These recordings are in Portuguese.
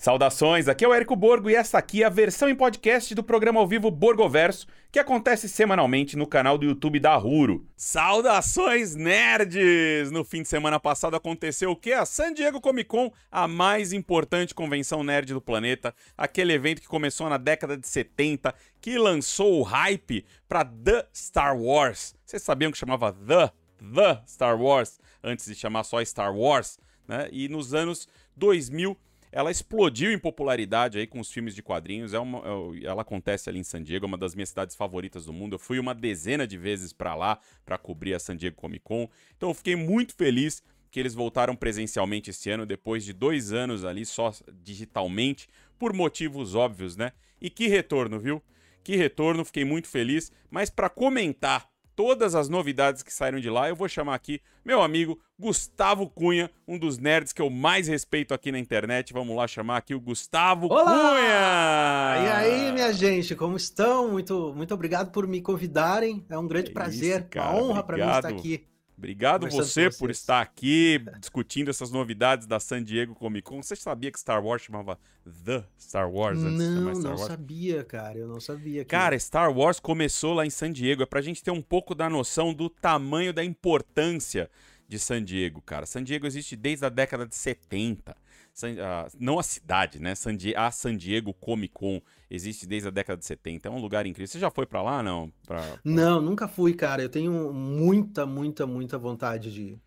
Saudações, aqui é o Érico Borgo e essa aqui é a versão em podcast do programa ao vivo Borgoverso, que acontece semanalmente no canal do YouTube da Ruro. Saudações, nerds! No fim de semana passado aconteceu o que? A San Diego Comic Con, a mais importante convenção nerd do planeta, aquele evento que começou na década de 70, que lançou o hype para The Star Wars. Vocês sabiam que chamava The, The Star Wars, antes de chamar só Star Wars, né? E nos anos 2000 ela explodiu em popularidade aí com os filmes de quadrinhos. É uma, é, ela acontece ali em San Diego, é uma das minhas cidades favoritas do mundo. Eu fui uma dezena de vezes para lá para cobrir a San Diego Comic Con. Então eu fiquei muito feliz que eles voltaram presencialmente esse ano, depois de dois anos ali só digitalmente, por motivos óbvios, né? E que retorno, viu? Que retorno, fiquei muito feliz. Mas para comentar todas as novidades que saíram de lá, eu vou chamar aqui meu amigo Gustavo Cunha, um dos nerds que eu mais respeito aqui na internet. Vamos lá chamar aqui o Gustavo Olá! Cunha! E aí, minha gente, como estão? Muito, muito obrigado por me convidarem. É um grande É prazer, isso, cara, uma honra para mim estar aqui. Obrigado você por estar aqui discutindo essas novidades da San Diego Comic Con. Você sabia que Star Wars chamava The Star Wars antes Não, Star não Wars? sabia, cara. Eu não sabia. que- Cara, Star Wars começou lá em San Diego. É pra gente ter um pouco da noção do tamanho da importância de San Diego, cara. San Diego existe desde a década de 70. San- ah, não a cidade, né? San a San Diego Comic Con existe desde a década de 70. É um lugar incrível. Você já foi pra lá, não? Pra... Não, nunca fui, cara. Eu tenho muita, muita, muita vontade de.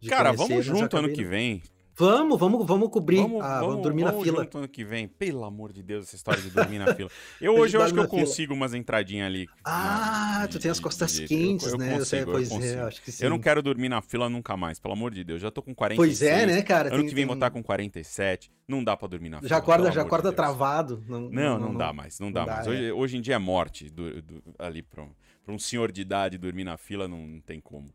de Cara, conhecer, vamos junto ano que vem. Vamos, vamos, vamos cobrir. ah, vamos, dormir na vamos fila. junto ano que vem. Pelo amor de Deus, essa história de dormir na fila. Eu hoje eu acho que eu na fila. consigo umas entradinhas ali. Ah, na- tu tem as costas de- quentes, eu, eu né? Eu sei, Consigo, eu pois é, consigo. acho que sim. Eu não quero dormir na fila nunca mais, pelo amor de Deus. Já tô com 46. Pois é, né, cara? Ano Tem- que vem tem- vou estar com 47. Não dá pra dormir na fila. Já acorda, já de acorda Deus. travado. Não, Não, não, dá mais, não, dá, não dá, mais. é. Hoje, hoje em dia é morte do- do- ali pra, um- pra um senhor de idade dormir na fila, não, não tem como.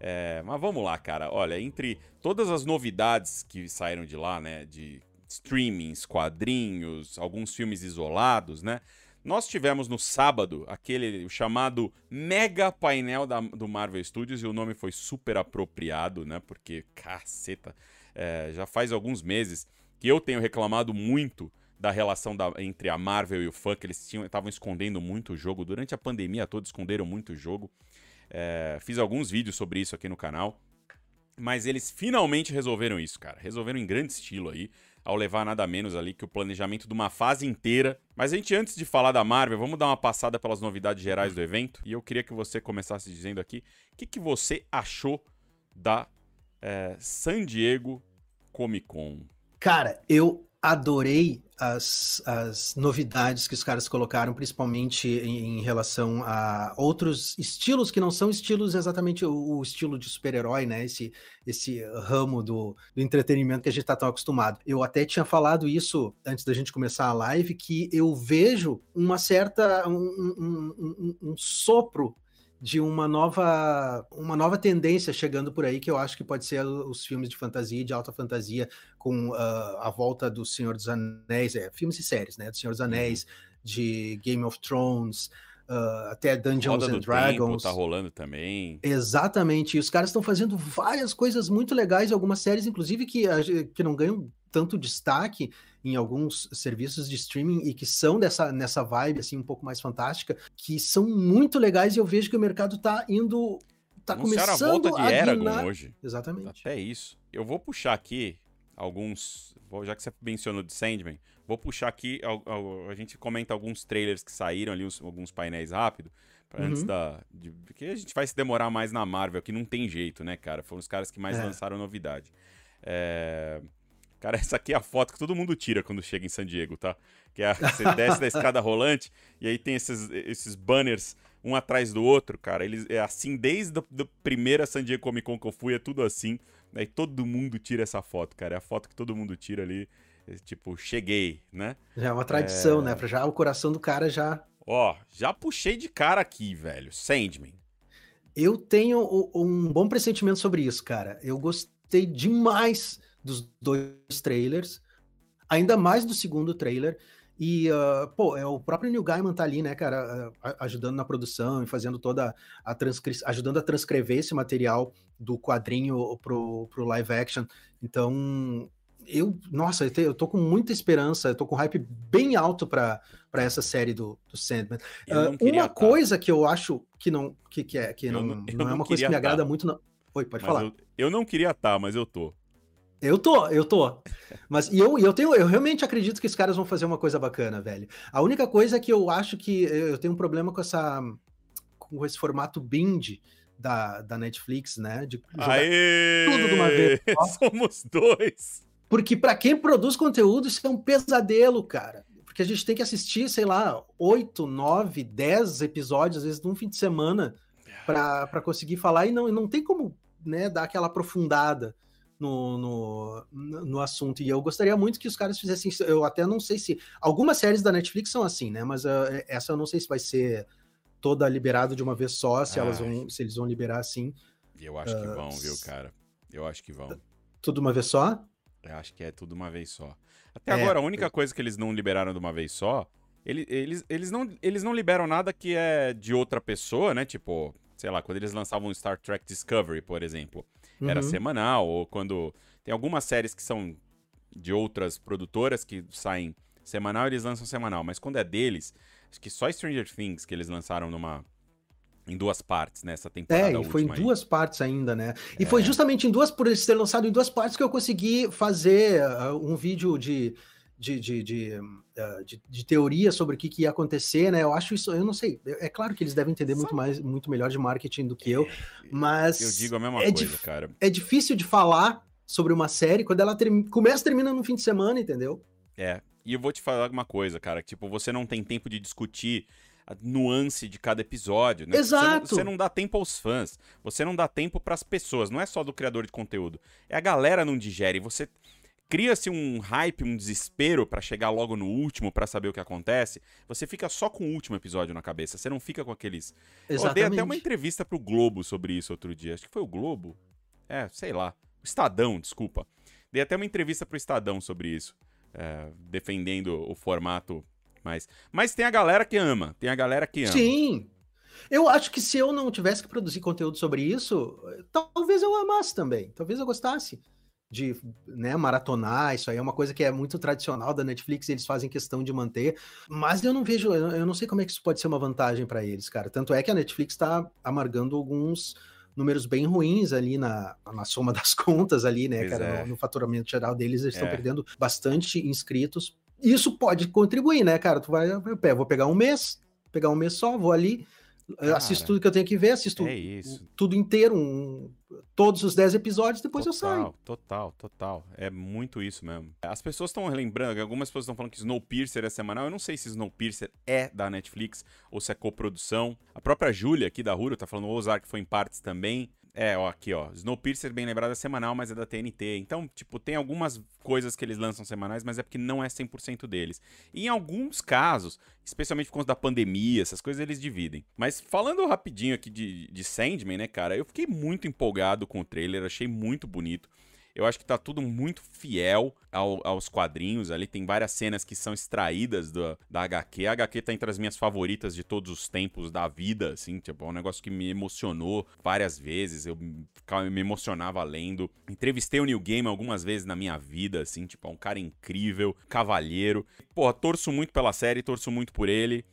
É, mas vamos lá, cara. Olha, entre todas as novidades que saíram de lá, né, de streamings, quadrinhos, alguns filmes isolados, né, nós tivemos no sábado aquele o chamado mega painel da- do Marvel Studios e o nome foi super apropriado, né, porque caceta, é, já faz alguns meses que eu tenho reclamado muito da relação da- entre a Marvel e o fã, que eles estavam escondendo muito o jogo. Durante a pandemia toda esconderam muito o jogo. É, fiz alguns vídeos sobre isso aqui no canal. Mas eles finalmente resolveram isso, cara. Resolveram em grande estilo aí, ao levar nada menos ali que o planejamento de uma fase inteira. Mas a gente, antes de falar da Marvel, vamos dar uma passada pelas novidades gerais do evento. E eu queria que você começasse dizendo aqui o que, que você achou da é, San Diego Comic Con. Cara, eu adorei as, as novidades que os caras colocaram, principalmente em, em relação a outros estilos que não são estilos exatamente o, o estilo de super-herói, né? Esse, esse ramo do, do entretenimento que a gente tá tão acostumado. Eu até tinha falado isso antes da gente começar a live, que eu vejo uma certa. um- um- um- um sopro de uma nova uma nova tendência chegando por aí que eu acho que pode ser os filmes de fantasia e de alta fantasia com ah, a volta do Senhor dos Anéis, é, filmes e séries, né? Do Senhor dos Anéis, de Game of Thrones, ah, até Dungeons Roda and do Tempo Dragons. tá rolando também. Exatamente, e os caras estão fazendo várias coisas muito legais, algumas séries, inclusive, que, que não ganham tanto destaque em alguns serviços de streaming e que são dessa nessa vibe assim um pouco mais fantástica, que são muito legais e eu vejo que o mercado tá indo tá Anunciaram começando a volta de Eragon guinar- hoje. Exatamente. Até isso. Eu vou puxar aqui alguns. Já que você mencionou de Sandman, vou puxar aqui. al- A gente comenta alguns trailers que saíram ali, uns- alguns painéis rápido. pra Antes Uhum. da. de- porque a gente vai se demorar mais na Marvel, que não tem jeito, né, cara? Foram os caras que mais É. lançaram novidade. É, Cara, essa aqui é a foto que todo mundo tira quando chega em San Diego, tá? Que é a, você desce da escada rolante e aí tem esses, esses banners um atrás do outro, cara. Eles é assim desde a da primeira San Diego Comic Con que eu fui, é tudo assim. Aí todo mundo tira essa foto, cara. É a foto que todo mundo tira ali, é, tipo, cheguei, né? Já é uma tradição, É. né? Pra já o coração do cara já Ó, já puxei de cara aqui, velho. Sandman. Eu tenho um bom pressentimento sobre isso, cara. Eu gostei demais dos dois trailers, ainda mais do segundo trailer. E, ah, pô, é o próprio Neil Gaiman tá ali, né, cara, ah, ajudando na produção e fazendo toda a transcrição, ajudando a transcrever esse material do quadrinho pro, pro live action. Então, eu, nossa, eu, te, eu tô com muita esperança, eu tô com hype bem alto para essa série do, do Sandman. Uh, uma coisa que eu acho que não, que, que é, que não, não, não, é uma coisa que me agrada muito. Não... Oi, pode mas falar. Eu, eu não queria estar, tá, mas eu tô. Eu tô, eu tô. Mas e eu, eu tenho, eu realmente acredito que os caras vão fazer uma coisa bacana, velho. A única coisa é que eu acho que eu tenho um problema com essa com esse formato binge da, da Netflix, né? De jogar Aê! tudo de uma vez. Somos dois. Porque para quem produz conteúdo, isso é um pesadelo, cara. Porque a gente tem que assistir, sei lá, oito, nove, dez episódios, às vezes, num fim de semana, para conseguir falar, e não, não tem como né, dar aquela aprofundada no, no, no assunto. E eu gostaria muito que os caras fizessem. Eu até não sei se. Algumas séries da Netflix são assim, né? Mas uh, essa eu não sei se vai ser toda liberada de uma vez só, se, elas vão, se eles vão liberar assim. Eu acho uh, que vão, viu, cara? Eu acho que vão. Tudo uma vez só? Eu acho que é tudo uma vez só. Até é, agora, a única eu... coisa que eles não liberaram de uma vez só. Eles, eles, eles, não, eles não liberam nada que é de outra pessoa, né? Tipo, sei lá, quando eles lançavam Star Trek Discovery, por exemplo, uhum. era semanal, ou quando. Tem algumas séries que são de outras produtoras que saem semanal, eles lançam semanal, mas quando é deles, acho que só Stranger Things que eles lançaram numa em duas partes nessa temporada. É, e foi em duas partes ainda, né? E é. foi justamente em duas, por eles terem lançado em duas partes, que eu consegui fazer uh, um vídeo de, de, de, de, uh, de, de, teoria sobre o que, que ia acontecer, né? Eu acho isso, eu não sei. É, é claro que eles devem entender muito mais, muito melhor de marketing do que eu, é, mas. Eu digo a mesma é coisa, cara. É difícil de falar sobre uma série quando ela começa e termina no fim de semana, entendeu? É. E eu vou te falar uma coisa, cara. Tipo, você não tem tempo de discutir a nuance de cada episódio. Né? Exato. Você não, você não, dá tempo aos fãs. Você não dá tempo para as pessoas. Não é só do criador de conteúdo. É a galera não digere. Você cria-se um hype, um desespero para chegar logo no último para saber o que acontece. Você fica só com o último episódio na cabeça. Você não fica com aqueles. Exatamente. Eu dei até uma entrevista pro Globo sobre isso outro dia. Acho que foi o Globo. É, sei lá. O Estadão, desculpa. Dei até uma entrevista pro Estadão sobre isso. É, defendendo o formato mas, mas tem a galera que ama, tem a galera que ama. Sim. Eu acho que se eu não tivesse que produzir conteúdo sobre isso, talvez eu amasse também. Talvez eu gostasse de né, maratonar. Isso aí é uma coisa que é muito tradicional da Netflix, eles fazem questão de manter. Mas eu não vejo, eu não sei como é que isso pode ser uma vantagem para eles, cara. Tanto é que a Netflix está amargando alguns números bem ruins ali na, na soma das contas ali, né, pois cara? É. No, no, faturamento geral deles, eles estão é. perdendo bastante inscritos isso pode contribuir, né, cara? Tu vai, eu vou pegar um mês, pegar um mês só, vou ali, cara, assisto tudo que eu tenho que ver, assisto é tudo inteiro, um, todos os 10 episódios, depois total, eu saio. Total, total. É muito isso mesmo. As pessoas estão lembrando, algumas pessoas estão falando que Snowpiercer é semanal. Eu não sei se Snowpiercer é da Netflix ou se é coprodução. A própria Júlia aqui da Huro tá falando o Ozark foi em partes também. É, ó, aqui, ó. Snowpiercer, bem lembrado, é semanal, mas é da TNT. Então, tipo, tem algumas coisas que eles lançam semanais, mas é porque não é 100% deles. E em alguns casos, especialmente por conta da pandemia, essas coisas eles dividem. Mas falando rapidinho aqui de, de Sandman, né, cara, eu fiquei muito empolgado com o trailer, achei muito bonito. Eu acho que tá tudo muito fiel ao, aos quadrinhos. Ali tem várias cenas que são extraídas do, da HQ. A HQ tá entre as minhas favoritas de todos os tempos da vida, assim. Tipo, é um negócio que me emocionou várias vezes. Eu me emocionava lendo. Entrevistei o Neil Gaiman algumas vezes na minha vida, assim. Tipo, é um cara incrível, cavalheiro. Pô, torço muito pela série, torço muito por ele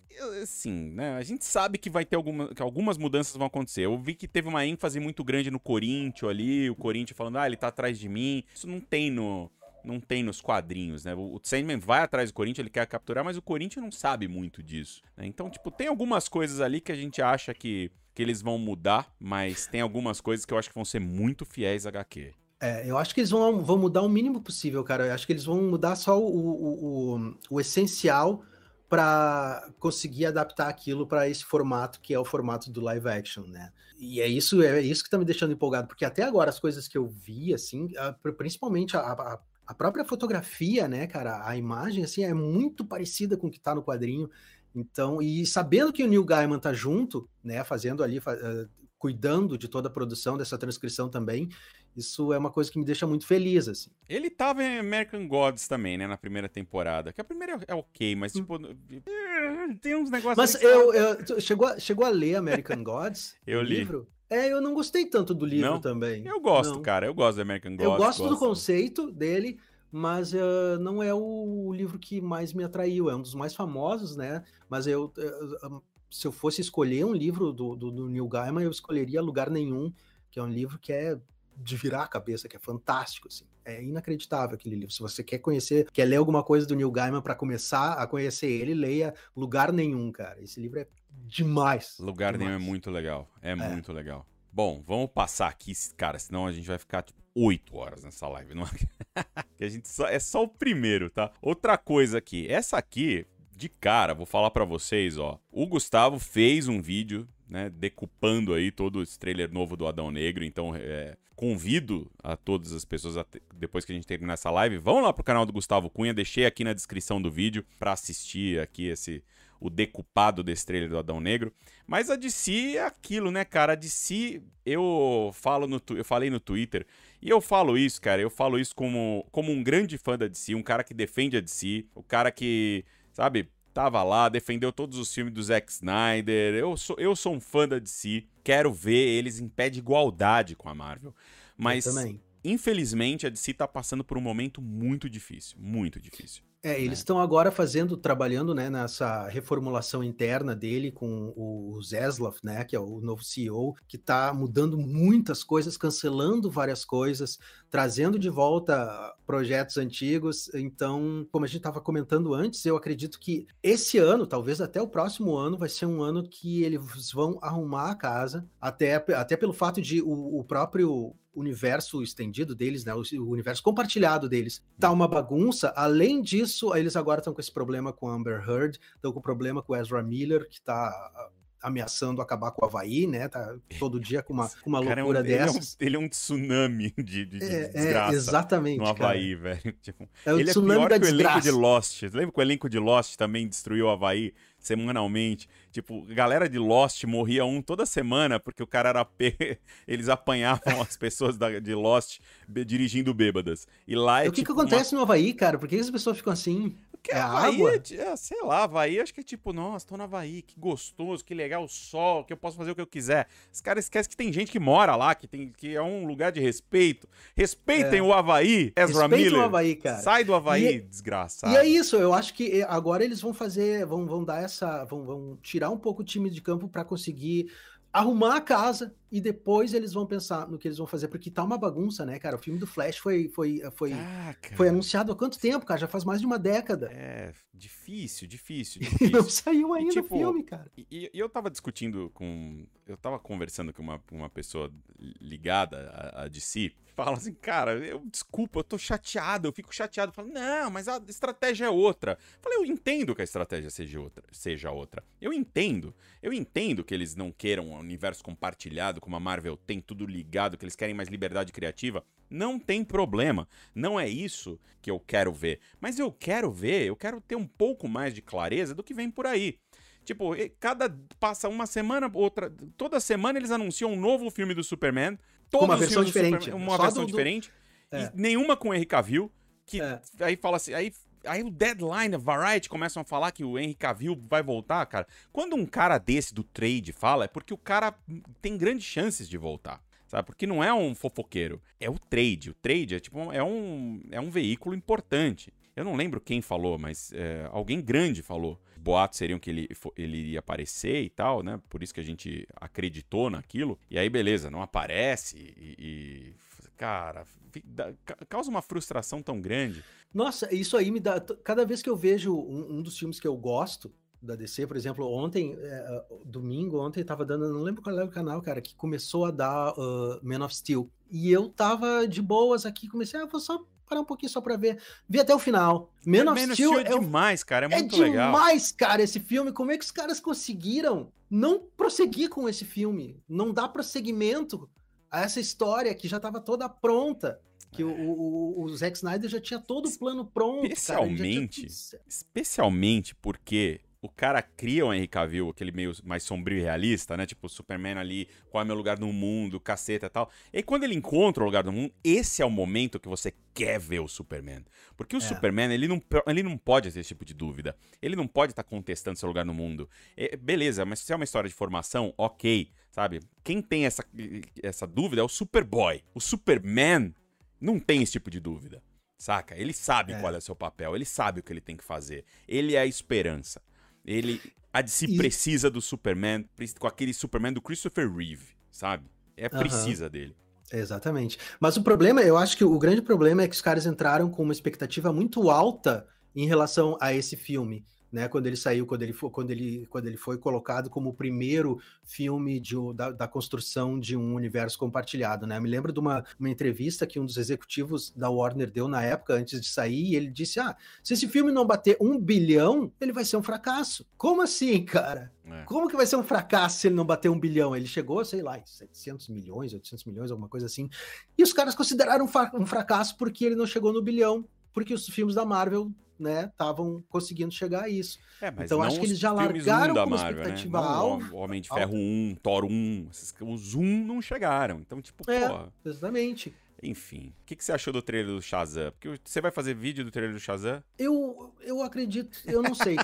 assim, né? A gente sabe que vai ter alguma, que algumas mudanças vão acontecer. Eu vi que teve uma ênfase muito grande no Corinthians ali, o Corinthians falando, ah, ele tá atrás de mim. Isso não tem no. Não tem nos quadrinhos, né? O Sandman vai atrás do Corinthians, ele quer capturar, mas o Corinthians não sabe muito disso. Né? Então, tipo, tem algumas coisas ali que a gente acha que, que eles vão mudar, mas tem algumas coisas que eu acho que vão ser muito fiéis à HQ. É, eu acho que eles vão, vão mudar o mínimo possível, cara. Eu acho que eles vão mudar só o, o, o, o essencial para conseguir adaptar aquilo para esse formato que é o formato do live action, né? E é isso, é isso que tá me deixando empolgado, porque até agora as coisas que eu vi, assim, principalmente a, a, a própria fotografia, né, cara, a imagem, assim, é muito parecida com o que tá no quadrinho. Então, e sabendo que o Neil Gaiman tá junto, né, fazendo ali, uh, cuidando de toda a produção dessa transcrição também, isso é uma coisa que me deixa muito feliz, assim. Ele tava em American Gods também, né, na primeira temporada. Que a primeira é ok, mas hum. tipo. Hum. Tem uns negócios. Mas eu, eu, chegou, chegou a ler American Gods? eu li. Livro? É, eu não gostei tanto do livro não? também. Eu gosto, não. cara. Eu gosto do American Gods. Eu gosto, gosto, do conceito dele, mas uh, não é o livro que mais me atraiu, é um dos mais famosos, né? Mas eu, uh, se eu fosse escolher um livro do, do, do Neil Gaiman, eu escolheria Lugar Nenhum, que é um livro que é de virar a cabeça, que é fantástico, assim. É inacreditável aquele livro. Se você quer conhecer, quer ler alguma coisa do Neil Gaiman para começar a conhecer ele, leia Lugar Nenhum, cara. Esse livro é demais. Lugar demais. Nenhum é muito legal. É, é, muito legal. Bom, vamos passar aqui, cara, senão a gente vai ficar tipo, 8 horas nessa live. Não é? que a gente só, é só o primeiro, tá? Outra coisa aqui, essa aqui, de cara, vou falar para vocês, ó. O Gustavo fez um vídeo né, decupando aí todo esse trailer novo do Adão Negro. Então, é, convido a todas as pessoas, a depois que a gente terminar essa live, vão lá pro canal do Gustavo Cunha, deixei aqui na descrição do vídeo para assistir aqui esse o decupado desse trailer do Adão Negro. Mas a DC é aquilo, né, cara? A DC, eu falo no eu falei no Twitter, e eu falo isso, cara, eu falo isso como, como um grande fã da DC, um cara que defende a DC, o cara que, sabe, tava lá, defendeu todos os filmes do Zack Snyder. Eu sou, eu sou um fã da DC, quero ver eles em pé de igualdade com a Marvel. Mas, infelizmente, a DC tá passando por um momento muito difícil, muito difícil. É, eles estão agora fazendo, trabalhando né, nessa reformulação interna dele com o Zeslav, né, que é o novo CEO, que está mudando muitas coisas, cancelando várias coisas, trazendo de volta projetos antigos. Então, como a gente estava comentando antes, eu acredito que esse ano, talvez até o próximo ano, vai ser um ano que eles vão arrumar a casa, até, até pelo fato de o, o próprio universo estendido deles, né, o, universo compartilhado deles, tá uma bagunça. Além disso, eles agora estão com esse problema com Amber Heard, estão com o problema com Ezra Miller, que tá ameaçando acabar com o Havaí, né? Tá todo dia com uma, com uma loucura é um, dessas. Ele é, um, ele é um, tsunami de, de, de é, é desgraça. É, exatamente. No Havaí, cara. velho. Tipo, é o ele tsunami é pior da que o elenco de Lost. Lembra que o elenco de Lost também destruiu o Havaí? semanalmente. Tipo, galera de Lost morria um toda semana porque o cara era p... eles apanhavam as pessoas da, de Lost dirigindo bêbadas. E lá é O que tipo que acontece uma... no Havaí, cara? Por que as pessoas ficam assim? Porque é Havaí, água? É, sei lá, Havaí acho que é tipo, nossa, tô no Havaí, que gostoso, que legal o sol, que eu posso fazer o que eu quiser. Os caras esquecem que tem gente que mora lá, que, tem, que é um lugar de respeito. Respeitem é. o Havaí, Ezra Respeitem Miller. o Havaí, cara. Sai do Havaí, e, desgraçado. E é isso, eu acho que agora eles vão fazer, vão, vão dar essa, vão, vão tirar um pouco o time de campo para conseguir arrumar a casa e depois eles vão pensar no que eles vão fazer, porque tá uma bagunça, né, cara? O filme do Flash foi foi foi, ah, foi anunciado há quanto tempo, cara? Já faz mais de uma década. É, difícil, difícil, difícil. não saiu ainda e, tipo, o filme, cara. E, e, eu tava discutindo com eu tava conversando com uma, uma pessoa ligada a, a DC, fala assim, cara, eu desculpa, eu tô chateado, eu fico chateado, falo, não, mas a estratégia é outra. Eu falei, eu entendo que a estratégia seja outra, seja outra. Eu entendo. Eu entendo que eles não queiram um universo compartilhado como a Marvel tem tudo ligado, que eles querem mais liberdade criativa, não tem problema. Não é isso que eu quero ver. Mas eu quero ver, eu quero ter um pouco mais de clareza do que vem por aí. Tipo, cada passa uma semana, outra, toda semana eles anunciam um novo filme do Superman, todos uma versão diferente, Superman, uma versão do, diferente, do... É. nenhuma com Henry Cavill, que é. aí fala assim, aí Aí o Deadline, a Variety começam a falar que o Henry Cavill vai voltar, cara. Quando um cara desse do trade fala, é porque o cara tem grandes chances de voltar. Sabe? Porque não é um fofoqueiro, é o trade. O trade é tipo é um, é um veículo importante. Eu não lembro quem falou, mas é, alguém grande falou. Os boatos seriam que ele, ele iria aparecer e tal, né? Por isso que a gente acreditou naquilo. E aí, beleza, não aparece e. e cara, causa uma frustração tão grande. Nossa, isso aí me dá. Cada vez que eu vejo um, um dos filmes que eu gosto da DC, por exemplo, ontem, é, domingo, ontem tava dando, não lembro qual era o canal, cara, que começou a dar uh, Man of Steel. E eu tava de boas aqui, comecei, ah, vou só parar um pouquinho só pra ver. Vi até o final. Man, of, Man Steel of Steel é, é demais, cara, é muito é legal. É demais, cara, esse filme. Como é que os caras conseguiram não prosseguir com esse filme? Não dar prosseguimento essa história que já tava toda pronta que o, o, o, Zack Snyder já tinha todo o plano pronto. Especialmente, cara, especialmente porque o cara cria o Henry Cavill, aquele meio mais sombrio e realista, né? Tipo, o Superman ali, qual é meu lugar no mundo, caceta e tal. E quando ele encontra o lugar no mundo, esse é o momento que você quer ver o Superman. Porque o é. Superman, ele não, ele não pode ter esse tipo de dúvida. Ele não pode estar tá contestando seu lugar no mundo. É, beleza, mas se é uma história de formação, ok, sabe? Quem tem essa, essa dúvida é o Superboy. O Superman não tem esse tipo de dúvida. Saca? Ele sabe é. qual é o seu papel, ele sabe o que ele tem que fazer. Ele é a esperança. Ele. A DC e... precisa do Superman, com aquele Superman do Christopher Reeve, sabe? É precisa uhum. dele. Exatamente. Mas o problema, eu acho que o grande problema é que os caras entraram com uma expectativa muito alta em relação a esse filme né? Quando ele saiu, quando ele foi, quando ele, quando ele foi colocado como o primeiro filme de, da, da, construção de um universo compartilhado, né? Eu me lembro de uma, uma entrevista que um dos executivos da Warner deu na época, antes de sair, e ele disse: Ah, se esse filme não bater um bilhão, ele vai ser um fracasso. Como assim, cara? É. Como que vai ser um fracasso se ele não bater um bilhão? Ele chegou, sei lá, 700 milhões, 800 milhões, alguma coisa assim. E os caras consideraram um fracasso porque ele não chegou no bilhão, porque os filmes da Marvel né, estavam conseguindo chegar a isso. É, então acho que eles já largaram uma Marvel, né? expectativa né? alta. Homem de Ferro 1, Thor 1, os 1 não chegaram. Então, tipo, é, porra. Exatamente. Enfim, o que, que, você achou do trailer do Shazam? Porque você vai fazer vídeo do trailer do Shazam? Eu, eu acredito, eu não sei.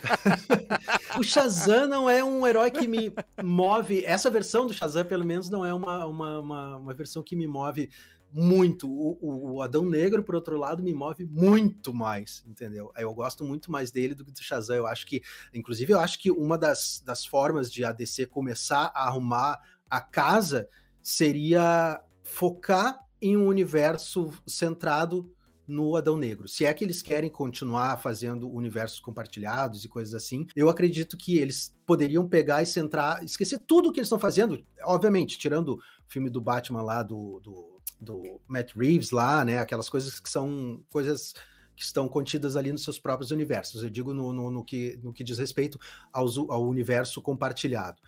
o Shazam não é um herói que me move. Essa versão do Shazam, pelo menos, não é uma, uma, uma, uma versão que me move muito. O, o, Adão Negro, por outro lado, me move muito mais, entendeu? Eu gosto muito mais dele do que do Shazam. Eu acho que, inclusive, eu acho que uma das, das formas de ADC começar a arrumar a casa seria focar em um universo centrado no Adão Negro. Se é que eles querem continuar fazendo universos compartilhados e coisas assim, eu acredito que eles poderiam pegar e centrar, esquecer tudo que eles estão fazendo, obviamente, tirando o filme do Batman lá do, do do Matt Reeves lá, né? Aquelas coisas que são coisas que estão contidas ali nos seus próprios universos. Eu digo no, no, no que, no que diz respeito ao universo compartilhado.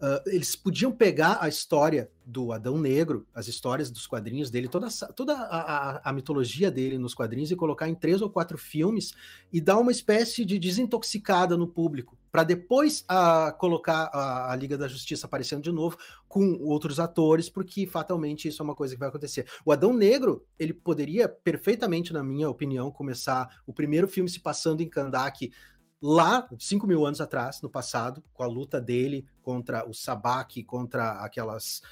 Uh, eles podiam pegar a história do Adão Negro, as histórias dos quadrinhos dele, toda, toda a, a, a, mitologia dele nos quadrinhos e colocar em três ou quatro filmes e dar uma espécie de desintoxicada no público, para depois a, colocar a, a, Liga da Justiça aparecendo de novo com outros atores, porque fatalmente isso é uma coisa que vai acontecer. O Adão Negro, ele poderia perfeitamente, na minha opinião, começar o primeiro filme se passando em Kandak lá, 5 mil anos atrás, no passado, com a luta dele contra o Sabak, contra aquelas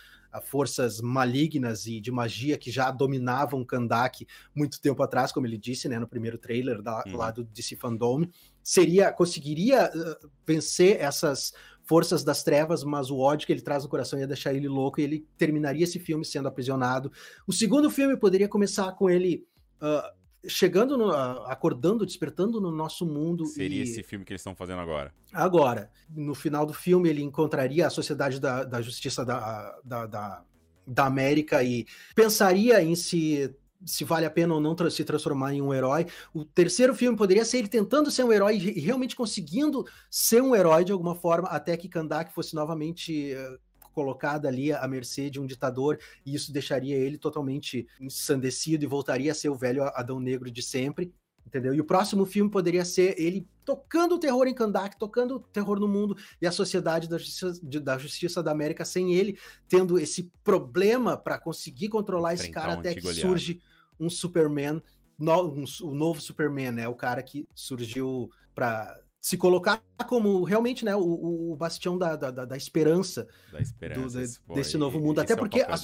forças malignas e de magia que já dominavam Kandak muito tempo atrás, como ele disse, né, no primeiro trailer da, uhum. lá do DC Fandom, seria conseguiria uh, vencer essas forças das trevas, mas o ódio que ele traz no coração ia deixar ele louco e ele terminaria esse filme sendo aprisionado. O segundo filme poderia começar com ele uh, chegando, no, acordando, despertando no nosso mundo. Seria e... esse filme que eles estão fazendo agora. Agora, no final do filme, ele encontraria a Sociedade da, da Justiça da, da, da, da América e pensaria em se se vale a pena ou não se transformar em um herói. O terceiro filme poderia ser ele tentando ser um herói e realmente conseguindo ser um herói de alguma forma, até que Kandak fosse novamente uh, colocada ali à mercê de um ditador, e isso deixaria ele totalmente ensandecido e voltaria a ser o velho Adão Negro de sempre. Entendeu? E o próximo filme poderia ser ele tocando o terror em Kandak, tocando o terror no mundo e a sociedade da justiça, da justiça da América sem ele tendo esse problema para conseguir controlar esse cara até que surge um Superman, no, um, o novo Superman, né? O cara que surgiu para se colocar como realmente né, o, o bastião da, da, da, esperança, da esperança do, desse novo mundo. Até porque a,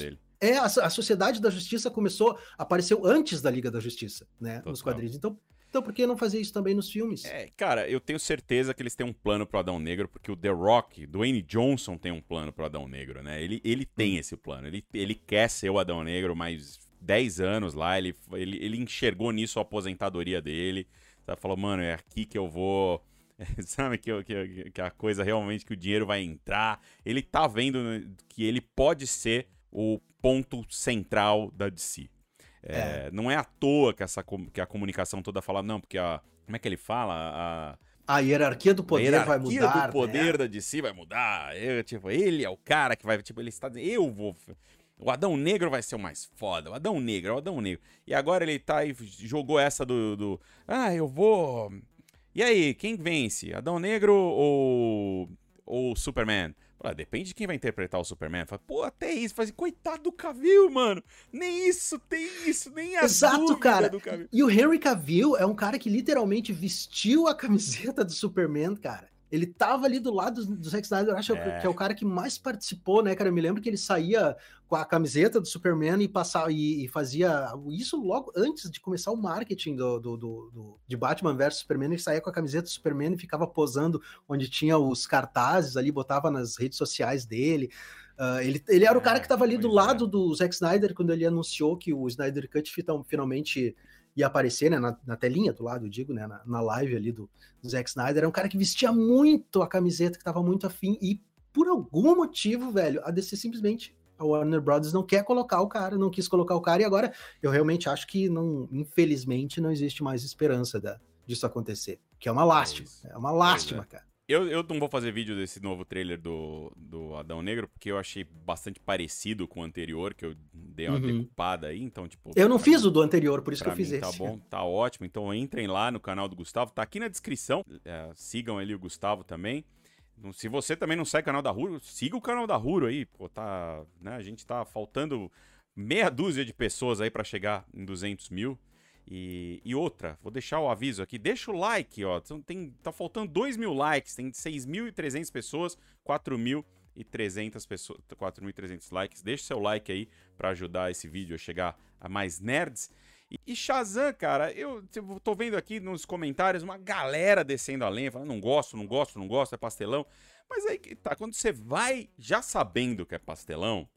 é, a, a, Sociedade da Justiça começou, apareceu antes da Liga da Justiça, né? Total. Nos quadrinhos. Então, então, por que não fazer isso também nos filmes? É, cara, eu tenho certeza que eles têm um plano pro Adão Negro, porque o The Rock, Dwayne Johnson, tem um plano pro Adão Negro, né? Ele, ele tem hum. esse plano. Ele, ele quer ser o Adão Negro mais 10 anos lá. Ele, ele, ele enxergou nisso a aposentadoria dele. Tá? Falou, mano, é aqui que eu vou sabe, que, que, que a coisa realmente, que o dinheiro vai entrar. Ele tá vendo que ele pode ser o ponto central da DC. É, é. Não é à toa que, essa, que a comunicação toda fala, não, porque a. Como é que ele fala? A, a hierarquia do poder hierarquia vai mudar. A hierarquia do poder né? da DC vai mudar. Eu, tipo, ele é o cara que vai. Tipo, ele está dizendo, eu vou. O Adão Negro vai ser o mais foda. O Adão Negro, o Adão Negro. E agora ele tá aí, jogou essa do, do. Ah, eu vou e aí, quem vence? Adão Negro ou, ou Superman? Fala, depende de quem vai interpretar o Superman. Fala, pô, até isso. Fala assim, coitado do Cavill, mano. Nem isso tem isso, nem a Exato, cara. E o Henry Cavill é um cara que literalmente vestiu a camiseta do Superman, cara. Ele tava ali do lado do Zack Snyder, acho é. que é o cara que mais participou, né, cara? Eu me lembro que ele saía com a camiseta do Superman e passava e, e fazia isso logo antes de começar o marketing do, do, do, do de Batman vs Superman. Ele saía com a camiseta do Superman e ficava posando onde tinha os cartazes ali, botava nas redes sociais dele. Uh, ele, ele era o cara que estava ali do é. lado do Zack Snyder quando ele anunciou que o Snyder Cut finalmente ia aparecer, né, na, na telinha do lado, eu digo, né, na, na live ali do, do Zack Snyder, era um cara que vestia muito a camiseta, que estava muito afim, e por algum motivo, velho, a DC simplesmente, a Warner Brothers não quer colocar o cara, não quis colocar o cara, e agora eu realmente acho que, não, infelizmente, não existe mais esperança da, disso acontecer, que é uma lástima, é, é uma lástima, é. cara. Eu, eu não vou fazer vídeo desse novo trailer do, do Adão Negro, porque eu achei bastante parecido com o anterior, que eu dei uma uhum. decupada aí, então, tipo... Eu não fiz mim, o do anterior, por isso que eu fiz mim, tá esse. Tá bom, tá ótimo. Então entrem lá no canal do Gustavo, tá aqui na descrição. É, sigam ali o Gustavo também. Se você também não segue o canal da Ruro, siga o canal da Ruro aí, pô, tá... Né, a gente tá faltando meia dúzia de pessoas aí para chegar em 200 mil. E, e, outra, vou deixar o aviso aqui, deixa o like, ó. Tem, tá faltando 2 mil likes, tem 6.300 pessoas, 4.300 pessoas, 4.300 likes. Deixa seu like aí para ajudar esse vídeo a chegar a mais nerds. E, e Shazam, cara, eu, tô vendo aqui nos comentários uma galera descendo a lenha, falando não gosto, não gosto, não gosto, é pastelão. Mas aí tá, quando você vai já sabendo que é pastelão,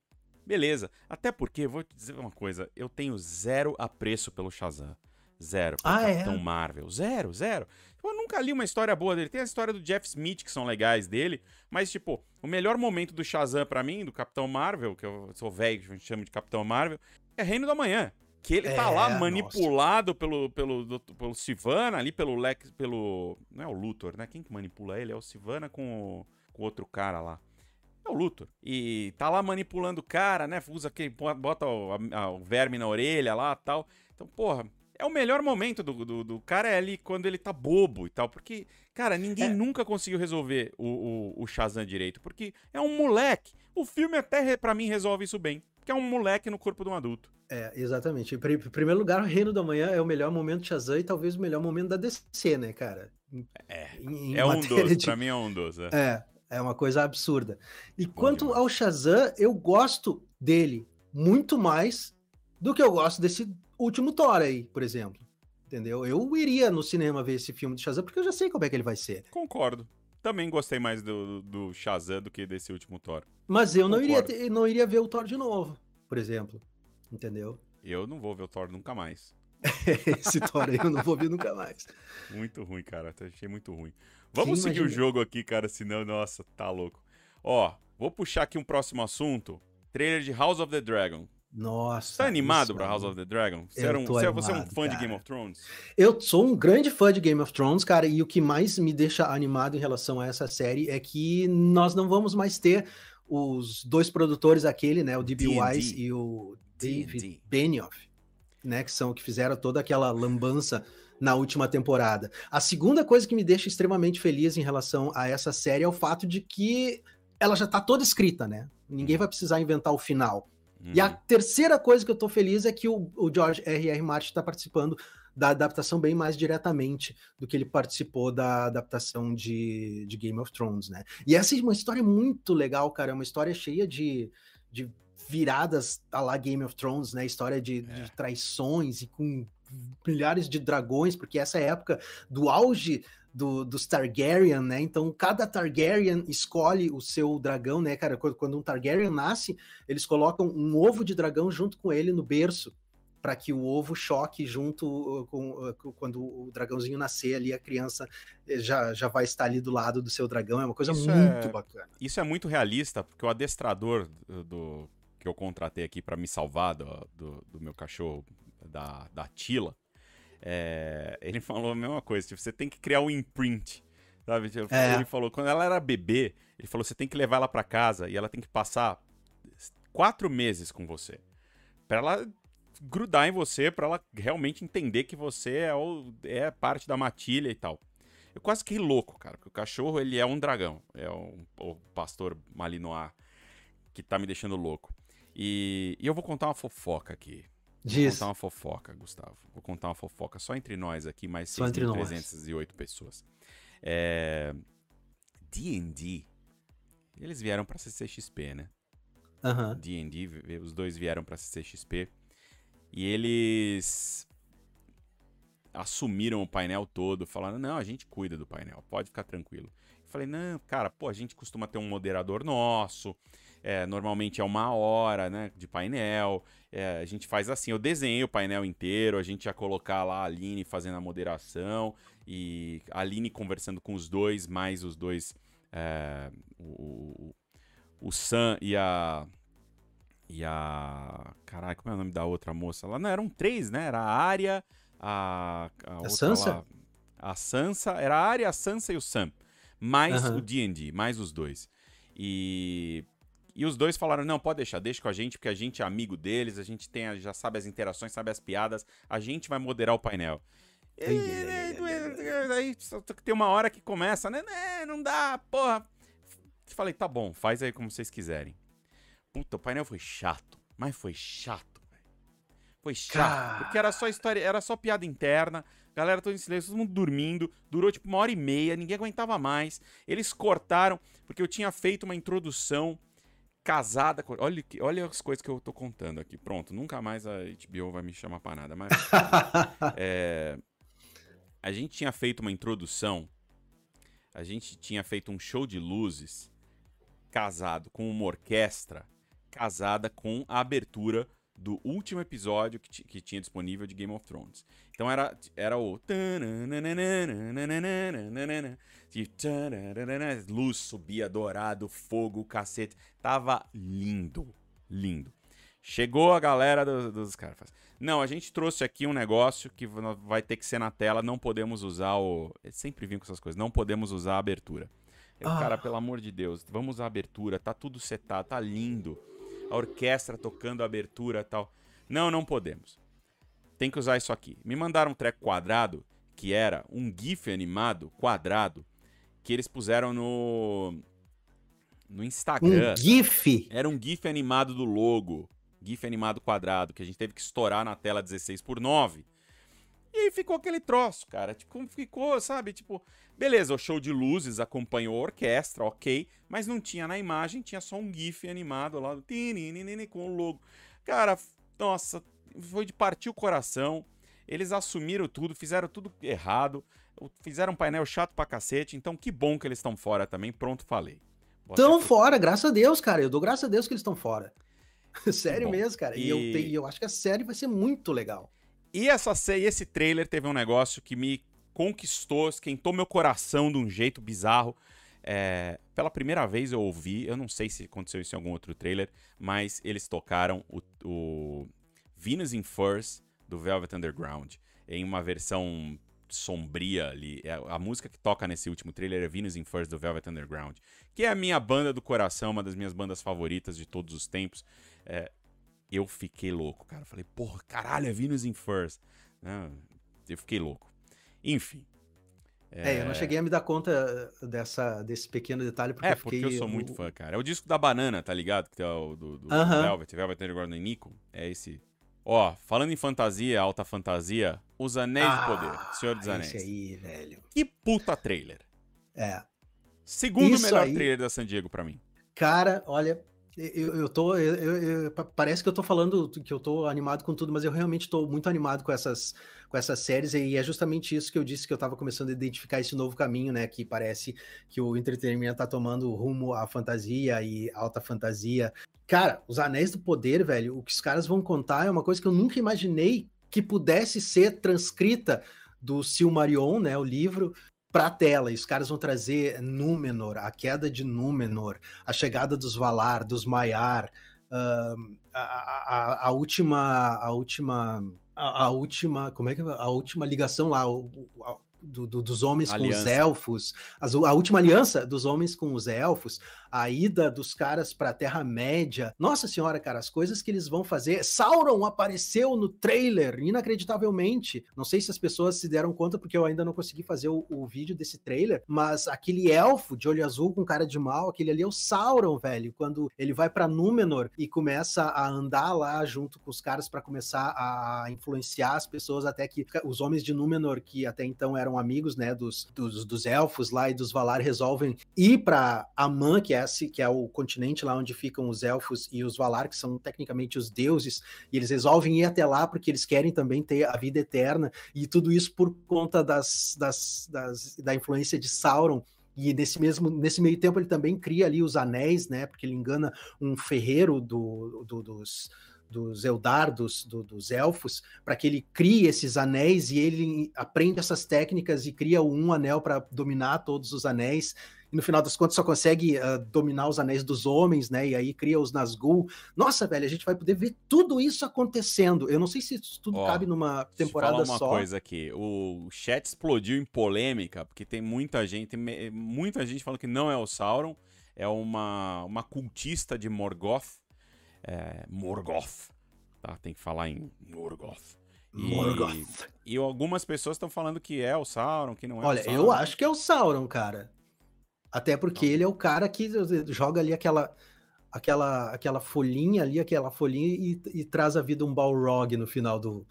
Beleza. Até porque, vou te dizer uma coisa, eu tenho zero apreço pelo Shazam. Zero. Ah, Capitão é? Marvel. Zero, zero. Eu nunca li uma história boa dele. Tem a história do Jeff Smith, que são legais dele. Mas, tipo, o melhor momento do Shazam para mim, do Capitão Marvel, que eu sou velho, que a gente chama de Capitão Marvel, é Reino da Manhã. Que ele tá é, tá lá manipulado pelo, pelo, do, pelo Sivana, ali pelo Lex. pelo. Não é o Luthor, né? Quem que manipula ele? É o Sivana com o, com o outro cara lá. É o Luthor. E tá lá manipulando o cara, né? Usa que bota o, a, o verme na orelha lá tal. Então, porra, é o melhor momento do, do, do, cara é ali quando ele tá bobo e tal. Porque, cara, ninguém é. nunca conseguiu resolver o, o, o, Shazam direito. Porque é um moleque. O filme até, para mim, resolve isso bem. Porque é um moleque no corpo de um adulto. É, exatamente. Em primeiro lugar, o Reino da Manhã é o melhor momento de Shazam e talvez o melhor momento da DC, né, cara? É, em, em é um dos. De... Pra mim é um dos. É. é. É uma coisa absurda. E Bom quanto demais. ao Shazam, eu gosto dele muito mais do que eu gosto desse último Thor aí, por exemplo. Entendeu? Eu iria no cinema ver esse filme do Shazam porque eu já sei como é que ele vai ser. Concordo. Também gostei mais do, do Shazam do que desse último Thor. Mas eu não iria, ter, não iria ver o Thor de novo, por exemplo. Entendeu? Eu não vou ver o Thor nunca mais. Esse Thor aí eu não vou ver nunca mais. Muito ruim, cara. Achei muito ruim. Vamos seguir o jogo aqui, cara, senão, nossa, tá louco. Ó, vou puxar aqui um próximo assunto. Trailer de House of the Dragon. Nossa. Tá animado pra House of the Dragon? Você, um, você, animado, você, é um fã cara. de Game of Thrones? Eu sou um grande fã de Game of Thrones, cara, e o que mais me deixa animado em relação a essa série é que nós não vamos mais ter os dois produtores, aquele, né, o D.B. Wise e o David Benioff, né, que são que fizeram toda aquela lambança na última temporada. A segunda coisa que me deixa extremamente feliz em relação a essa série é o fato de que ela já tá toda escrita, né? Ninguém uhum. vai precisar inventar o final. Uhum. E a uhum. terceira coisa que eu tô feliz é que o, o George R.R. Martin está participando da adaptação bem mais diretamente do que ele participou da adaptação de, de Game of Thrones, né? E essa é uma história muito legal, cara. É uma história cheia de, de viradas a lá Game of Thrones, né? História de, é. de traições e com milhares de dragões, porque essa é a época do auge do, dos Targaryen, né? Então cada Targaryen escolhe o seu dragão, né, cara? Quando, quando um Targaryen nasce, eles colocam um ovo de dragão junto com ele no berço para que o ovo choque junto uh, com uh, quando o dragãozinho nascer ali, a criança eh, já, já vai estar ali do lado do seu dragão. É uma coisa isso muito é, bacana. Isso é muito realista, porque o adestrador do, do que eu contratei aqui para me salvar do, do, do meu cachorro da, da Tila, é, ele falou a mesma coisa, tipo, você tem que criar um imprint, sabe? Tipo, é. Ele falou, quando ela era bebê, ele falou, você tem que levar ela para casa e ela tem que passar quatro meses com você, para ela grudar em você, para ela realmente entender que você é, o, é parte da matilha e tal. Eu quase fiquei louco, cara, porque o cachorro, ele é um dragão, é um, o pastor malinois que tá me deixando louco. E, e eu vou contar uma fofoca aqui. Diz. Vou contar uma fofoca, Gustavo. Vou contar uma fofoca só entre nós aqui, mais 6.308 pessoas. É... D&D, eles vieram pra CCXP, né? Aham. D&D, os dois vieram pra CCXP. E eles assumiram o painel todo, falando: não, a gente cuida do painel, pode ficar tranquilo. Eu falei: não, cara, pô, a gente costuma ter um moderador nosso, é, normalmente é uma hora né, de painel, é, a gente faz assim: eu desenhei o painel inteiro, a gente ia colocar lá a Aline fazendo a moderação, e a Aline conversando com os dois, mais os dois, é, o, o Sam e a. E a. Caralho, como é o nome da outra moça lá? Não, eram três, né? Era a Arya, a. A, outra Sansa? lá, a Sansa. Era a Arya, a Sansa e o Sam. Mais Aham. o DD, mais os dois. E. E os dois falaram: não, pode deixar, deixa com a gente, porque a gente é amigo deles, a gente tem, a- já sabe as interações, sabe as piadas, a gente vai moderar o painel. Ai, ai, ai, ai, ai, aí tem uma hora que começa, né? Não dá, porra. Falei, tá bom, faz aí como vocês quiserem. Puta, o painel foi chato, mas foi chato, velho. Foi chato, porque era só história, era só piada interna, galera toda em silêncio, todo mundo dormindo, durou tipo uma hora e meia, ninguém aguentava mais. Eles cortaram, porque eu tinha feito uma introdução casada com... Olha, olha as coisas que eu tô contando aqui. Pronto, nunca mais a HBO vai me chamar pra nada, mas... É, a gente tinha feito uma introdução, a gente tinha feito um show de luzes casado com uma orquestra, casada com a abertura do último episódio que, que tinha disponível de Game of Thrones. Então era, era o. Luz subia, dourado, fogo, cacete. Tava lindo, lindo. Chegou a galera do- dos caras. Não, a gente trouxe aqui um negócio que vai ter que ser na tela, não podemos usar o. Eles sempre vinham com essas coisas, não podemos usar a abertura. Eu, Ah. Cara, pelo amor de Deus, vamos usar a abertura, tá tudo setado, tá lindo. A orquestra tocando a abertura e tal. Não, não podemos. Tem que usar isso aqui. Me mandaram um treco quadrado, que era um GIF animado quadrado, que eles puseram no. No Instagram. um GIF. Era um GIF animado do logo. GIF animado quadrado, que a gente teve que estourar na tela 16 por 9. E aí ficou aquele troço, cara. Tipo, ficou, sabe? Tipo, beleza, o show de luzes acompanhou a orquestra, ok. Mas não tinha na imagem, tinha só um GIF animado lá do com o logo. Cara, nossa, foi de partir o coração. Eles assumiram tudo, fizeram tudo errado. Fizeram um painel chato pra cacete. Então, que bom que eles estão fora também. Pronto, falei. Estão fora, graças a Deus, cara. Eu dou graças a Deus que eles estão fora. Sério Bom, mesmo, cara. E, eu, e- te- e eu acho que a série vai ser muito legal. E essa e esse trailer teve um negócio que me conquistou, esquentou meu coração de um jeito bizarro. É, pela primeira vez eu ouvi, eu não sei se aconteceu isso em algum outro trailer, mas eles tocaram o, o Venus in Furs do Velvet Underground em uma versão sombria ali. É, A música que toca nesse último trailer é Venus in Furs do Velvet Underground, que é a minha banda do coração, uma das minhas bandas favoritas de todos os tempos. É, eu fiquei louco, cara. Falei, porra, caralho, é Venus in Furs. Eu fiquei louco. Enfim. É, eu não cheguei a me dar conta dessa, desse pequeno detalhe, porque É, eu porque fiquei. eu sou muito fã, cara. É o disco da banana, tá ligado? Que é o do, do, do Aham. Velvet, Velvet Underground e Nico. É esse. Ó, falando em fantasia, alta fantasia, Os Anéis do Poder, Senhor dos Anéis. Ah, Esse aí, velho. Que puta trailer. É. Segundo Isso melhor aí- trailer da San Diego pra mim. Cara, olha, eu, eu tô. eu- eu- eu- pa- parece que eu tô falando que eu tô animado com tudo, mas eu realmente tô muito animado com essas, com essas séries, e é justamente isso que eu disse que eu tava começando a identificar esse novo caminho, né? Que parece que o entretenimento tá tomando rumo à fantasia e alta fantasia. Cara, os Anéis do Poder, velho, o que os caras vão contar é uma coisa que eu nunca imaginei que pudesse ser transcrita do Silmarillion, né? O livro. Pra tela, e os caras vão trazer Númenor, a queda de Númenor, a chegada dos Valar, dos Maiar, ahn, a, a- a última, a última, a, a última, como é que é? a última ligação lá o- a- do- do- dos homens com os Aliança. elfos, as- a última aliança dos homens com os elfos, a ida dos caras para a Terra Média. Nossa senhora, cara, as coisas que eles vão fazer. Sauron apareceu no trailer, inacreditavelmente. Não sei se as pessoas se deram conta, porque eu ainda não consegui fazer o, o vídeo desse trailer, mas aquele elfo de olho azul com cara de mal, aquele ali é o Sauron, velho. Quando ele vai para Númenor e começa a andar lá junto com os caras para começar a influenciar as pessoas, até que os homens de Númenor, que até então eram amigos, né, dos, dos, dos elfos lá e dos Valar, resolvem ir para Amã, que é, esse, que é o continente lá onde ficam os elfos e os Valar, que são tecnicamente os deuses, e eles resolvem ir até lá porque eles querem também ter a vida eterna, e tudo isso por conta das, das, das da influência de Sauron, e nesse mesmo nesse meio tempo ele também cria ali os anéis, né? Porque ele engana um ferreiro do, do dos, dos Eldar, dos, do, dos elfos, para que ele crie esses anéis e ele aprende essas técnicas e cria um anel para dominar todos os anéis e no final das contas só consegue uh, dominar os anéis dos homens, né? E aí cria os Nazgûl. Nossa, velho, a gente vai poder ver tudo isso acontecendo. Eu não sei se isso tudo Ó, cabe numa temporada só. uma coisa aqui, o chat explodiu em polêmica, porque tem muita gente, muita gente falando que não é o Sauron, é uma, uma cultista de Morgoth, é, Morgoth, tá? Tem que falar em Morgoth. E, Morgoth. E algumas pessoas estão falando que é o Sauron, que não é Olha, o Sauron. eu acho que é o Sauron, cara. Até porque ele é o cara que joga ali aquela aquela aquela folhinha ali, aquela folhinha e, e traz a vida um Balrog no final do,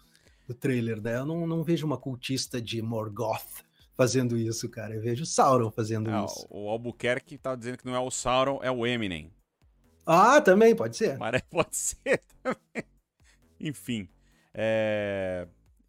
do trailer, né? Eu não, não vejo uma cultista de Morgoth fazendo isso, cara. Eu vejo Sauron fazendo é, isso. O Albuquerque tá dizendo que não é o Sauron, é o Eminem. Ah, também, pode ser. Mas pode ser também. Enfim. É...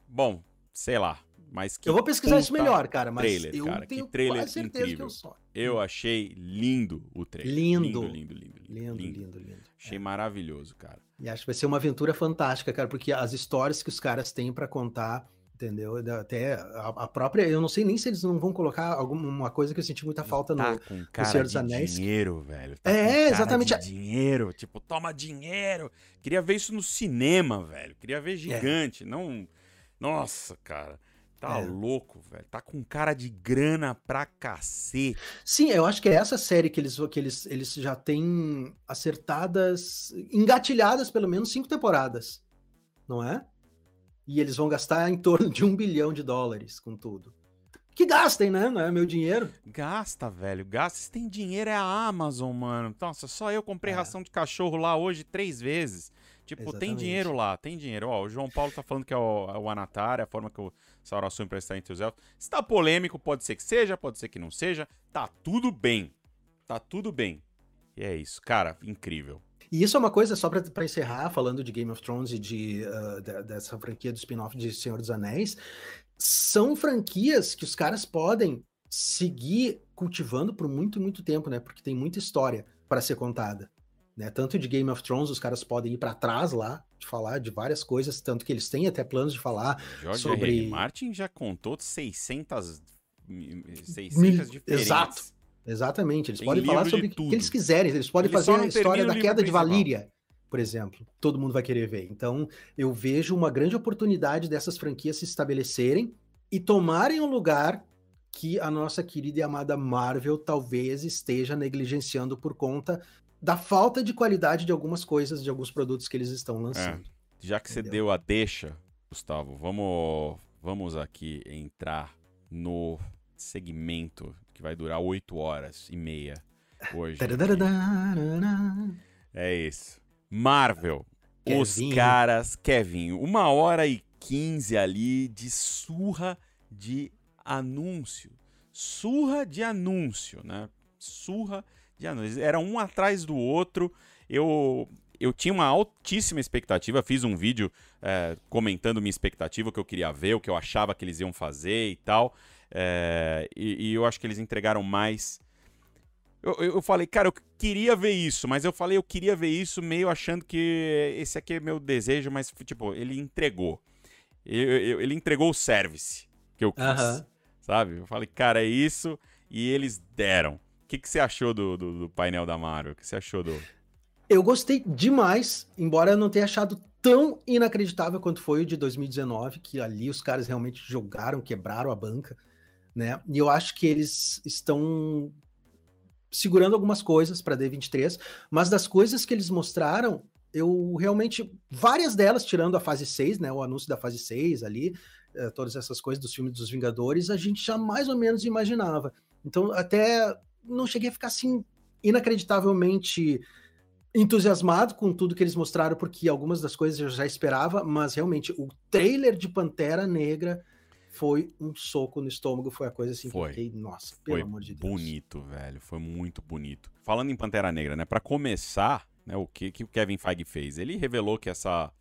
Bom, sei lá. Mas eu vou pesquisar isso melhor, cara. Mas trailer, eu cara, tenho que trailer incrível. Que eu, sou. eu achei lindo o trailer. Lindo. Lindo, lindo, lindo. Lindo, lindo, lindo. lindo. Achei é. maravilhoso, cara. E acho que vai ser uma aventura fantástica, cara, porque as histórias que os caras têm para contar, entendeu? Até a, própria, eu não sei nem se eles não vão colocar alguma coisa que eu senti muita falta tá no, com cara no Senhor dos Anéis. dinheiro, velho. Tá é, exatamente. dinheiro, tipo, toma dinheiro. Queria ver isso no cinema, velho. Queria ver é. gigante, é. não Nossa, cara. Tá é. louco, velho. Tá com cara de grana pra cacete. Sim, eu acho que é essa série que eles, que eles, eles já têm acertadas, engatilhadas pelo menos cinco temporadas, não é? E eles vão gastar em torno de um bilhão de dólares com tudo. Que gastem, né? Não é meu dinheiro. Gasta, velho. Gasta. Se tem dinheiro é a Amazon, mano. Nossa, só eu comprei é. ração de cachorro lá hoje três vezes. Tipo, Exatamente. tem dinheiro lá, tem dinheiro. Ó, o João Paulo tá falando que é o, é o Anatar, é a forma que o Sauron para estar entre os elfos. Se tá polêmico, pode ser que seja, pode ser que não seja. Tá tudo bem. Tá tudo bem. E é isso. Cara, incrível. E isso é uma coisa, só para encerrar, falando de Game of Thrones e de, uh, de dessa franquia do spin-off de Senhor dos Anéis, são franquias que os caras podem seguir cultivando por muito, muito tempo, né? Porque tem muita história para ser contada. Né? Tanto de Game of Thrones, os caras podem ir para trás lá, de falar de várias coisas, tanto que eles têm até planos de falar George sobre... R. Martin já contou 600, 600 Mil... diferentes. Exato, exatamente. Eles Tem podem falar sobre o que eles quiserem, eles podem eles fazer a história da queda de Valíria, por exemplo. Todo mundo vai querer ver. Então, eu vejo uma grande oportunidade dessas franquias se estabelecerem e tomarem o lugar que a nossa querida e amada Marvel talvez esteja negligenciando por conta da falta de qualidade de algumas coisas, de alguns produtos que eles estão lançando. É, já que Entendeu? você deu a deixa, Gustavo, vamos, vamos aqui entrar no segmento que vai durar 8 horas e meia hoje. é isso. Marvel. Os caras, Kevin, uma hora e 15 ali de surra de anúncio. Surra de anúncio, né? Surra de anúncios. Era um atrás do outro. Eu, eu tinha uma altíssima expectativa. Fiz um vídeo é, comentando minha expectativa, o que eu queria ver, o que eu achava que eles iam fazer e tal. É, e, e, eu acho que eles entregaram mais. Eu, eu, falei, cara, eu queria ver isso, mas eu falei, eu queria ver isso meio achando que esse aqui é meu desejo, mas, tipo, ele entregou. Ele, ele entregou o service que eu quis, uh -huh. sabe? Eu falei, cara, é isso, e eles deram que, que você achou do, do, do, painel da Marvel? O que você achou do. Eu gostei demais, embora eu não tenha achado tão inacreditável quanto foi o de 2019, que ali os caras realmente jogaram, quebraram a banca, né? E eu acho que eles estão segurando algumas coisas para D23, mas das coisas que eles mostraram, eu realmente, várias delas, tirando a fase 6, né, o anúncio da fase 6 ali, eh, todas essas coisas dos filmes dos Vingadores, a gente já mais ou menos imaginava. Então, até não cheguei a ficar assim inacreditavelmente entusiasmado com tudo que eles mostraram, porque algumas das coisas eu já esperava, mas realmente o trailer de Pantera Negra foi um soco no estômago, foi a coisa assim foi. que eu fiquei, nossa, pelo foi amor de Deus. bonito, velho, foi muito bonito. Falando em Pantera Negra, né, para começar, né, o que, que o Kevin Feige fez? Ele revelou que essa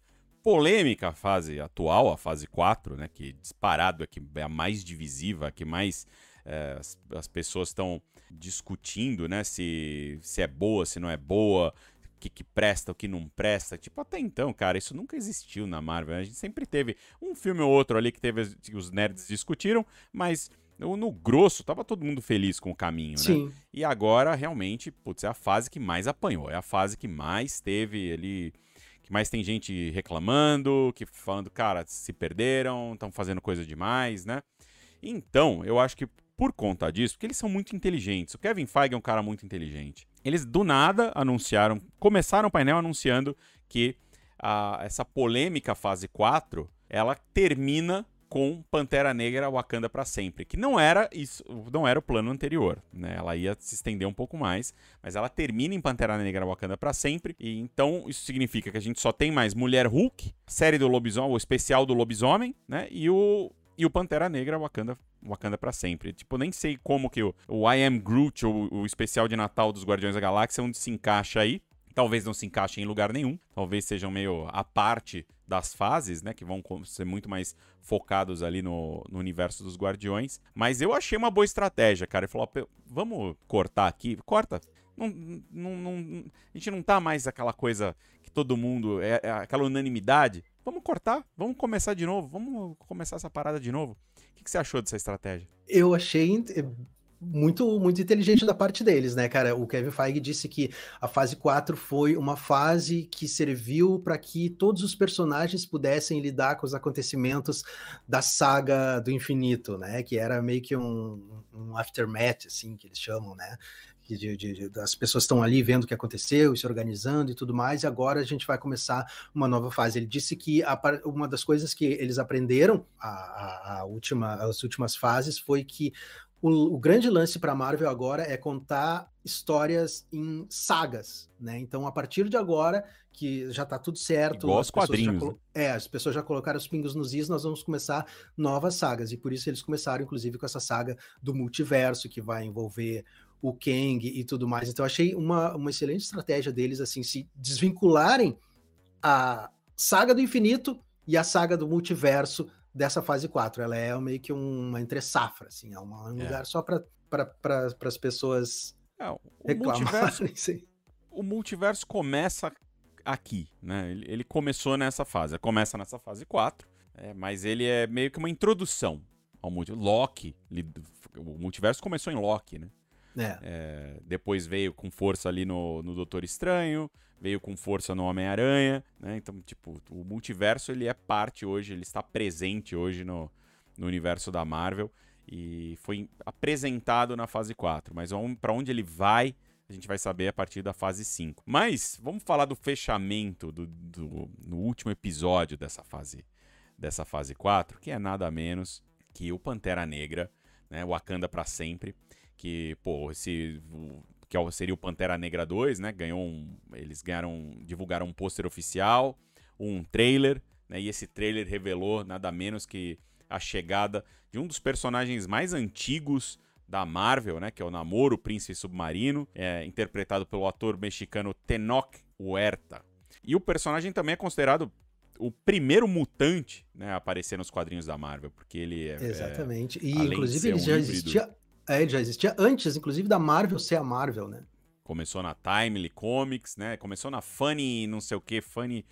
polêmica fase atual, a fase 4, né, que disparado é, que é a mais divisiva, que mais é, as, as, pessoas estão discutindo, né, se, se é boa, se não é boa, que, que presta, o que não presta. Tipo, até então, cara, isso nunca existiu na Marvel. A gente sempre teve um filme ou outro ali que teve os nerds discutiram, mas no grosso, tava todo mundo feliz com o caminho, Sim. né? E agora, realmente, putz, é a fase que mais apanhou. É a fase que mais teve ali. Que mais tem gente reclamando, que falando, cara, se perderam, estão fazendo coisa demais, né? Então, eu acho que por conta disso, porque eles são muito inteligentes. O Kevin Feige é um cara muito inteligente. Eles do nada anunciaram, começaram o painel anunciando que a, essa polêmica fase 4, ela termina com Pantera Negra Wakanda para sempre, que não era isso, não era o plano anterior, né? Ela ia se estender um pouco mais, mas ela termina em Pantera Negra Wakanda para sempre, e então isso significa que a gente só tem mais Mulher Hulk, série do lobisomem, o especial do lobisomem, né? E o e o Pantera Negra Wakanda Wakanda para sempre. Tipo, nem sei como que o, o I Am Groot, ou o especial de Natal dos Guardiões da Galáxia, onde se encaixa aí. Talvez não se encaixe em lugar nenhum. Talvez sejam meio a parte das fases, né? Que vão ser muito mais focados ali no, no universo dos Guardiões. Mas eu achei uma boa estratégia, cara. Ele falou: vamos cortar aqui. Corta. Não, não, não, a gente não tá mais aquela coisa que todo mundo. É, é aquela unanimidade. Vamos cortar, vamos começar de novo, vamos começar essa parada de novo. O que, que você achou dessa estratégia? Eu achei muito muito inteligente da parte deles, né, cara? O Kevin Feige disse que a fase 4 foi uma fase que serviu para que todos os personagens pudessem lidar com os acontecimentos da saga do infinito, né? Que era meio que um, um aftermath, assim, que eles chamam, né? De, de, as pessoas estão ali vendo o que aconteceu e se organizando e tudo mais, e agora a gente vai começar uma nova fase. Ele disse que a, uma das coisas que eles aprenderam a, a, última, as últimas fases foi que o, o grande lance para a Marvel agora é contar histórias em sagas, né? Então, a partir de agora, que já está tudo certo. Igual os quadrinhos. Né? É, as pessoas já colocaram os pingos nos is, nós vamos começar novas sagas. E por isso eles começaram, inclusive, com essa saga do multiverso, que vai envolver o Kang e tudo mais. Então, achei uma, uma excelente estratégia deles, assim, se desvincularem a saga do infinito e a saga do multiverso dessa fase 4. Ela é meio que uma entre safra, assim, é uma, um é. lugar só para pra, as pessoas é, o multiverso, o multiverso começa aqui, né? Ele, ele, começou nessa fase, começa nessa fase 4, é, mas ele é meio que uma introdução ao multiverso. Loki, o multiverso começou em Loki, né? É. É, depois veio com força ali no, no Doutor Estranho, veio com força no Homem-Aranha, né? Então, tipo, o multiverso ele é parte hoje, ele está presente hoje no, no universo da Marvel e foi apresentado na fase 4, mas para onde ele vai, a gente vai saber a partir da fase 5. Mas vamos falar do fechamento do, do no último episódio dessa fase dessa fase 4, que é nada menos que o Pantera Negra, né, Wakanda para sempre que, pô, esse que é seria o Pantera Negra 2, né? Ganhou um, eles ganharam, divulgaram um pôster oficial, um trailer, né? E esse trailer revelou nada menos que a chegada de um dos personagens mais antigos da Marvel, né? Que é o Namoro, o Príncipe Submarino, é, interpretado pelo ator mexicano Tenoch Huerta. E o personagem também é considerado o primeiro mutante né, a aparecer nos quadrinhos da Marvel, porque ele é. Exatamente. E inclusive ele um já híbrido, existia é, ele já existia antes, inclusive, da Marvel ser a Marvel, né? Começou na Timely Comics, né? Começou na Funny, não sei o que, Funny.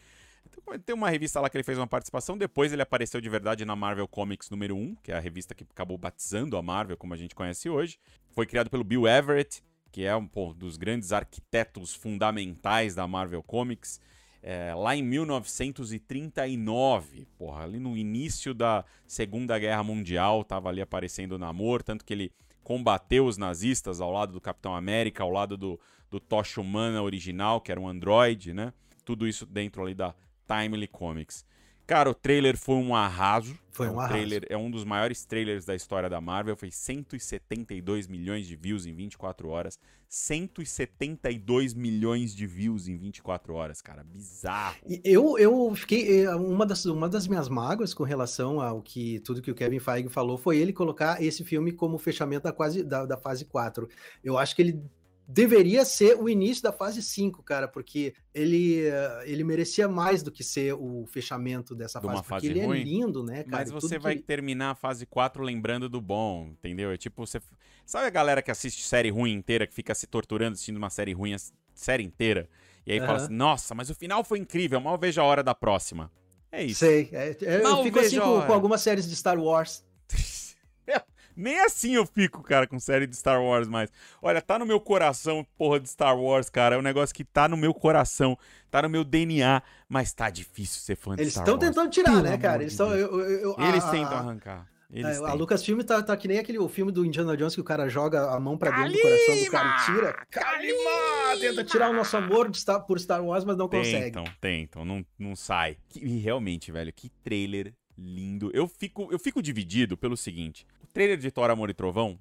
Tem uma revista lá que ele fez uma participação, depois ele apareceu de verdade na Marvel Comics número 1, que é a revista que acabou batizando a Marvel como a gente conhece hoje. Foi criado pelo Bill Everett, que é um pô, dos grandes arquitetos fundamentais da Marvel Comics. É, lá em 1939, porra, ali no início da Segunda Guerra Mundial, tava ali aparecendo o Namor, tanto que ele combateu os nazistas ao lado do Capitão América, ao lado do, do Tocha Humana original, que era um android, né? Tudo isso dentro ali da Timely Comics. Cara, o trailer foi um arraso. Foi um o arraso. Trailer é um dos maiores trailers da história da Marvel. Foi 172 milhões de views em 24 horas. 172 milhões de views em 24 horas, cara. Bizarro. Eu, eu fiquei. eh, Uma das, uma das minhas mágoas com relação ao que tudo que o Kevin Feige falou foi ele colocar esse filme como fechamento da, quase, da, da fase 4. Eu acho que ele deveria ser o início da fase 5, cara, porque ele, eh, ele merecia mais do que ser o fechamento dessa De fase. porque fase ele ruim? é lindo, né, cara? Mas você vai que- terminar a fase 4 lembrando do bom, entendeu? É tipo, você. Sabe a galera que assiste série ruim inteira, que fica se torturando assistindo uma série ruim a série inteira? E aí fala Aham. assim, nossa, mas o final foi incrível, mal vejo a hora da próxima. É isso. Sei. é- é- Mal eu fico assim com, com algumas séries de Star Wars. Nem assim eu fico, cara, com série de Star Wars mais. Olha, tá no meu coração, porra, de Star Wars, cara. É um negócio que tá no meu coração, tá no meu DNA, mas tá difícil ser fã de Eles Star estão Wars. tentando tirar, Pelo né, cara? Eles, estão, Deus. eu, eu- eu- a- Eles a- tentam a- arrancar. Eles É, a tentam. Lucasfilm tá, tá que nem aquele o filme do Indiana Jones que o cara joga a mão pra dentro do coração do cara e tira. Kalima! Tenta tirar o nosso amor Star- por Star Wars, mas não consegue. Tentam, tentam, não, não sai. E realmente, velho, que trailer lindo. Eu fico, eu fico dividido pelo seguinte: o trailer de Thor Amor e Trovão,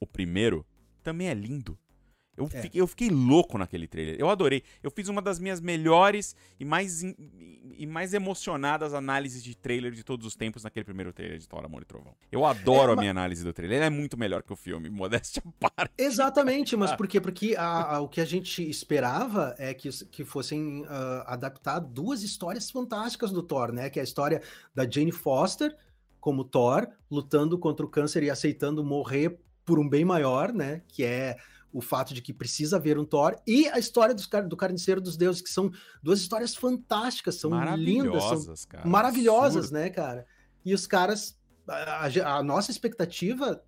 o primeiro, também é lindo. Eu, É. fiquei, eu fiquei louco naquele trailer. Eu adorei. Eu fiz uma das minhas melhores e mais, in- e mais emocionadas análises de trailer de todos os tempos naquele primeiro trailer de Thor Amor e Trovão. Eu adoro É, a minha análise do trailer. Ele é muito melhor que o filme, modéstia parte. Exatamente, mas por quê? Porque a- a- o que a gente esperava é que, que fossem ah, adaptar duas histórias fantásticas do Thor, né? Que é a história da Jane Foster como Thor, lutando contra o câncer e aceitando morrer por um bem maior, né? Que é o fato de que precisa haver um Thor, e a história dos do Carniceiro dos Deuses, que são duas histórias fantásticas, são lindas, são Maravilhosas, cara. maravilhosas, Absurdo. né, cara? E os caras, a, a- a nossa expectativa,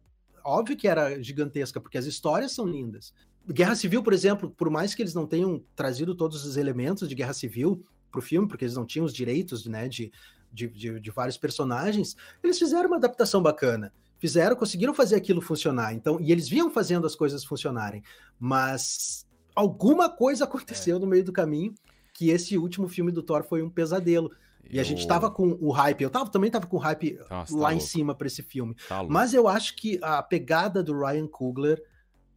óbvio que era gigantesca, porque as histórias são lindas. Guerra Civil, por exemplo, por mais que eles não tenham trazido todos os elementos de Guerra Civil pro filme, porque eles não tinham os direitos, né, de, de, de, de vários personagens, eles fizeram uma adaptação bacana. Fizeram, conseguiram fazer aquilo funcionar. Então, e eles vinham fazendo as coisas funcionarem, mas alguma coisa aconteceu no meio do caminho que esse último filme do Thor foi um pesadelo. E a gente tava com o hype, eu tava, também tava com o hype Nossa, lá tá em cima pra esse filme. tá. Mas eu acho que a pegada do Ryan Coogler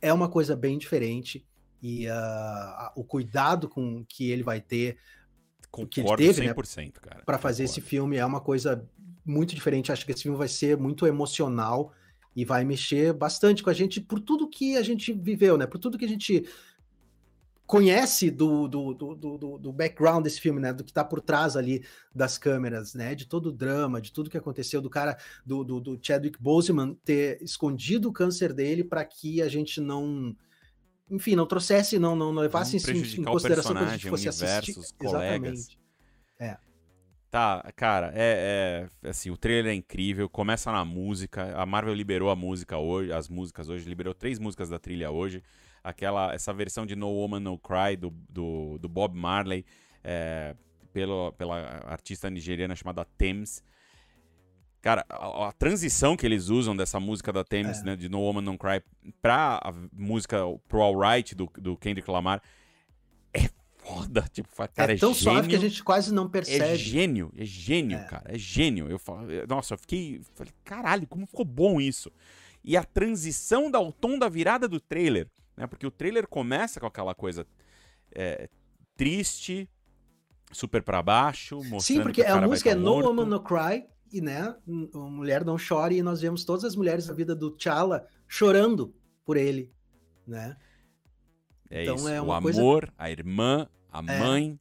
é uma coisa bem diferente e ah, o cuidado com que ele vai ter que ele Concordo teve, né, 100%, cara. para fazer esse Concordo. filme é uma coisa muito diferente. Acho que esse filme vai ser muito emocional e vai mexer bastante com a gente por tudo que a gente viveu, né? Por tudo que a gente conhece do, do, do, do, do- background desse filme, né? Do que tá por trás ali das câmeras, né? De todo o drama, de tudo que aconteceu, do cara, do, do, do Chadwick Boseman ter escondido o câncer dele para que a gente não. Enfim, não trouxesse, não, não, não levasse Não em- consideração quando a gente fosse universos, assistir. colegas. Exatamente. Tá, cara, é, é- assim, o trailer é incrível, começa na música, a Marvel liberou a música hoje, as músicas hoje, liberou três músicas da trilha hoje, aquela, essa versão de No Woman No Cry do, do, do Bob Marley, é, pelo, pela artista nigeriana chamada Thames. Cara, a, a transição que eles usam dessa música da Thames, É. né, de No Woman No Cry, pra a música Pro Alright do, do Kendrick Lamar, foda, tipo, cara, é tão gênio. suave que a gente quase não É percebe. gênio, é gênio, É. cara, é gênio. Eu falo, nossa, eu fiquei, falei, caralho, como ficou bom isso. E a transição da, o tom da virada do trailer, né? Porque o trailer começa com aquela coisa é, triste, super pra baixo, mostrando Sim, porque a música tá é No. Woman No Cry, e né, mulher não chore, e nós vemos todas as mulheres da vida do T'Challa chorando por ele, né? É então isso, é o uma coisa- amor, a irmã, a É. mãe.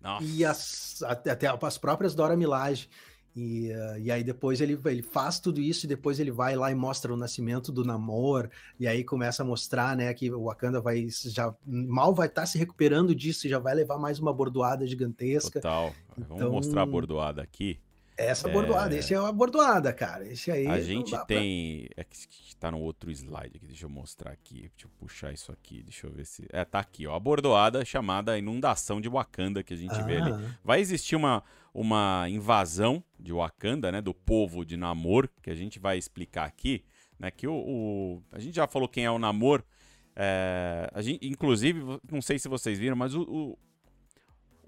Nossa. E as, até, as próprias Dora Milaje. E, ah, e aí depois ele, ele faz tudo isso e depois ele vai lá e mostra o nascimento do Namor, e aí começa a mostrar, né, que o Wakanda vai já mal vai estar se recuperando disso e já vai levar mais uma bordoada gigantesca. Total. Vamos Então- mostrar a bordoada aqui. Essa É. bordoada, esse é uma bordoada, cara. Esse aí A gente dá pra- tem. É que tá no outro slide aqui, deixa eu mostrar aqui. Deixa eu puxar isso aqui, deixa eu ver se. É, tá aqui, ó. A bordoada chamada Inundação de Wakanda que a gente vê ali. Ah, Vai existir uma, uma invasão de Wakanda, né? Do povo de Namor, que a gente vai explicar aqui, né? Que o. o- a gente já falou quem é o Namor. é, a gente, inclusive, não sei se vocês viram, mas o, o,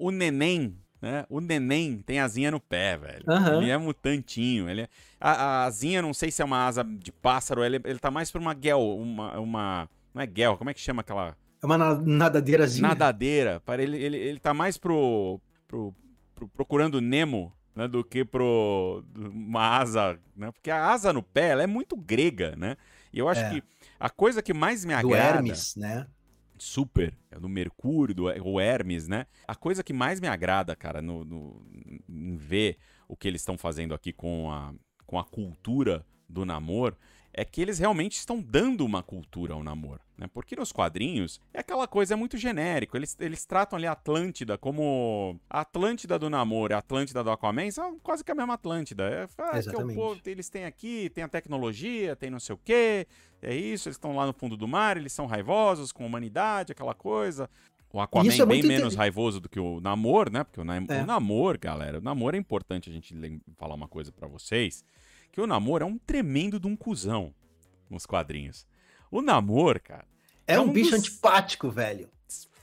o neném, né? O neném tem asinha no pé, velho. Aham. Ele é mutantinho. Ele é... a, a asinha, não sei se é uma asa de pássaro, ele, ele tá mais pra uma guel, uma, uma... Não é guel, como é que chama aquela... É uma na- nadadeirazinha. Nadadeira. Para ele, ele, ele tá mais pro, pro, pro procurando Nemo, né, do que pro uma asa, né? Porque a asa no pé, ela é muito grega, né? E eu acho É. que a coisa que mais me do agrada Hermes, né? Super, é do Mercúrio, do o Hermes, né? A coisa que mais me agrada, cara, no, no- em ver o que eles estão fazendo aqui com a, com a cultura do namoro, é que eles realmente estão dando uma cultura ao namoro, né? Porque nos quadrinhos é aquela coisa é muito genérico. Eles, eles tratam ali a Atlântida como a Atlântida do namoro, e a Atlântida do Aquaman são quase que a mesma Atlântida. É, ah, que é o Exatamente. povo, eles têm aqui, tem a tecnologia, tem não sei o quê, é isso, eles estão lá no fundo do mar, eles são raivosos com a humanidade, aquela coisa. O Aquaman é bem menos raivoso do que o Namor, né? Porque o, nam É. o Namor, galera, o Namor é importante a gente falar uma coisa pra vocês, que o Namor é um tremendo de um cuzão nos quadrinhos. O Namor, cara, É, É um, um bicho dos- antipático, velho.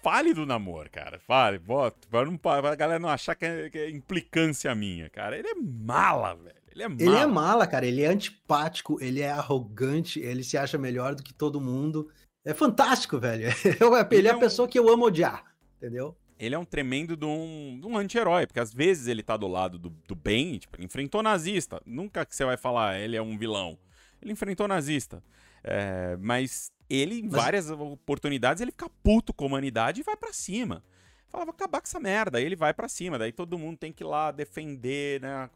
fale do Namor, cara, fale, bota, pra, não, pra galera não achar que é, que é implicância minha, cara. Ele é mala, velho. Ele é mala. Ele é mala, cara. Ele é antipático, ele é arrogante, ele se acha melhor do que todo mundo. É fantástico, velho. Eu- Ele, Ele é é a um- pessoa que eu amo odiar, entendeu? Ele é um tremendo de um, um anti-herói, porque às vezes ele tá do lado do, do bem, tipo, ele enfrentou nazista. Nunca que você vai falar, ele é um vilão. Ele enfrentou nazista. É, mas ele, em Mas- várias oportunidades, ele fica puto com a humanidade e vai pra cima. Fala, vou acabar com essa merda. Aí ele vai pra cima. Daí todo mundo tem que ir lá defender, né?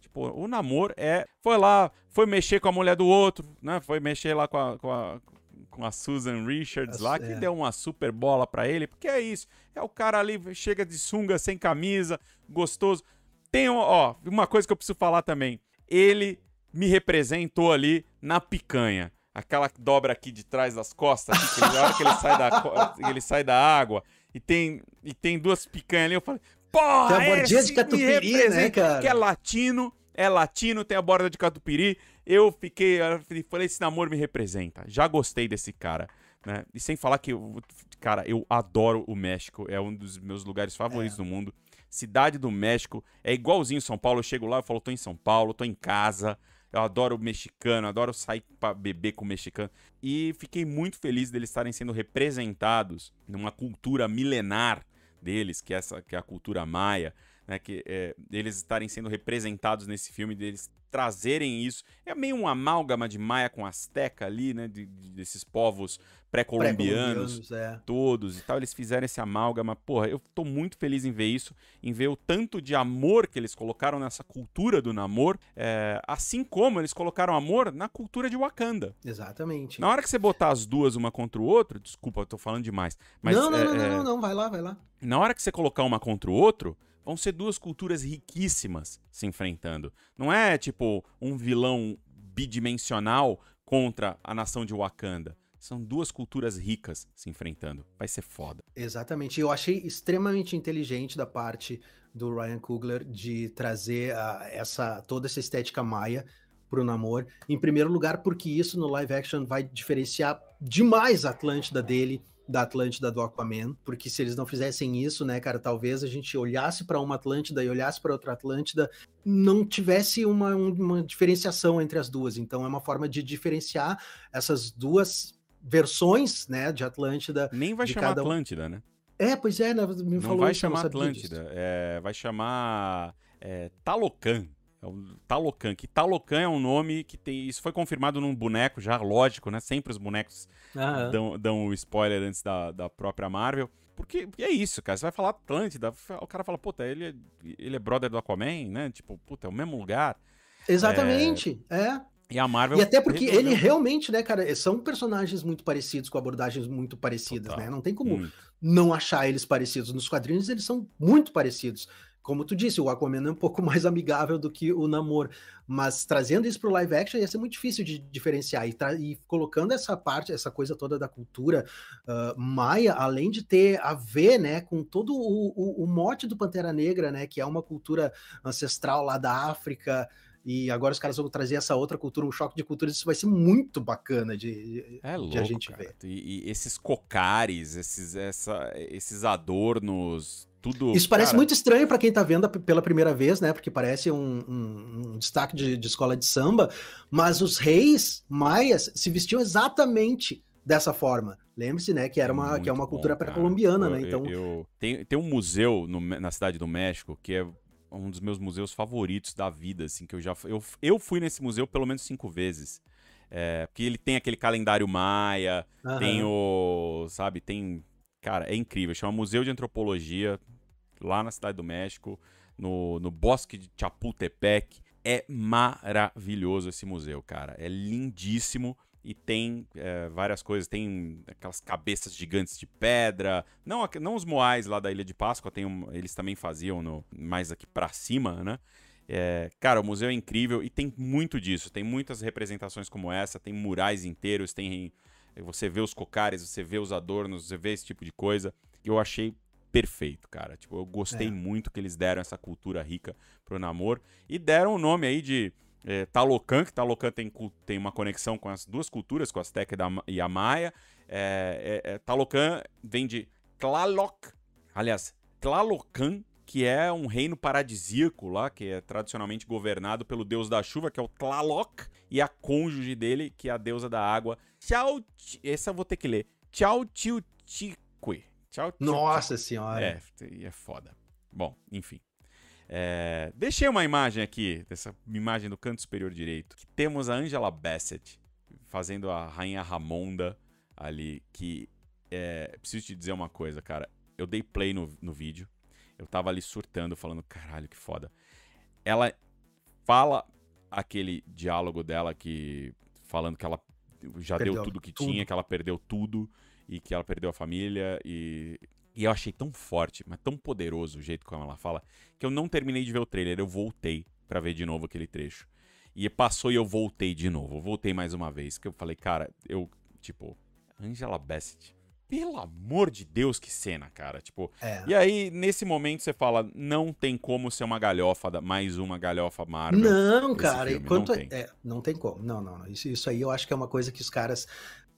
Tipo, o namoro é. Foi lá, foi mexer com a mulher do outro, né? Foi mexer lá com a, com a, com a Susan Richards lá, que É. deu uma super bola pra ele. Porque é isso. É o cara ali, chega de sunga, sem camisa, gostoso. Tem, ó, uma coisa que eu preciso falar também. Ele me representou ali na picanha. Aquela que dobra aqui de trás das costas, aqui, que na hora que ele sai da, ele sai da água e tem, e tem duas picanhas ali, eu falei, porra, bordinha esse de catupiry, me representa", né, cara? Que é latino, é latino, tem a borda de catupiry. Eu fiquei, falei, esse namoro me representa. Já gostei desse cara, né? E sem falar que, eu, cara, eu adoro o México, é um dos meus lugares favoritos do mundo. Cidade do México, é igualzinho São Paulo. Eu chego lá e falo, tô em São Paulo, tô em casa. Eu adoro o mexicano, adoro sair pra beber com o mexicano. E fiquei muito feliz deles estarem sendo representados numa cultura milenar deles, que é, essa, que é a cultura maia, né? Que é, eles estarem sendo representados nesse filme, deles trazerem isso. É meio um amálgama de maia com asteca ali, né? de- de- desses povos pré-colombianos Pré-colombianos, é. todos e tal, eles fizeram esse amálgama. Porra, eu tô muito feliz em ver isso, em ver o tanto de amor que eles colocaram nessa cultura do namoro, é, assim como eles colocaram amor na cultura de Wakanda. Exatamente. Na hora que você botar as duas uma contra o outro, desculpa, eu tô falando demais, mas não, não, é, não, não, é, não, não, vai lá, vai lá. na hora que você colocar uma contra o outro, vão ser duas culturas riquíssimas se enfrentando. Não é tipo um vilão bidimensional contra a nação de Wakanda. São duas culturas ricas se enfrentando. Vai ser foda. Exatamente. Eu achei extremamente inteligente da parte do Ryan Coogler de trazer ah, essa toda essa estética maia pro namoro. Em primeiro lugar, porque isso no live action vai diferenciar demais a Atlântida dele da Atlântida do Aquaman, porque se eles não fizessem isso, né, cara, talvez a gente olhasse para uma Atlântida e olhasse para outra Atlântida, não tivesse uma, um- uma diferenciação entre as duas. Então é uma forma de diferenciar essas duas versões, né, de Atlântida Nem vai chamar cada. Atlântida, né? é, pois é, né? Me Não falou vai isso, chamar Atlântida. é, vai chamar é, Talocan. É o Talocan. Que Talocan é um nome que tem. Isso foi confirmado num boneco já, lógico, né? Sempre os bonecos Aham. dão, dão o spoiler antes da, da própria Marvel. Porque é isso, cara. Você vai falar Atlântida, o cara fala, puta, ele é, ele é brother do Aquaman, né? Tipo, puta, é o mesmo lugar. Exatamente, é. E a Marvel. E até porque ele realmente, né, cara, são personagens muito parecidos, com abordagens muito parecidas, Total. né? Não tem como muito. não achar eles parecidos. Nos quadrinhos eles são muito parecidos. Como tu disse, o Aquaman é um pouco mais amigável do que o Namor, mas trazendo isso pro live action ia ser muito difícil de diferenciar e, e colocando essa parte, essa coisa toda da cultura ah, maia, além de ter a ver, né, com todo o, o, o mote do Pantera Negra, né, que é uma cultura ancestral lá da África, e agora os caras vão trazer essa outra cultura, um choque de culturas, isso vai ser muito bacana de, de- É de louco, a gente cara. ver. E, e esses cocares, esses, essa, esses adornos tudo. Isso parece cara... muito estranho para quem tá vendo pela primeira vez, né? Porque parece um, um, um destaque de, de, escola de samba, mas os reis maias se vestiam exatamente dessa forma. Lembre-se, né, que era uma, que é uma cultura pré-colombiana, né? Então, eu, eu, tem, tem um museu no, na cidade do México que é um dos meus museus favoritos da vida, assim, que eu já eu, eu fui nesse museu pelo menos cinco vezes. É, porque ele tem aquele calendário maia, uhum. tem o, sabe, tem, cara, é incrível, chama Museu de Antropologia, lá na Cidade do México, no, no Bosque de Chapultepec, é maravilhoso esse museu, cara, é lindíssimo, e tem é, várias coisas. Tem aquelas cabeças gigantes de pedra. Não, não os moais lá da Ilha de Páscoa, tem um, eles também faziam no, mais aqui para cima, né? É, cara, o museu é incrível e tem muito disso. Tem muitas representações como essa, tem murais inteiros, tem você vê os cocares, você vê os adornos, você vê esse tipo de coisa. Eu achei perfeito, cara. Tipo, eu gostei é. muito que eles deram essa cultura rica pro namoro e deram o nome aí de é, Talocan, que Talocan tem, tem uma conexão com as duas culturas, com a Azteca e a Maia. É, é, é, Talocan vem de Tlaloc, aliás, Tlalocan, que é um reino paradisíaco lá, que é tradicionalmente governado pelo deus da chuva, que é o Tlaloc, e a cônjuge dele, que é a deusa da água, Tchau, essa eu vou ter que ler, Tchau Tiutique. Tchau, Nossa senhora. É, é foda. Bom, enfim. É, deixei uma imagem aqui, dessa imagem do canto superior direito, que temos a Angela Bassett fazendo a Rainha Ramonda ali, que é, preciso te dizer uma coisa, cara. Eu dei play no, no vídeo, eu tava ali surtando, falando, caralho, que foda. Ela fala aquele diálogo dela que falando que ela já perdeu deu tudo que tudo. tinha, que ela perdeu tudo e que ela perdeu a família e e eu achei tão forte, mas tão poderoso o jeito como ela fala, que eu não terminei de ver o trailer, eu voltei para ver de novo aquele trecho. E passou e eu voltei de novo. Eu voltei mais uma vez, que eu falei, cara, eu, tipo, Angela Bassett. Pelo amor de Deus, que cena, cara. Tipo, é. e aí, nesse momento, você fala, não tem como ser uma galhofa, mais uma galhofa Marvel. Não, cara, enquanto não tem. É, não tem como. Não, não, não. Isso, isso aí eu acho que é uma coisa que os caras,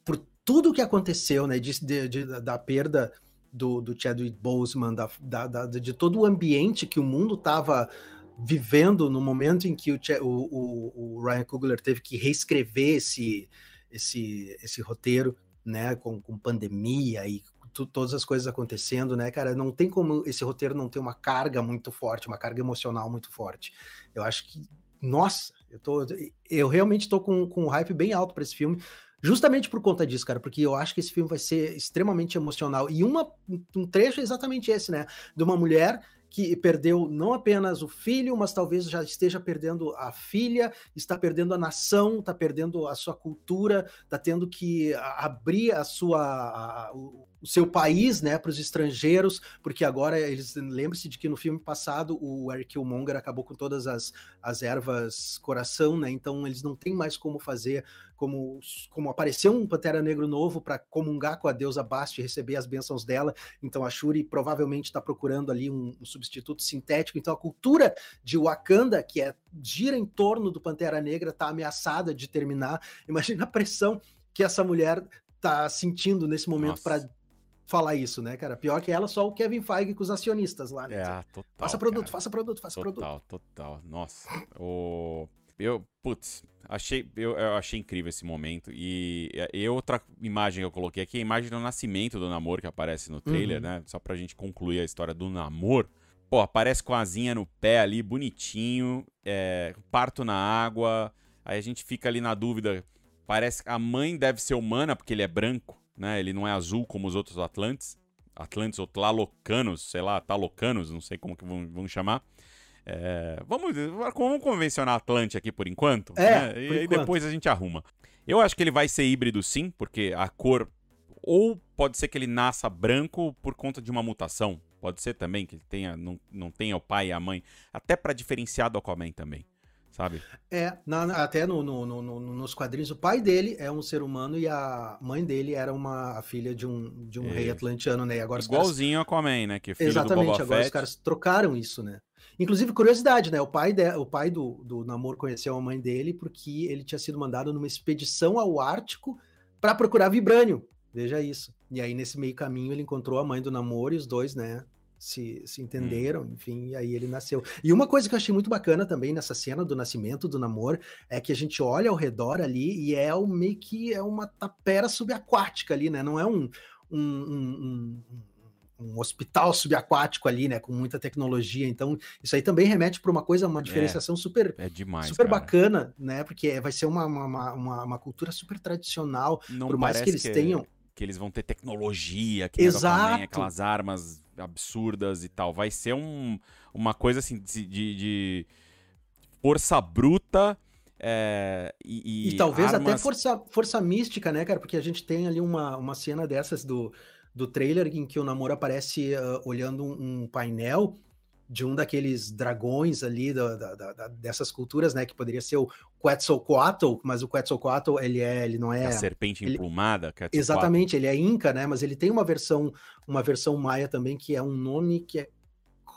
por tudo que aconteceu, né, de, de, de da perda do, do Chadwick Boseman, da, da, da, de todo o ambiente que o mundo estava vivendo no momento em que o, o, o, Ryan Coogler teve que reescrever esse, esse, esse roteiro, né, com, com pandemia e todas as coisas acontecendo, né, cara, não tem como esse roteiro não ter uma carga muito forte, uma carga emocional muito forte. Eu acho que, nossa, eu tô, eu realmente tô com, com um hype bem alto para esse filme, Justamente por conta disso, cara, porque eu acho que esse filme vai ser extremamente emocional. E uma, um trecho é exatamente esse, né? De uma mulher que perdeu não apenas o filho, mas talvez já esteja perdendo a filha, está perdendo a nação, está perdendo a sua cultura, está tendo que abrir a sua, a, o seu país, né, para os estrangeiros, porque agora eles lembre-se de que no filme passado o Eric Killmonger acabou com todas as, as ervas coração, né? Então eles não têm mais como fazer como como apareceu um Pantera Negro novo para comungar com a deusa Bast e receber as bênçãos dela. Então a Shuri provavelmente está procurando ali um, um, substituto sintético. Então a cultura de Wakanda, que é gira em torno do Pantera Negra, está ameaçada de terminar. Imagina a pressão que essa mulher tá sentindo nesse momento para falar isso, né, cara? Pior que ela, só o Kevin Feige com os acionistas lá, né? É, total. Faça produto, cara. faça produto, faça total, produto. Total, total. Nossa. o... Eu, putz, achei, eu, eu, achei incrível esse momento. E, e outra imagem que eu coloquei aqui é a imagem do nascimento do namoro que aparece no trailer, uhum. né? Só pra gente concluir a história do namoro. Pô, aparece com a asinha no pé ali, bonitinho, é, parto na água. Aí a gente fica ali na dúvida. Parece que a mãe deve ser humana, porque ele é branco né? Ele não é azul como os outros Atlantes. Atlantes ou Tlalocanos, sei lá, Talocanos, não sei como que vão, vão chamar. É, vamos, vamos convencionar Atlante aqui por enquanto, é, né? e enquanto. depois a gente arruma. Eu acho que ele vai ser híbrido sim, porque a cor. Ou pode ser que ele nasça branco por conta de uma mutação. Pode ser também que ele tenha, não, não tenha o pai e a mãe. Até para diferenciar do Aquaman também sabe? É, na, até no, no, no, nos quadrinhos, o pai dele é um ser humano e a mãe dele era uma filha de um, de um é. rei atlantiano, né? E agora Igualzinho caras... Aquaman, né? Que é filho Exatamente, agora Fett. os caras trocaram isso, né? Inclusive, curiosidade, né? O pai, de, o pai do, do Namor conheceu a mãe dele porque ele tinha sido mandado numa expedição ao Ártico para procurar vibrânio. Veja isso. E aí, nesse meio caminho, ele encontrou a mãe do Namor e os dois, né? Se, se entenderam, hum. enfim, e aí ele nasceu. E uma coisa que eu achei muito bacana também nessa cena do nascimento do namoro é que a gente olha ao redor ali e é o meio que é uma tapera subaquática ali, né? Não é um, um, um, um hospital subaquático ali, né, com muita tecnologia. Então, isso aí também remete para uma coisa, uma é, diferenciação é, super, é demais, super bacana, né? Porque vai ser uma, uma, uma, uma cultura super tradicional, Não por mais que eles que, tenham. Que eles vão ter tecnologia, que Exato. aquelas armas absurdas e tal. Vai ser um, uma coisa assim de, de força bruta. É, e, e, e, talvez armas... até força, força mística, né, cara? Porque a gente tem ali uma, uma cena dessas do, do trailer em que o Namor aparece uh, olhando um, um, painel de um daqueles dragões ali da, da, da, dessas culturas, né? Que poderia ser o Quetzalcoatl, mas o Quetzalcoatl ele é, ele não é, a serpente ele... emplumada. Exatamente, ele é inca, né? Mas ele tem uma versão, uma versão maia também que é um nome que é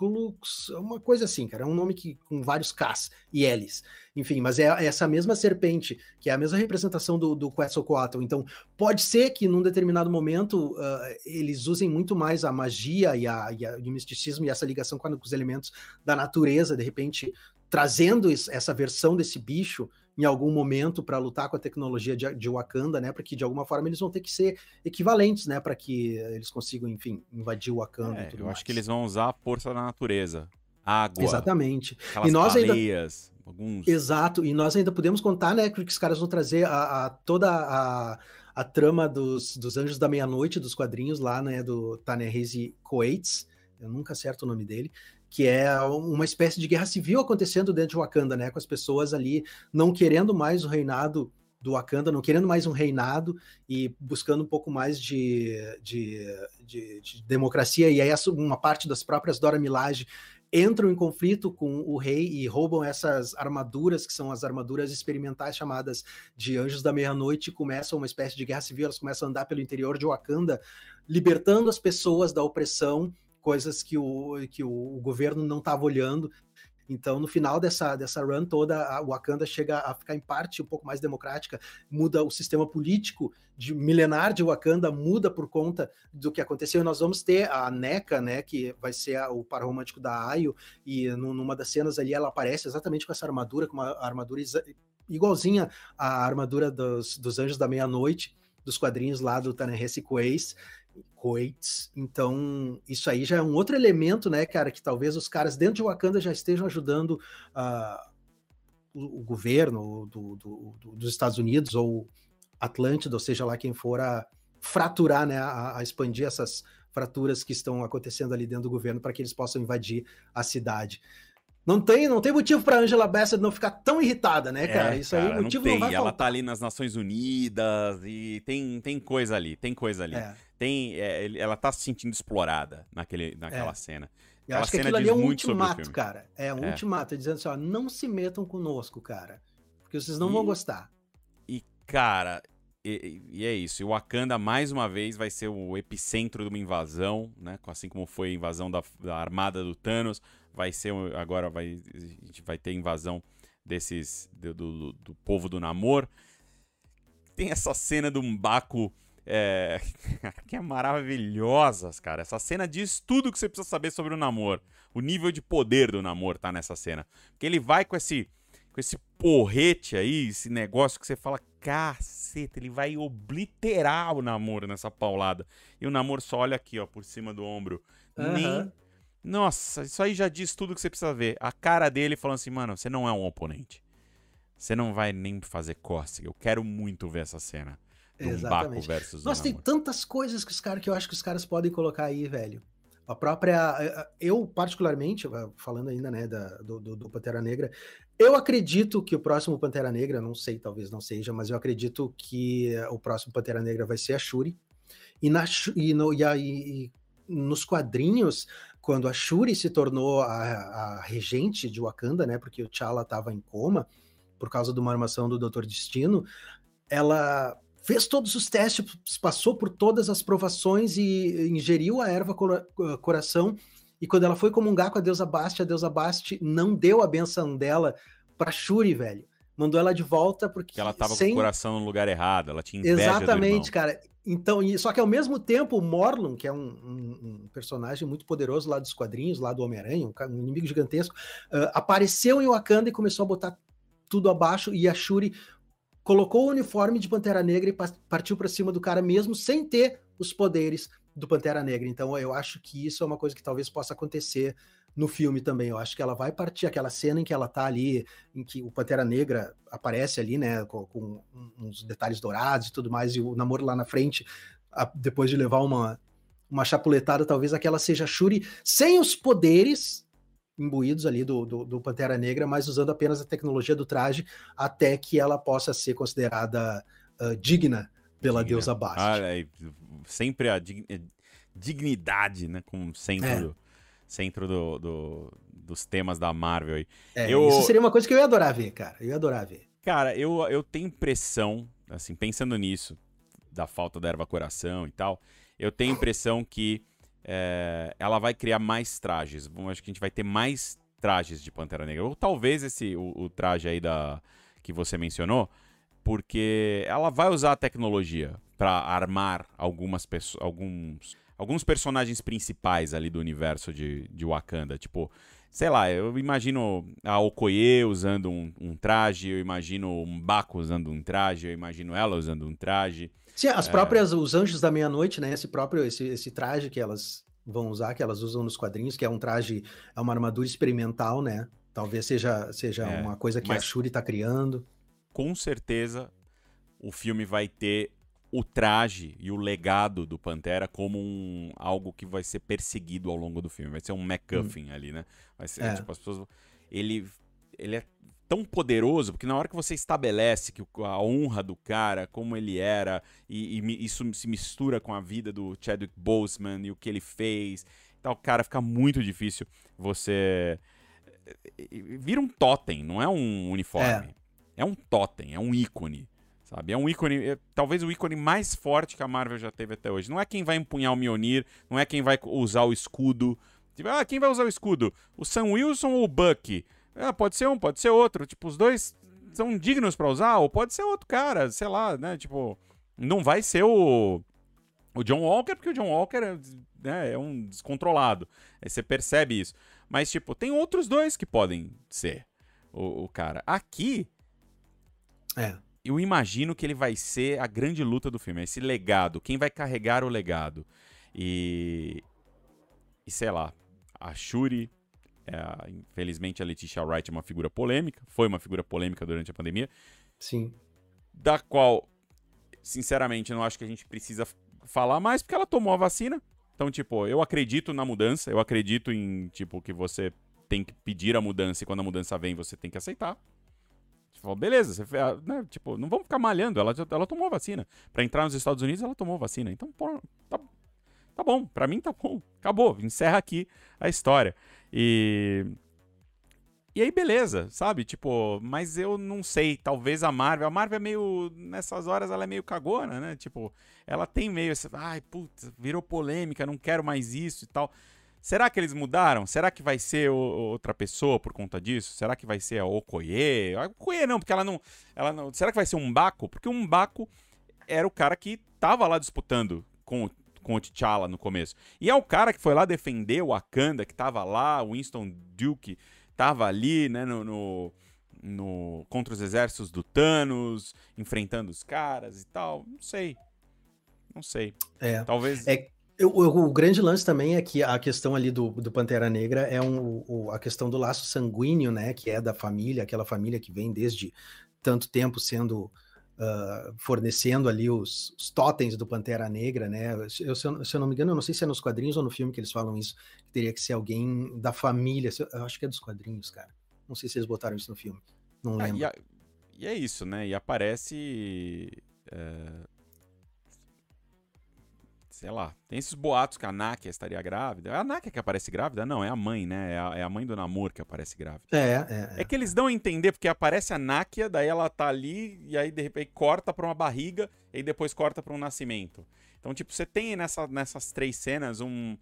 Klux, uma coisa assim, cara, é um nome que com vários Ks e Ls. Enfim, mas é, é essa mesma serpente, que é a mesma representação do, do Quetzalcoatl. Então, pode ser que num determinado momento uh, eles usem muito mais a magia e, a, e, a, e o misticismo e essa ligação com os elementos da natureza, de repente trazendo essa versão desse bicho em algum momento para lutar com a tecnologia de, de, Wakanda, né? Porque de alguma forma eles vão ter que ser equivalentes, né? Para que eles consigam, enfim, invadir o Wakanda. É, eu mais. acho que eles vão usar a força da natureza, água. Exatamente. E nós baleias, ainda alguns. Exato. E nós ainda podemos contar, né? Que os caras vão trazer a, a toda a, a trama dos, dos Anjos da Meia-Noite dos quadrinhos lá, né? Do Tanehisi Coates. Eu nunca acerto o nome dele que é uma espécie de guerra civil acontecendo dentro de Wakanda, né? Com as pessoas ali não querendo mais o reinado do Wakanda, não querendo mais um reinado e buscando um pouco mais de, de, de, de democracia. E aí uma parte das próprias Dora Milaje entram em conflito com o rei e roubam essas armaduras, que são as armaduras experimentais chamadas de Anjos da Meia-Noite, começam uma espécie de guerra civil, elas começam a andar pelo interior de Wakanda, libertando as pessoas da opressão coisas que o, que o, governo não estava olhando. Então, no final dessa, dessa run toda, a Wakanda chega a ficar em parte um pouco mais democrática, muda o sistema político de milenar de Wakanda, muda por conta do que aconteceu. E nós vamos ter a NECA, né, que vai ser a, o par romântico da Ayo, e numa das cenas ali ela aparece exatamente com essa armadura, com uma armadura igualzinha à armadura dos, dos Anjos da Meia-Noite, dos quadrinhos lá do Tanehisi Coates, Coates. Então, isso aí já é um outro elemento, né, cara, que talvez os caras dentro de Wakanda já estejam ajudando uh, o, o, governo do, do, do, dos Estados Unidos ou Atlântida, ou seja lá quem for, a fraturar, né, a, a expandir essas fraturas que estão acontecendo ali dentro do governo para que eles possam invadir a cidade. Não tem, não tem motivo para Angela Bassett não ficar tão irritada, né, cara? É, Isso cara, aí, motivo não, não vai Ela faltar. tá ali nas Nações Unidas e tem, tem coisa ali, tem coisa ali. É. Tem, é, ela tá se sentindo explorada naquele, naquela é. cena. Eu acho que aquilo ali é um ultimato, cara. É um é. ultimato, dizendo assim, ó, não se metam conosco, cara. Porque vocês não e, vão gostar. E, cara, e, e, é isso. E Wakanda, mais uma vez, vai ser o epicentro de uma invasão, né? Assim como foi a invasão da, da armada do Thanos vai ser agora vai a gente vai ter invasão desses do, do, do povo do Namor. Tem essa cena do Mbaku é, que é maravilhosa, cara. Essa cena diz tudo que você precisa saber sobre o Namor. O nível de poder do Namor tá nessa cena. Porque ele vai com esse com esse porrete aí, esse negócio que você fala, caceta, ele vai obliterar o Namor nessa paulada. E o Namor só olha aqui, ó, por cima do ombro. Uhum. Nem nossa, isso aí já diz tudo que você precisa ver. A cara dele falando assim, mano, você não é um oponente. Você não vai nem fazer cócega. Eu quero muito ver essa cena. Exatamente. versus Nossa, tem tantas coisas que os caras que eu acho que os caras podem colocar aí, velho. A própria. Eu, particularmente, falando ainda, né, da, do, do, do, Pantera Negra, eu acredito que o próximo Pantera Negra, não sei, talvez não seja, mas eu acredito que o próximo Pantera Negra vai ser a Shuri. E, na, e, no, e, a, e nos quadrinhos, quando a Shuri se tornou a, a regente de Wakanda, né, porque o T'Challa estava em coma por causa de uma armação do Doutor Destino, ela fez todos os testes, passou por todas as provações e ingeriu a erva cora coração. E quando ela foi comungar com a deusa Basti, a deusa Basti não deu a benção dela para Shuri, velho. Mandou ela de volta porque. ela tava sem... com o coração no lugar errado, ela tinha inveja Exatamente, cara. então, só que ao mesmo tempo, o Morlun, que é um, um, um, personagem muito poderoso lá dos quadrinhos, lá do Homem-Aranha, um, um, inimigo gigantesco, uh, apareceu em Wakanda e começou a botar tudo abaixo, e a Shuri colocou o uniforme de Pantera Negra e partiu para cima do cara mesmo, sem ter os poderes do Pantera Negra. Então, eu acho que isso é uma coisa que talvez possa acontecer no filme também. Eu acho que ela vai partir aquela cena em que ela tá ali, em que o Pantera Negra aparece ali, né, com, com uns detalhes dourados e tudo mais, e o namoro lá na frente, a, depois de levar uma, uma chapuletada, talvez aquela seja Shuri sem os poderes imbuídos ali do, do, do, Pantera Negra, mas usando apenas a tecnologia do traje até que ela possa ser considerada uh, digna pela digna. deusa Bast. Ah, é, sempre a dig dignidade, né, como centro é. do centro do, do, dos temas da Marvel aí. É, eu... Isso seria uma coisa que eu ia adorar ver, cara. Eu ia adorar ver. Cara, eu, eu tenho impressão, assim, pensando nisso, da falta da erva coração e tal, eu tenho impressão que é, ela vai criar mais trajes. Bom, acho que a gente vai ter mais trajes de Pantera Negra. Ou talvez esse o, o traje aí da que você mencionou, porque ela vai usar a tecnologia para armar algumas pessoas, alguns alguns personagens principais ali do universo de, de Wakanda. Tipo, sei lá, eu imagino a Okoye usando um, um, traje, eu imagino um Baco usando um traje, eu imagino ela usando um traje. Sim, as é... próprias, os Anjos da Meia-Noite, né? Esse próprio, esse, esse traje que elas vão usar, que elas usam nos quadrinhos, que é um traje, é uma armadura experimental, né? Talvez seja, seja é, uma coisa que a Shuri tá criando. Com certeza o filme vai ter o traje e o legado do Pantera como um, algo que vai ser perseguido ao longo do filme. Vai ser um MacGuffin hum. ali, né? Vai ser, é. tipo, as pessoas... Ele, ele é tão poderoso, porque na hora que você estabelece que a honra do cara, como ele era, e, e isso se mistura com a vida do Chadwick Boseman e o que ele fez, tal, cara, fica muito difícil você... Vira um totem, não é um uniforme. É, é um totem, é um ícone. Sabe? É um ícone, é, talvez o ícone mais forte que a Marvel já teve até hoje. Não é quem vai empunhar o Mjolnir, não é quem vai usar o escudo. Tipo, ah, quem vai usar o escudo? O Sam Wilson ou o Bucky? Ah, pode ser um, pode ser outro. Tipo, os dois são dignos para usar, ou pode ser outro cara, sei lá, né? Tipo, não vai ser o, o John Walker, porque o John Walker é, né, é um descontrolado. Aí você percebe isso. Mas, tipo, tem outros dois que podem ser o, o cara. Aqui. É eu imagino que ele vai ser a grande luta do filme, esse legado, quem vai carregar o legado. E, e sei lá, a Shuri, é, infelizmente a Letitia Wright é uma figura polêmica, foi uma figura polêmica durante a pandemia. Sim. Da qual, sinceramente, eu não acho que a gente precisa falar mais, porque ela tomou a vacina. Então, tipo, eu acredito na mudança, eu acredito em, tipo, que você tem que pedir a mudança e quando a mudança vem você tem que aceitar. Falou, beleza, você, né, tipo, não vamos ficar malhando, ela, ela tomou vacina. Para entrar nos Estados Unidos, ela tomou vacina. Então, pô, tá, tá bom, para mim tá bom. Acabou, encerra aqui a história. E e aí, beleza, sabe? Tipo, mas eu não sei, talvez a Marvel. A Marvel é meio. Nessas horas ela é meio cagona, né? Tipo, ela tem meio essa. Ai, putz, virou polêmica, não quero mais isso e tal. Será que eles mudaram? Será que vai ser o, outra pessoa por conta disso? Será que vai ser a Okoye? A Okoye não, porque ela não, ela não. Será que vai ser um Baco? Porque um Baco era o cara que tava lá disputando com, com o T'Challa no começo. E é o cara que foi lá defender o Wakanda, que tava lá, o Winston Duke tava ali, né, no, no, no, contra os exércitos do Thanos, enfrentando os caras e tal. Não sei. Não sei. É. Talvez. É o, o, grande lance também é que a questão ali do, do Pantera Negra é um, o, a questão do laço sanguíneo, né? Que é da família, aquela família que vem desde tanto tempo sendo uh, fornecendo ali os, os totens do Pantera Negra, né? Eu, se, eu, se, eu, não me engano, eu não sei se é nos quadrinhos ou no filme que eles falam isso, que teria que ser alguém da família. Eu acho que é dos quadrinhos, cara. Não sei se eles botaram isso no filme. Não lembro. Ah, e, a, e, é isso, né? E aparece. Uh sei lá, tem esses boatos que a Nakia estaria grávida. É a Nakia que aparece grávida? Não, é a mãe, né? É a, é a mãe do Namor que aparece grávida. É, é, é. É que eles dão a entender, porque aparece a Nakia, daí ela tá ali, e aí de repente corta pra uma barriga, e depois corta pra um nascimento. Então, tipo, você tem nessa, nessas três cenas um.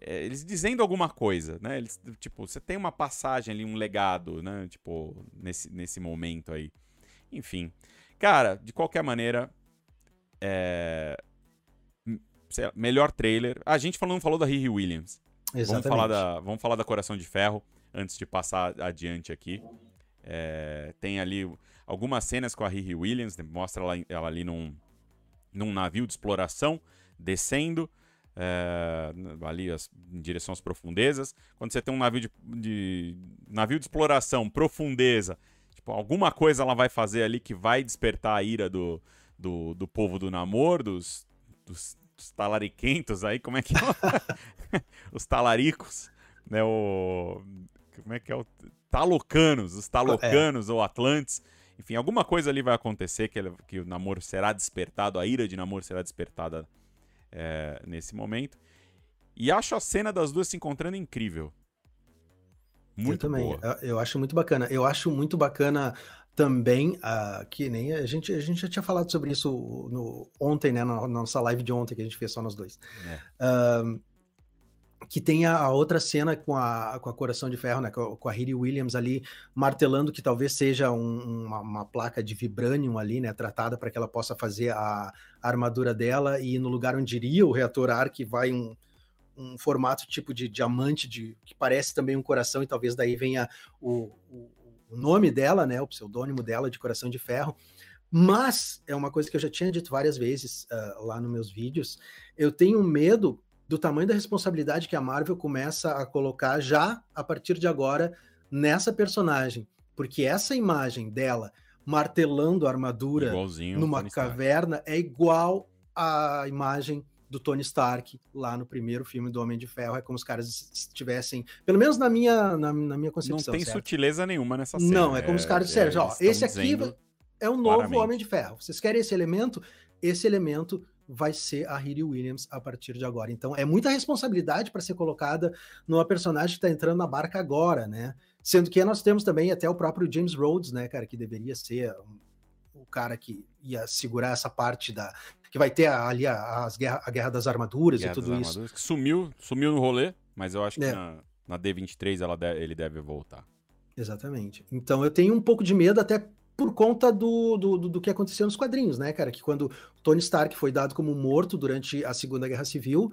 É, eles dizendo alguma coisa, né? Eles, tipo, você tem uma passagem ali, um legado, né? Tipo, nesse, nesse momento aí. Enfim. Cara, de qualquer maneira, é, lá, melhor trailer. A gente falou, não falou da Riri Williams. Exatamente. Vamos falar, da, vamos falar da Coração de Ferro antes de passar adiante aqui. É, tem ali algumas cenas com a Riri Williams, né, mostra ela, ela ali num, num navio de exploração, descendo é, ali as, em direção às profundezas. Quando você tem um navio de, de, navio de exploração, profundeza, tipo, alguma coisa ela vai fazer ali que vai despertar a ira do, do, do povo do Namor, dos, dos, dos talariquentos aí, como é que é? Os talaricos, né? O, como é que é o talocanos, os talocanos é. ou atlantes. Enfim, alguma coisa ali vai acontecer que, ele, que o namoro será despertado, a ira de namoro será despertada é, nesse momento. E acho a cena das duas se encontrando incrível. Muito eu também. Boa. Eu, eu acho muito bacana. Eu acho muito bacana também, uh, que nem a gente, a gente já tinha falado sobre isso no, ontem, né, na, na nossa live de ontem, que a gente fez só nós dois. É. Uh, que tem a, outra cena com a, com a Coração de Ferro, né, com, com a Riri Williams ali martelando que talvez seja um, uma, uma, placa de vibranium ali, né, tratada para que ela possa fazer a, a, armadura dela e no lugar onde iria o reator Arc vai um, um formato tipo de diamante de que parece também um coração e talvez daí venha o, o, o nome dela, né, o pseudônimo dela de Coração de Ferro. Mas é uma coisa que eu já tinha dito várias vezes uh, lá nos meus vídeos. Eu tenho medo do tamanho da responsabilidade que a Marvel começa a colocar já a partir de agora nessa personagem. Porque essa imagem dela martelando a armadura Igualzinho numa caverna é igual à imagem do Tony Stark lá no primeiro filme do Homem de Ferro. É como os caras estivessem, pelo menos na minha, na, na minha concepção. Não tem certo? sutileza nenhuma nessa cena. Não, é como os caras disseram, é, ó, esse aqui é o novo claramente. Homem de Ferro. Vocês querem esse elemento? Esse elemento vai ser a Riri Williams a partir de agora. Então é muita responsabilidade para ser colocada numa personagem que está entrando na barca agora, né? Sendo que nós temos também até o próprio James Rhodes, né, cara, que deveria ser o cara que ia segurar essa parte da que vai ter ali a, as guerra, a guerra das armaduras guerra e tudo isso. Armaduras, sumiu, sumiu no rolê, mas eu acho que é. na, na, D23 ela deve, ele deve voltar. Exatamente. Então eu tenho um pouco de medo até por conta do, do, do, que aconteceu nos quadrinhos, né, cara? Que quando Tony Stark foi dado como morto durante a Segunda Guerra Civil,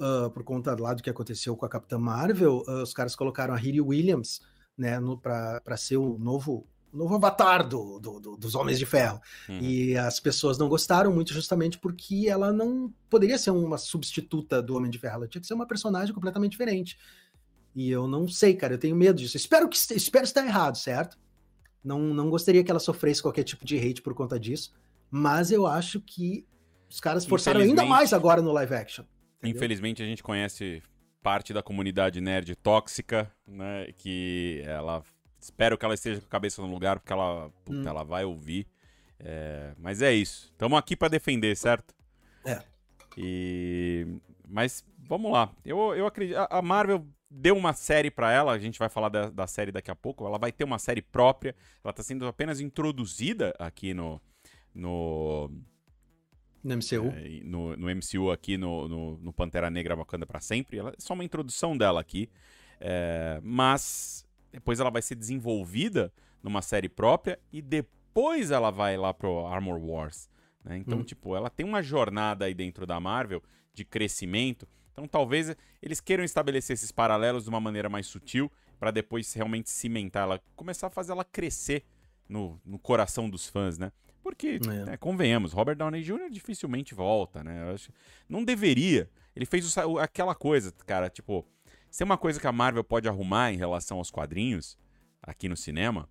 uh, por conta lá do que aconteceu com a Capitã Marvel, uh, os caras colocaram a Riri Williams, né, para ser o novo novo avatar do, do, do, dos Homens de Ferro. Uhum. E as pessoas não gostaram muito justamente porque ela não poderia ser uma substituta do Homem de Ferro, ela tinha que ser uma personagem completamente diferente. E eu não sei, cara, eu tenho medo disso. Espero que espero estar errado, certo? Não, não gostaria que ela sofresse qualquer tipo de hate por conta disso, mas eu acho que os caras forçaram ainda mais agora no live action. Entendeu? Infelizmente a gente conhece parte da comunidade nerd tóxica, né? Que ela. Espero que ela esteja com a cabeça no lugar, porque ela, puta, hum. ela vai ouvir. É, mas é isso. Estamos aqui para defender, certo? É. E. Mas vamos lá. Eu, eu acredito. A Marvel deu uma série para ela, a gente vai falar da, da, série daqui a pouco, ela vai ter uma série própria, ela tá sendo apenas introduzida aqui no... no no MCU? É, no, no, MCU aqui no, no, no, Pantera Negra Wakanda para sempre. Ela, é só uma introdução dela aqui. É, mas depois ela vai ser desenvolvida numa série própria e depois ela vai lá pro Armor Wars. Né? Então, hum. tipo, ela tem uma jornada aí dentro da Marvel de crescimento então talvez eles queiram estabelecer esses paralelos de uma maneira mais sutil para depois realmente cimentar ela, começar a fazer ela crescer no, no coração dos fãs, né? Porque, é. né, convenhamos, Robert Downey Jr. dificilmente volta, né? Acho, não deveria. Ele fez o, aquela coisa, cara, tipo, se é uma coisa que a Marvel pode arrumar em relação aos quadrinhos aqui no cinema,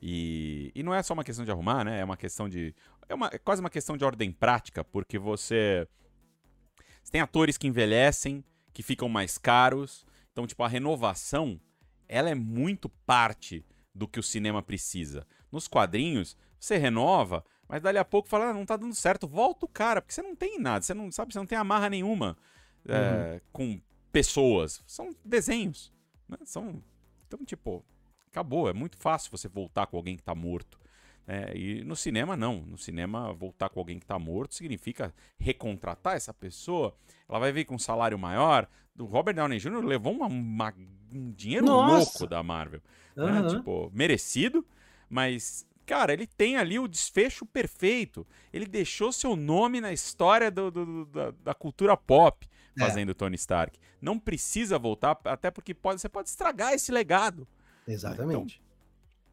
e, e não é só uma questão de arrumar, né? É uma questão de. É, uma, é quase uma questão de ordem prática, porque você você tem atores que envelhecem, que ficam mais caros. Então, tipo, a renovação, ela é muito parte do que o cinema precisa. Nos quadrinhos, você renova, mas dali a pouco fala, ah, não tá dando certo, volta o cara, porque você não tem nada, você não sabe, você não tem amarra nenhuma uhum. é, com pessoas. São desenhos. Né? São. Então, tipo, acabou. É muito fácil você voltar com alguém que tá morto. É, e no cinema, não. No cinema, voltar com alguém que está morto significa recontratar essa pessoa. Ela vai vir com um salário maior. O Robert Downey Jr. levou uma, uma, um dinheiro Nossa. louco da Marvel. Uhum. Né? Tipo, merecido, mas cara, ele tem ali o desfecho perfeito. Ele deixou seu nome na história do, do, do da, da, cultura pop. Fazendo é. Tony Stark. Não precisa voltar, até porque pode, você pode estragar esse legado. Exatamente.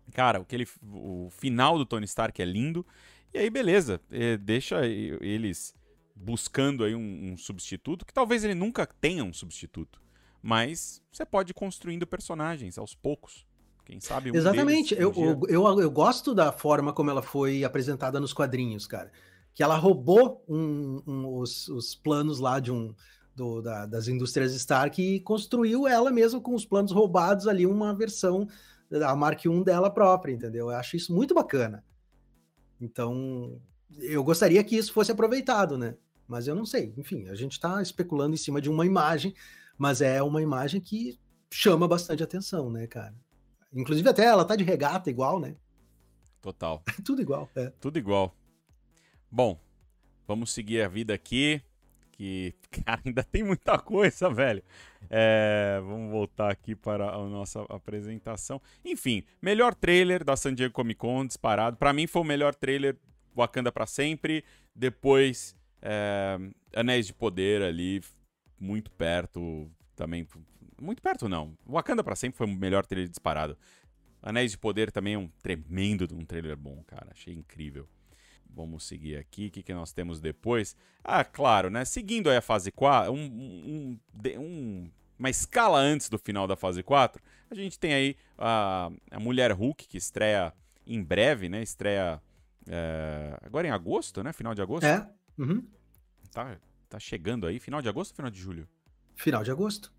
Então, cara, o, que ele, o final do Tony Stark é lindo. E aí, beleza, é, deixa eles buscando aí um, um substituto, que talvez ele nunca tenha um substituto. Mas você pode ir construindo personagens aos poucos. Quem sabe um Exatamente. Deles, um eu, eu, eu, eu, gosto da forma como ela foi apresentada nos quadrinhos, cara. Que ela roubou um, os, os, planos lá de um do, da, das indústrias Stark e construiu ela mesmo com os planos roubados ali, uma versão da Mark I dela própria, entendeu? Eu acho isso muito bacana. Então, eu gostaria que isso fosse aproveitado, né? Mas eu não sei. Enfim, a gente está especulando em cima de uma imagem, mas é uma imagem que chama bastante atenção, né, cara? Inclusive até ela tá de regata igual, né? Total. Tudo igual, é. Tudo igual. Bom, vamos seguir a vida aqui, que, cara, ainda tem muita coisa, velho. É, vamos voltar aqui para a nossa apresentação. Enfim, melhor trailer da San Diego Comic Con disparado. Para mim foi o melhor trailer Wakanda para sempre. Depois, é, Anéis de Poder ali, muito perto também. Muito perto não. Wakanda para sempre foi o melhor trailer disparado. Anéis de Poder também é um tremendo um trailer bom, cara. Achei incrível. Vamos seguir aqui. O que, que nós temos depois? Ah, claro, né? Seguindo aí a fase 4, um, um, um, uma escala antes do final da fase 4, a gente tem aí a, a Mulher Hulk, que estreia em breve, né? Estreia é, agora em agosto, né? Final de agosto. É. Uhum. Tá, tá chegando aí. Final de agosto ou final de julho? Final de agosto.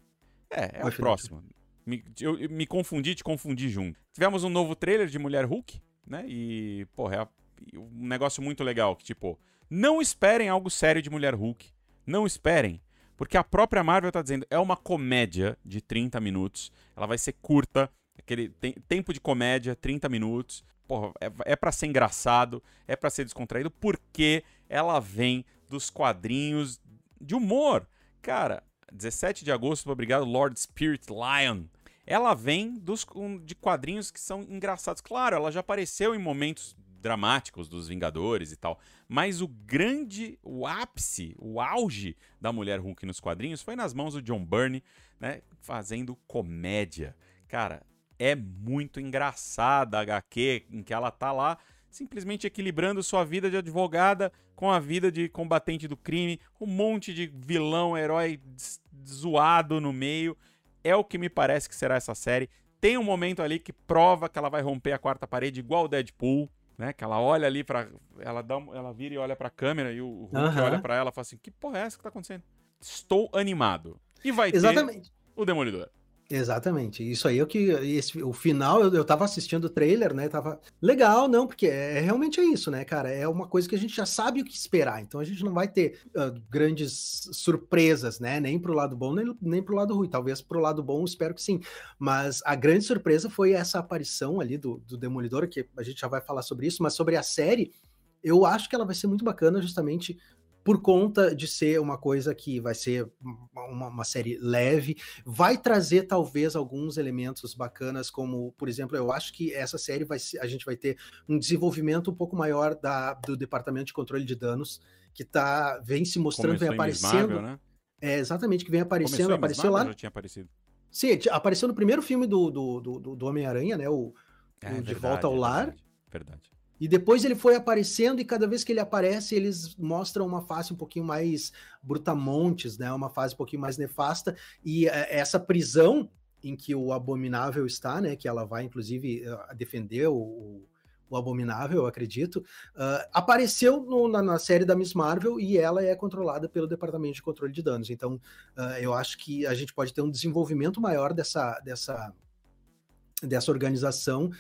É, é o próximo. Me, eu, eu, me confundi, te confundi junto. Tivemos um novo trailer de Mulher Hulk, né? E, porra, é um negócio muito legal. Que, tipo, não esperem algo sério de Mulher Hulk. Não esperem. Porque a própria Marvel tá dizendo, é uma comédia de 30 minutos. Ela vai ser curta, aquele te tempo de comédia, 30 minutos porra, é, é para ser engraçado, é para ser descontraído, porque ela vem dos quadrinhos de humor. Cara, 17 de agosto, obrigado, Lord Spirit Lion. Ela vem dos, de quadrinhos que são engraçados. Claro, ela já apareceu em momentos dramáticos dos Vingadores e tal. Mas o grande, o ápice, o auge da Mulher Hulk nos quadrinhos foi nas mãos do John Byrne, né? Fazendo comédia. Cara, é muito engraçada a HQ, em que ela tá lá simplesmente equilibrando sua vida de advogada com a vida de combatente do crime, um monte de vilão, herói zoado no meio. É o que me parece que será essa série. Tem um momento ali que prova que ela vai romper a quarta parede igual o Deadpool, né? Que ela olha ali para ela dá, ela vira e olha para a câmera e o Hulk uhum. olha para ela e fala assim: "Que porra é essa que tá acontecendo?" Estou animado. E vai Exatamente. ter o Demolidor. Exatamente. Isso aí é o que. Esse, o final, eu, eu tava assistindo o trailer, né? Tava legal, não, porque é, é, realmente é isso, né, cara? É uma coisa que a gente já sabe o que esperar. Então a gente não vai ter uh, grandes surpresas, né? Nem pro lado bom, nem, nem pro lado ruim. Talvez pro lado bom, espero que sim. Mas a grande surpresa foi essa aparição ali do, do Demolidor, que a gente já vai falar sobre isso, mas sobre a série. Eu acho que ela vai ser muito bacana, justamente por conta de ser uma coisa que vai ser uma, uma, série leve, vai trazer talvez alguns elementos bacanas, como, por exemplo, eu acho que essa série vai a gente vai ter um desenvolvimento um pouco maior da, do departamento de controle de danos, que tá, vem se mostrando, Começou vem aparecendo. Marvel, né? É, exatamente, que vem aparecendo, Começou apareceu lá. Já tinha aparecido. Sim, apareceu no primeiro filme do, do, do, do Homem-Aranha, né? O, é, o De verdade, Volta ao é Lar. Verdade, verdade. E depois ele foi aparecendo, e cada vez que ele aparece, eles mostram uma face um pouquinho mais brutamontes, né? Uma fase um pouquinho mais nefasta. E é, essa prisão em que o Abominável está, né? Que ela vai, inclusive, eh, defender o, o Abominável, eu acredito, uh, apareceu no, na, na, série da Miss Marvel e ela é controlada pelo Departamento de Controle de Danos. Então, uh, eu acho que a gente pode ter um desenvolvimento maior dessa, dessa, dessa organização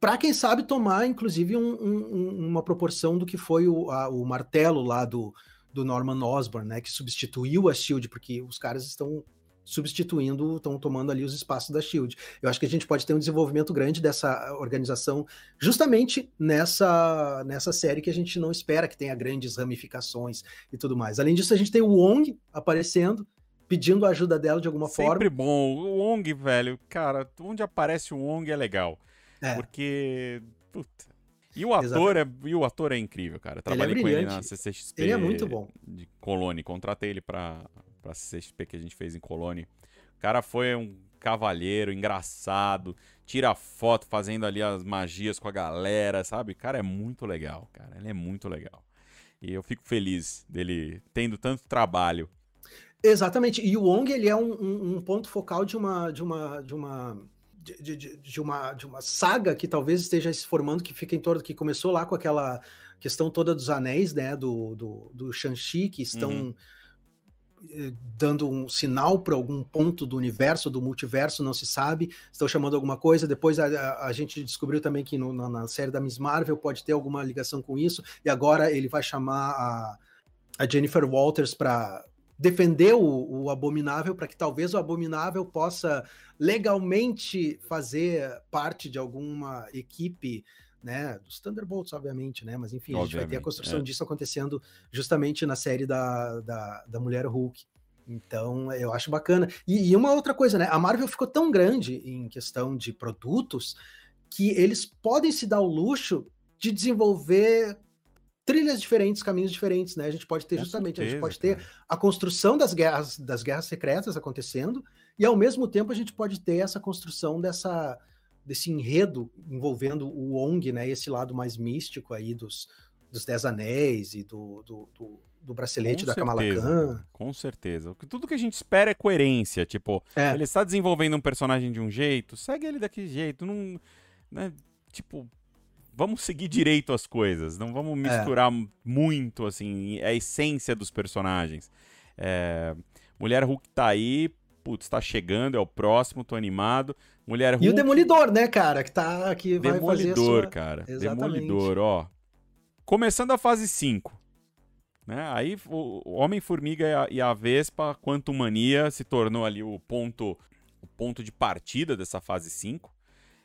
para quem sabe tomar, inclusive, um, um, uma proporção do que foi o, a, o martelo lá do, do Norman Osborn, né, que substituiu a Shield, porque os caras estão substituindo, estão tomando ali os espaços da Shield. Eu acho que a gente pode ter um desenvolvimento grande dessa organização, justamente nessa nessa série que a gente não espera que tenha grandes ramificações e tudo mais. Além disso, a gente tem o Wong aparecendo, pedindo a ajuda dela de alguma Sempre forma. Sempre bom. O Wong, velho, cara, onde aparece o Wong é legal. É. Porque. Puta. E o ator, é, e o ator é incrível, cara. Trabalhei ele é com ele na CCXP. Ele é muito bom. De Colônia. Contratei ele pra, pra CCXP que a gente fez em Colônia. O cara foi um cavalheiro, engraçado, tira foto fazendo ali as magias com a galera, sabe? O cara é muito legal, cara. Ele é muito legal. E eu fico feliz dele tendo tanto trabalho. Exatamente. E o Wong, ele é um, um, um ponto focal de uma, de uma, de uma de, de, de, uma, de uma saga que talvez esteja se formando, que fica em torno, que começou lá com aquela questão toda dos anéis, né, do, do, do Shang-Chi, que estão uhum. Eh, dando um sinal para algum ponto do universo, do multiverso, não se sabe, estão chamando alguma coisa, depois a, a, a gente descobriu também que no, na, na, série da Miss Marvel pode ter alguma ligação com isso, e agora ele vai chamar a, a Jennifer Walters para defender o, o Abominável, para que talvez o Abominável possa legalmente fazer parte de alguma equipe né, dos Thunderbolts, obviamente, né, mas enfim, obviamente, a gente vai ter a construção é. disso acontecendo justamente na série da, da, da Mulher Hulk. Então, eu acho bacana. E, e, uma outra coisa, né, a Marvel ficou tão grande em questão de produtos que eles podem se dar o luxo de desenvolver trilhas diferentes, caminhos diferentes, né? A gente pode ter Com justamente, certeza, a gente pode ter cara. a construção das guerras, das guerras secretas acontecendo, e ao mesmo tempo a gente pode ter essa construção dessa desse enredo envolvendo o Wong, né? Esse lado mais místico aí dos, dos Dez Anéis e do, do, do, do bracelete Com da Kamala Khan. Com certeza. Tudo que a gente espera é coerência. Tipo, é. ele está desenvolvendo um personagem de um jeito, segue ele daquele jeito. Não, né? Tipo, vamos seguir direito as coisas. Não vamos é. misturar é. muito, assim, a essência dos personagens. É, Mulher Hulk tá aí putz, tá chegando, é o próximo, tô animado. Mulher Hulk. E o Demolidor, né, cara, que tá que vai Demolidor, sua... cara. Exatamente. Demolidor, ó. Começando a fase 5. Né? Aí o Homem-Formiga e a Vespa, Quantum Mania, se tornou ali o ponto, o ponto de partida dessa fase 5.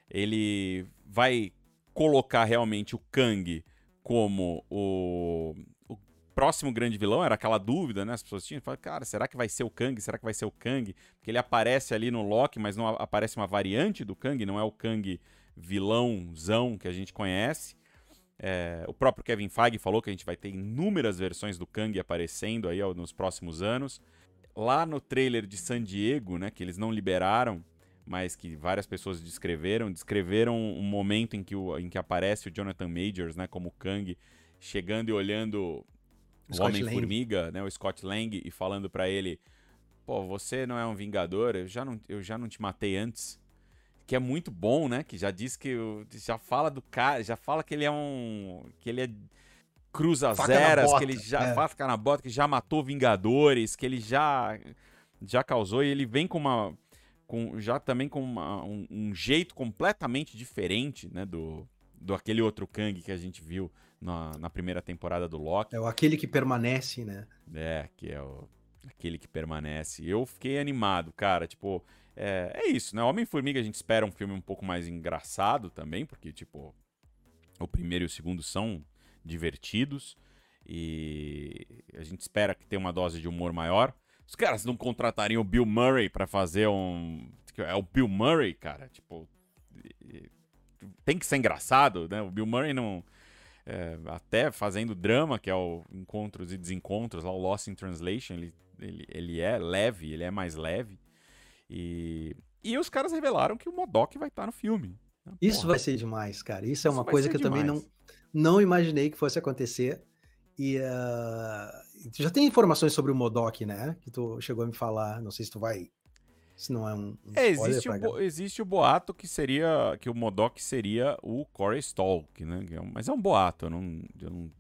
Ele vai colocar realmente o Kang como o, próximo grande vilão, era aquela dúvida, né? As pessoas tinham, falaram, cara, será que vai ser o Kang? Será que vai ser o Kang? Porque ele aparece ali no Loki, mas não aparece uma variante do Kang, não é o Kang vilãozão que a gente conhece. É, o próprio Kevin Feige falou que a gente vai ter inúmeras versões do Kang aparecendo aí ó, nos próximos anos. Lá no trailer de San Diego, né, que eles não liberaram, mas que várias pessoas descreveram, descreveram um momento em que, o, em que aparece o Jonathan Majors, né, como Kang, chegando e olhando o Homem-Formiga, né, o Scott Lang, e falando para ele: pô, você não é um vingador, eu já não, eu já não te matei antes. Que é muito bom, né? Que já diz que. Já fala do cara, já fala que ele é um. que ele é cruza zeras, que ele já. É. Faca na bota, que já matou Vingadores, que ele já. já causou, e ele vem com uma. Com, já também com uma, um, um jeito completamente diferente, né? Do, do aquele outro Kang que a gente viu na, na primeira temporada do Loki. É o aquele que permanece, né? É, que é o aquele que permanece. Eu fiquei animado, cara, tipo, é, é isso, né? Homem-Formiga a gente espera um filme um pouco mais engraçado também, porque, tipo, o primeiro e o segundo são divertidos e a gente espera que tenha uma dose de humor maior. Os caras não contratariam o Bill Murray para fazer um. É o Bill Murray, cara, tipo. Tem que ser engraçado, né? O Bill Murray não é, até fazendo drama, que é o Encontros e Desencontros, lá o Lost in Translation, ele, ele, ele é leve, ele é mais leve. E, e os caras revelaram que o Modok vai estar no filme. Isso Porra. vai ser demais, cara. Isso é Isso uma coisa que eu demais. também não, não imaginei que fosse acontecer. E uh, já tem informações sobre o Modok, né? Que tu chegou a me falar. Não sei se tu vai se não é um. um é, existe, o, existe o boato que seria. que o Modok seria o Corey Stalk, né? É mas é um boato, eu não, eu não,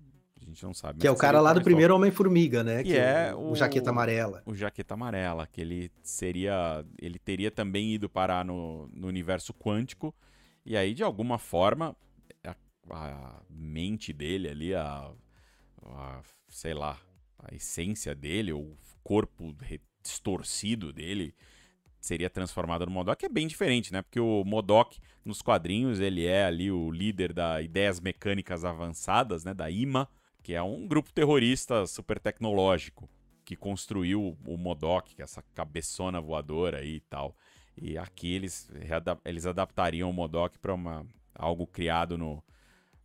a gente não sabe. Que é o cara lá do primeiro Homem-Formiga, né? Que, que é, é o, o, Jaqueta Amarela. O Jaqueta Amarela, que ele seria. Ele teria também ido parar no, no universo quântico. E aí, de alguma forma, a, a mente dele ali, a, a, sei lá, a essência dele, o corpo distorcido dele seria transformado no Modok, é bem diferente, né? Porque o Modok, nos quadrinhos, ele é ali o líder da Ideias Mecânicas Avançadas, né? Da IMA, que é um grupo terrorista super tecnológico que construiu o Modok, que é essa cabeçona voadora aí e tal. E aqui eles, eles adaptariam o Modok para algo criado no,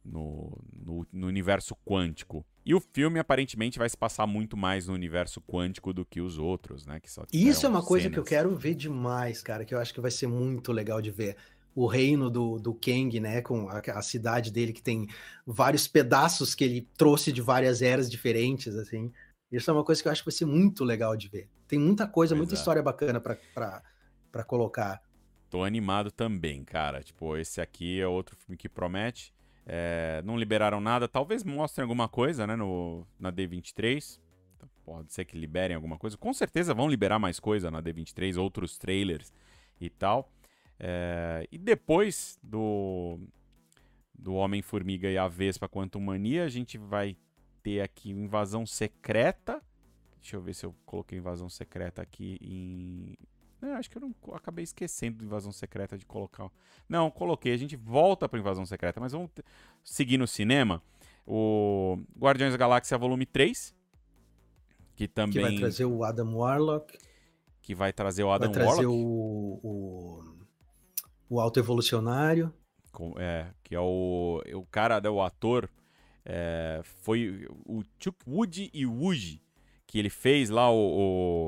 no, no, no, universo quântico. E o filme aparentemente vai se passar muito mais no universo quântico do que os outros, né? Que só Isso é uma cenas. coisa que eu quero ver demais, cara, que eu acho que vai ser muito legal de ver. O reino do, do Kang, né? Com a, a cidade dele que tem vários pedaços que ele trouxe de várias eras diferentes, assim. Isso é uma coisa que eu acho que vai ser muito legal de ver. Tem muita coisa, pois muita é. história bacana para colocar. Tô animado também, cara. Tipo, esse aqui é outro filme que promete. É, não liberaram nada, talvez mostrem alguma coisa, né, no, na D23. Então, pode ser que liberem alguma coisa. Com certeza vão liberar mais coisa na D23, outros trailers e tal. É, e depois do, do Homem-Formiga e a Vespa Quantum Mania, a gente vai ter aqui Invasão Secreta. Deixa eu ver se eu coloquei Invasão Secreta aqui em é, acho que eu não acabei esquecendo do Invasão Secreta de colocar. Não, coloquei. A gente volta para Invasão Secreta, mas vamos seguir no cinema. O Guardiões da Galáxia Volume 3, que também que vai trazer o Adam Warlock, que vai trazer o Adam vai trazer Warlock, o o, o Alto Evolucionário, é, que é o o cara, né, o ator é, foi o Chuck Woody e Woody que ele fez lá o,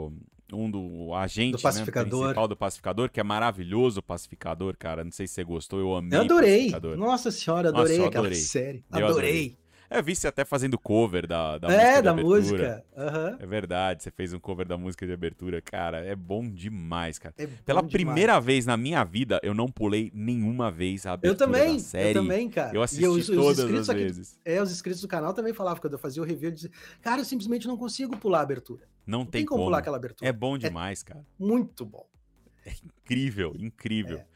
o um do agente do né, pacificador. Né, principal do pacificador, que é maravilhoso o pacificador, cara. Não sei se você gostou, eu amei. Eu adorei. Nossa senhora, adorei Nossa, aquela adorei. série. Adorei. adorei. É, eu vi você até fazendo cover da, da é, música. da música. Uhum. É verdade, você fez um cover da música de abertura. Cara, é bom demais, cara. É Pela primeira demais. vez na minha vida, eu não pulei nenhuma vez a abertura eu também, da série. Eu também, cara. Eu assisti os, todas os as aqui, vezes. É, os inscritos do canal também falavam, quando eu fazia o review, eu dizia, cara, eu simplesmente não consigo pular a abertura. Não, não tem, tem como, como pular aquela abertura. É bom é demais, é cara. Muito bom. É incrível, incrível. É.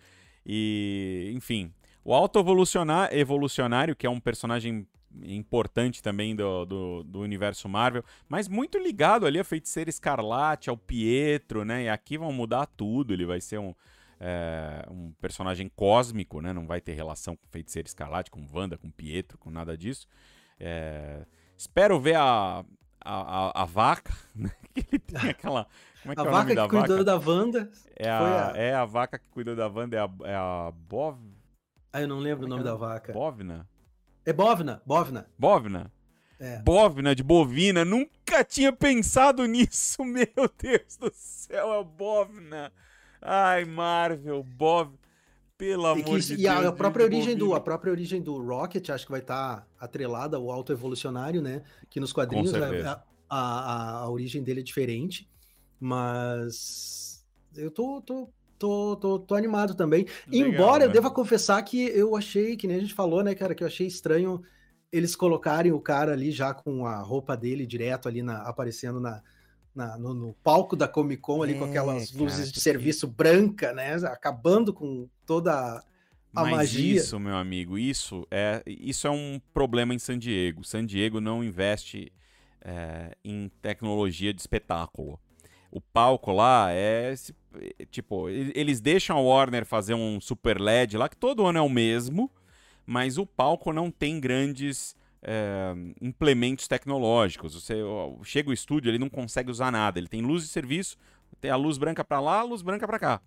E, enfim, o Auto Evolucionário, que é um personagem importante também do, do, do, universo Marvel, mas muito ligado ali a Feiticeira Escarlate, ao Pietro, né? E aqui vão mudar tudo, ele vai ser um, é, um personagem cósmico, né? Não vai ter relação com Feiticeira Escarlate, com Wanda, com Pietro, com nada disso. É, espero ver a, a, a, a vaca, né? ele tem aquela... Como é que a é o vaca nome da que vaca? cuidou da Wanda. É a, a... é a vaca que cuidou da Wanda, é a, é a Bov... Ah, eu não lembro Como o nome é da vaca. Bovna? É Bovna, Bovna. Bovna? É. Bovna de bovina, nunca tinha pensado nisso, meu Deus do céu, a Bovna. Ai, Marvel, Bov. Pelo amor que, de e Deus. E a, a própria origem do a própria origem do Rocket, acho que vai estar tá atrelada ao auto evolucionário, né? Que nos quadrinhos a, a, a, a origem dele é diferente, mas eu tô, tô tô, tô, tô animado também. Legal, Embora né? eu deva confessar que eu achei, que nem a gente falou, né, cara, que eu achei estranho eles colocarem o cara ali já com a roupa dele direto ali na, aparecendo na, na no, no, palco da Comic Con ali é, com aquelas cara, luzes de serviço branca, né, acabando com toda a Mas magia. isso, meu amigo, isso é isso é um problema em San Diego. San Diego não investe é, em tecnologia de espetáculo. O palco lá é tipo, eles deixam a Warner fazer um super LED lá, que todo ano é o mesmo, mas o palco não tem grandes é, implementos tecnológicos. Você chega o estúdio, ele não consegue usar nada. Ele tem luz de serviço, tem a luz branca para lá, a luz branca para cá.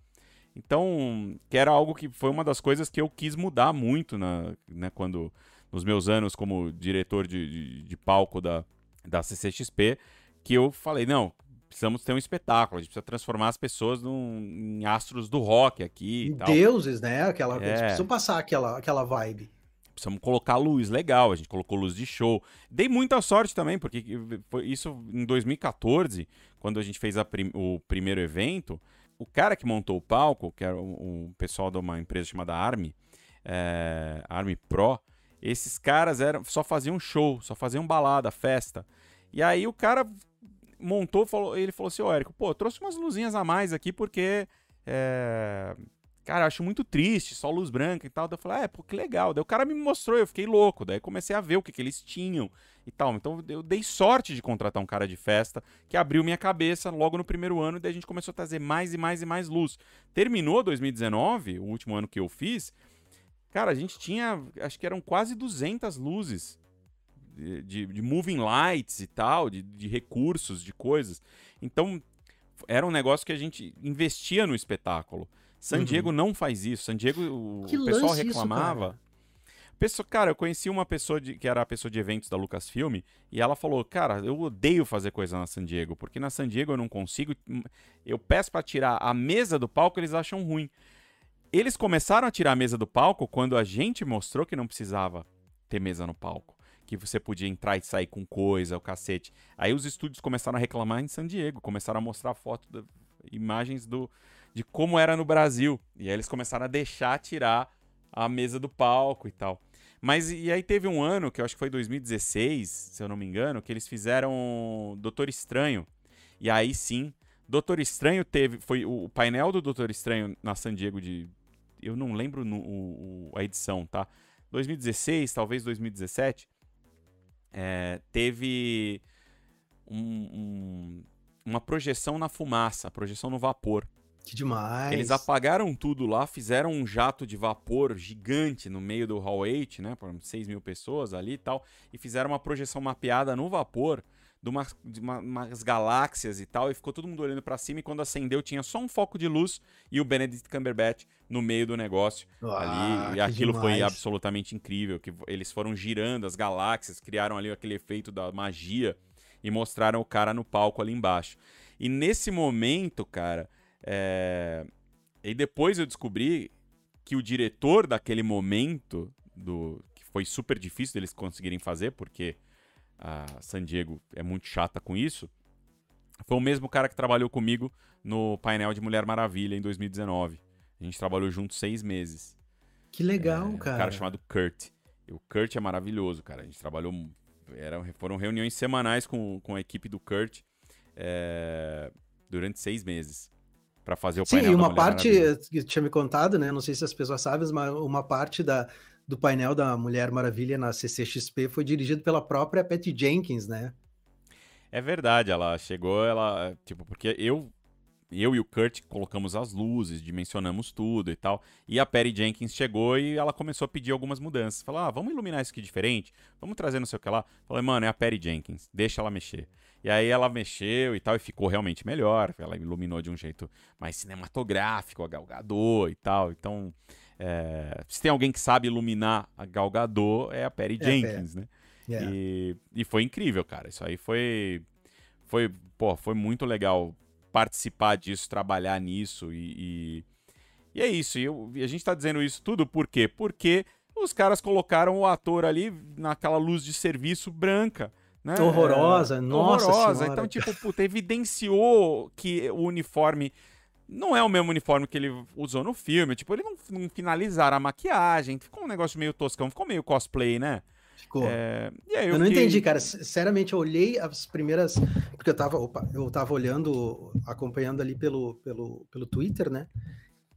Então, que era algo que foi uma das coisas que eu quis mudar muito na, né, quando nos meus anos como diretor de, de, de palco da, da CCXP, que eu falei, não, precisamos ter um espetáculo, a gente precisa transformar as pessoas num, em astros do rock aqui. Deuses, né? Aquela, é. Eles precisam passar aquela, aquela vibe. Precisamos colocar luz, legal, a gente colocou luz de show. Dei muita sorte também, porque foi isso em 2014, quando a gente fez prim o primeiro evento, o cara que montou o palco, que era o, o pessoal de uma empresa chamada Army, é, Army Pro, esses caras eram, só faziam show, só faziam balada, festa. E aí o cara montou, falou, ele falou assim, ô Érico, pô, trouxe umas luzinhas a mais aqui porque, é... cara, acho muito triste, só luz branca e tal. Daí eu falei, ah, é, pô, que legal. Daí o cara me mostrou, eu fiquei louco. Daí comecei a ver o que, que eles tinham e tal. Então eu dei sorte de contratar um cara de festa que abriu minha cabeça logo no primeiro ano. E daí a gente começou a trazer mais e mais e mais luz. Terminou 2019, o último ano que eu fiz. Cara, a gente tinha, acho que eram quase 200 luzes de, de moving lights e tal, de, de recursos, de coisas. Então, era um negócio que a gente investia no espetáculo. San uhum. Diego não faz isso. San Diego, o, o pessoal reclamava. Isso, Pessoa, cara, eu conheci uma pessoa de, que era a pessoa de eventos da Lucasfilm e ela falou: Cara, eu odeio fazer coisa na San Diego, porque na San Diego eu não consigo. Eu peço para tirar a mesa do palco, eles acham ruim. Eles começaram a tirar a mesa do palco quando a gente mostrou que não precisava ter mesa no palco. Que você podia entrar e sair com coisa, o cacete. Aí os estúdios começaram a reclamar em San Diego, começaram a mostrar foto, de, imagens do, de como era no Brasil. E aí eles começaram a deixar tirar a mesa do palco e tal. Mas e aí teve um ano, que eu acho que foi 2016, se eu não me engano, que eles fizeram Doutor Estranho. E aí sim, Doutor Estranho teve. Foi o painel do Doutor Estranho na San Diego de. Eu não lembro no, o, a edição, tá? 2016, talvez 2017. É, teve um, um, uma projeção na fumaça, projeção no vapor. Que demais. Eles apagaram tudo lá, fizeram um jato de vapor gigante no meio do Hall 8, né? Por 6 mil pessoas ali e tal. E fizeram uma projeção mapeada no vapor de, uma, de uma, umas galáxias e tal. E ficou todo mundo olhando para cima. E quando acendeu, tinha só um foco de luz e o Benedict Cumberbatch no meio do negócio ah, ali. E aquilo demais. foi absolutamente incrível. Que eles foram girando as galáxias, criaram ali aquele efeito da magia e mostraram o cara no palco ali embaixo. E nesse momento, cara é... E depois eu descobri que o diretor daquele momento, do que foi super difícil deles conseguirem fazer, porque a San Diego é muito chata com isso, foi o mesmo cara que trabalhou comigo no painel de Mulher Maravilha em 2019. A gente trabalhou junto seis meses. Que legal, é, cara. Um cara chamado Kurt. E o Kurt é maravilhoso, cara. A gente trabalhou. Era, foram reuniões semanais com, com a equipe do Kurt é, durante seis meses para fazer o painel. Sim, uma parte que tinha me contado, né? Não sei se as pessoas sabem, mas uma parte da, do painel da Mulher Maravilha na CCXP foi dirigido pela própria Patty Jenkins, né? É verdade, ela chegou, ela, tipo, porque eu eu e o Kurt colocamos as luzes, dimensionamos tudo e tal. E a Perry Jenkins chegou e ela começou a pedir algumas mudanças. Falou: ah, vamos iluminar isso aqui diferente, vamos trazer não sei o que lá. Falei, mano, é a Perry Jenkins, deixa ela mexer. E aí ela mexeu e tal, e ficou realmente melhor. Ela iluminou de um jeito mais cinematográfico, a Galgador e tal. Então, é, se tem alguém que sabe iluminar a Galgador, é a Perry é Jenkins, né? Yeah. E, e foi incrível, cara. Isso aí foi. Foi, pô, foi muito legal participar disso, trabalhar nisso e. E, e é isso. E, eu, e a gente tá dizendo isso tudo por quê? Porque os caras colocaram o ator ali naquela luz de serviço branca. Né? Horrorosa, é, nossa Horrorosa. Senhora. Então, tipo, puta, evidenciou que o uniforme não é o mesmo uniforme que ele usou no filme. Tipo, ele não, não finalizaram a maquiagem. Ficou um negócio meio toscão, ficou meio cosplay, né? Ficou. É... Aí, eu não que... entendi, cara. Sinceramente, eu olhei as primeiras. Porque eu tava, opa, eu tava olhando, acompanhando ali pelo, pelo, pelo Twitter, né?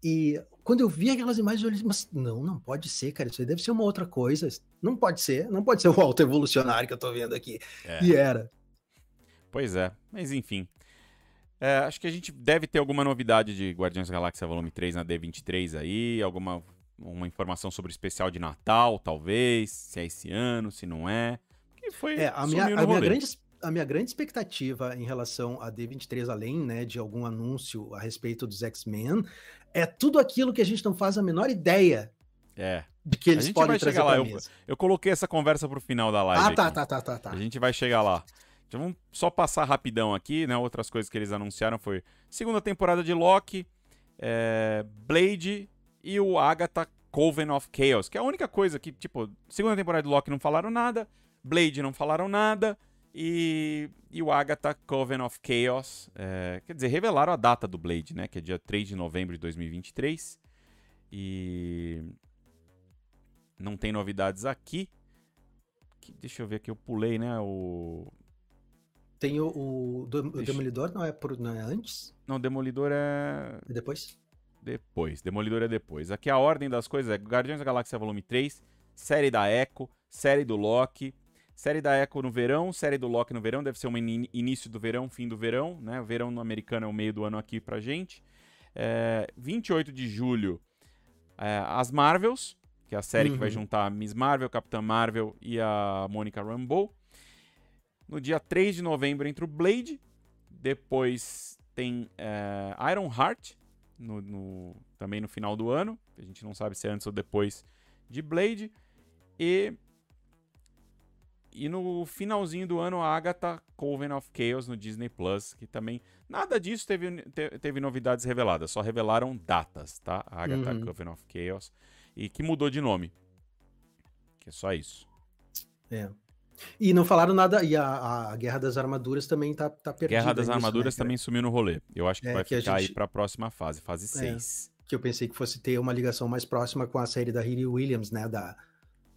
E quando eu vi aquelas imagens, eu olhei, mas não, não pode ser, cara. Isso aí deve ser uma outra coisa. Não pode ser, não pode ser o alto evolucionário que eu tô vendo aqui. É. E era. Pois é, mas enfim. É, acho que a gente deve ter alguma novidade de Guardiões da Galáxia Volume 3 na D23 aí, alguma uma informação sobre o especial de Natal, talvez, se é esse ano, se não é. Que foi é, a minha, a minha grande a minha grande expectativa em relação a D23 além, né, de algum anúncio a respeito dos X-Men, é tudo aquilo que a gente não faz a menor ideia. É. De que eles podem trazer lá. Eu, eu, coloquei essa conversa pro final da live. Ah, tá, tá, tá, tá, tá. A gente vai chegar lá. Vamos só passar rapidão aqui, né? Outras coisas que eles anunciaram foi segunda temporada de Loki, é, Blade e o Agatha Coven of Chaos, que é a única coisa que, tipo, segunda temporada de Loki não falaram nada, Blade não falaram nada, e, e o Agatha Coven of Chaos, é, quer dizer, revelaram a data do Blade, né, que é dia 3 de novembro de 2023, e não tem novidades aqui, deixa eu ver aqui, eu pulei, né, o... Tem o, o, o Demolidor, não é, por, não é antes? Não, Demolidor é... é depois? Depois. Demolidor é depois. Aqui a ordem das coisas é Guardiões da Galáxia Volume 3, série da Echo, série do Loki, série da Echo no verão, série do Loki no verão, deve ser um in início do verão, fim do verão, né? O verão no americano é o meio do ano aqui pra gente. É, 28 de julho, é, as Marvels, que é a série uhum. que vai uhum. juntar Miss Marvel, Capitã Marvel e a Monica Rambeau. No dia 3 de novembro entra o Blade, depois tem é, Iron Heart, no, no, também no final do ano. A gente não sabe se é antes ou depois de Blade. E e no finalzinho do ano, a Agatha Coven of Chaos no Disney Plus, que também. Nada disso teve, teve novidades reveladas, só revelaram datas, tá? A Agatha uhum. Coven of Chaos. E que mudou de nome. Que é só isso. É. E não falaram nada. E a, a Guerra das Armaduras também tá, tá perdida. Guerra das Armaduras né? também sumiu no rolê. Eu acho que é, vai que ficar gente... aí pra próxima fase, fase 6. É, que eu pensei que fosse ter uma ligação mais próxima com a série da Riri Williams, né? Da,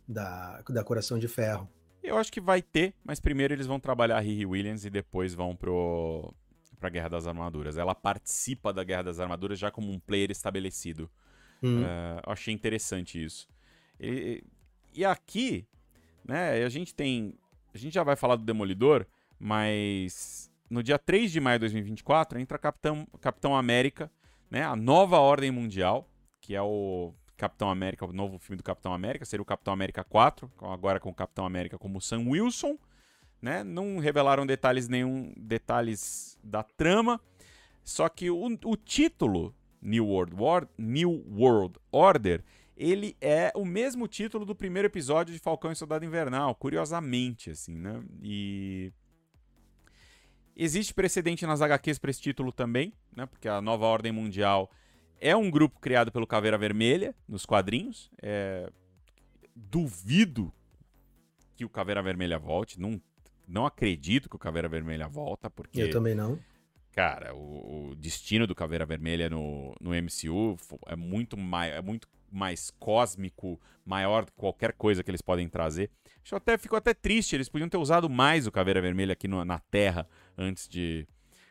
da, da Coração de Ferro. Eu acho que vai ter, mas primeiro eles vão trabalhar a Riri Williams e depois vão pro pra Guerra das Armaduras. Ela participa da Guerra das Armaduras já como um player estabelecido. Hum. Uh, eu achei interessante isso. E, e aqui, né, a gente tem. A gente já vai falar do Demolidor, mas no dia 3 de maio de 2024 entra Capitão, Capitão América, né, a nova ordem mundial, que é o Capitão América, o novo filme do Capitão América, seria o Capitão América 4, agora com o Capitão América como Sam Wilson, né? Não revelaram detalhes nenhum detalhes da trama, só que o, o título New World, War, New World Order, ele é o mesmo título do primeiro episódio de Falcão e Soldado Invernal, curiosamente, assim, né? E existe precedente nas HQs para esse título também, né? Porque a Nova Ordem Mundial é um grupo criado pelo Caveira Vermelha nos quadrinhos. É... Duvido que o Caveira Vermelha volte. Não, não acredito que o Caveira Vermelha volta, porque. Eu também não. Cara, o, o destino do Caveira Vermelha no, no MCU é muito mais. É muito mais cósmico, maior que qualquer coisa que eles podem trazer. Eu até fico até triste, eles podiam ter usado mais o Caveira Vermelha aqui no, na Terra antes de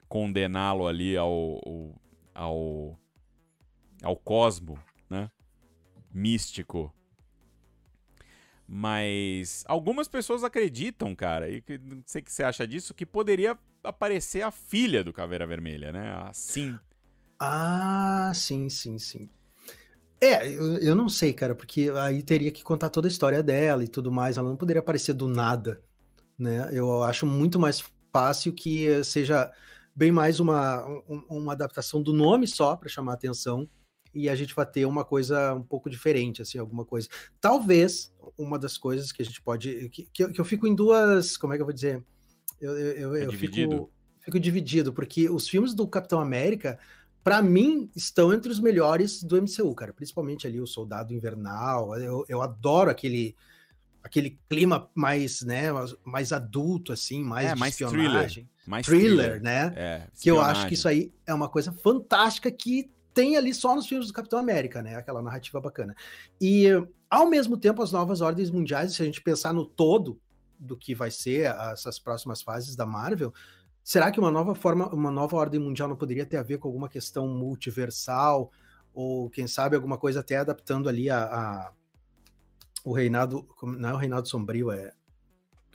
condená-lo ali ao, ao, ao ao cosmo, né? Místico. Mas algumas pessoas acreditam, cara, e não sei o que você acha disso, que poderia aparecer a filha do Caveira Vermelha, né? Assim. Ah, sim, sim, sim. É, eu, eu não sei, cara, porque aí teria que contar toda a história dela e tudo mais. Ela não poderia aparecer do nada, né? Eu acho muito mais fácil que seja bem mais uma, uma adaptação do nome só para chamar atenção e a gente vai ter uma coisa um pouco diferente, assim, alguma coisa. Talvez uma das coisas que a gente pode. Que, que, eu, que eu fico em duas. Como é que eu vou dizer? Eu, eu, é eu fico, fico dividido, porque os filmes do Capitão América, para mim, estão entre os melhores do MCU, cara. Principalmente ali o Soldado Invernal. Eu, eu adoro aquele aquele clima mais, né, mais adulto, assim, mais é, mais thriller, mais thriller, thriller né? É, que eu acho que isso aí é uma coisa fantástica que tem ali só nos filmes do Capitão América, né? Aquela narrativa bacana. E, ao mesmo tempo, as novas ordens mundiais, se a gente pensar no todo do que vai ser essas próximas fases da Marvel, será que uma nova forma, uma nova ordem mundial não poderia ter a ver com alguma questão multiversal? Ou, quem sabe, alguma coisa até adaptando ali a, a o reinado. Não é o reinado sombrio, é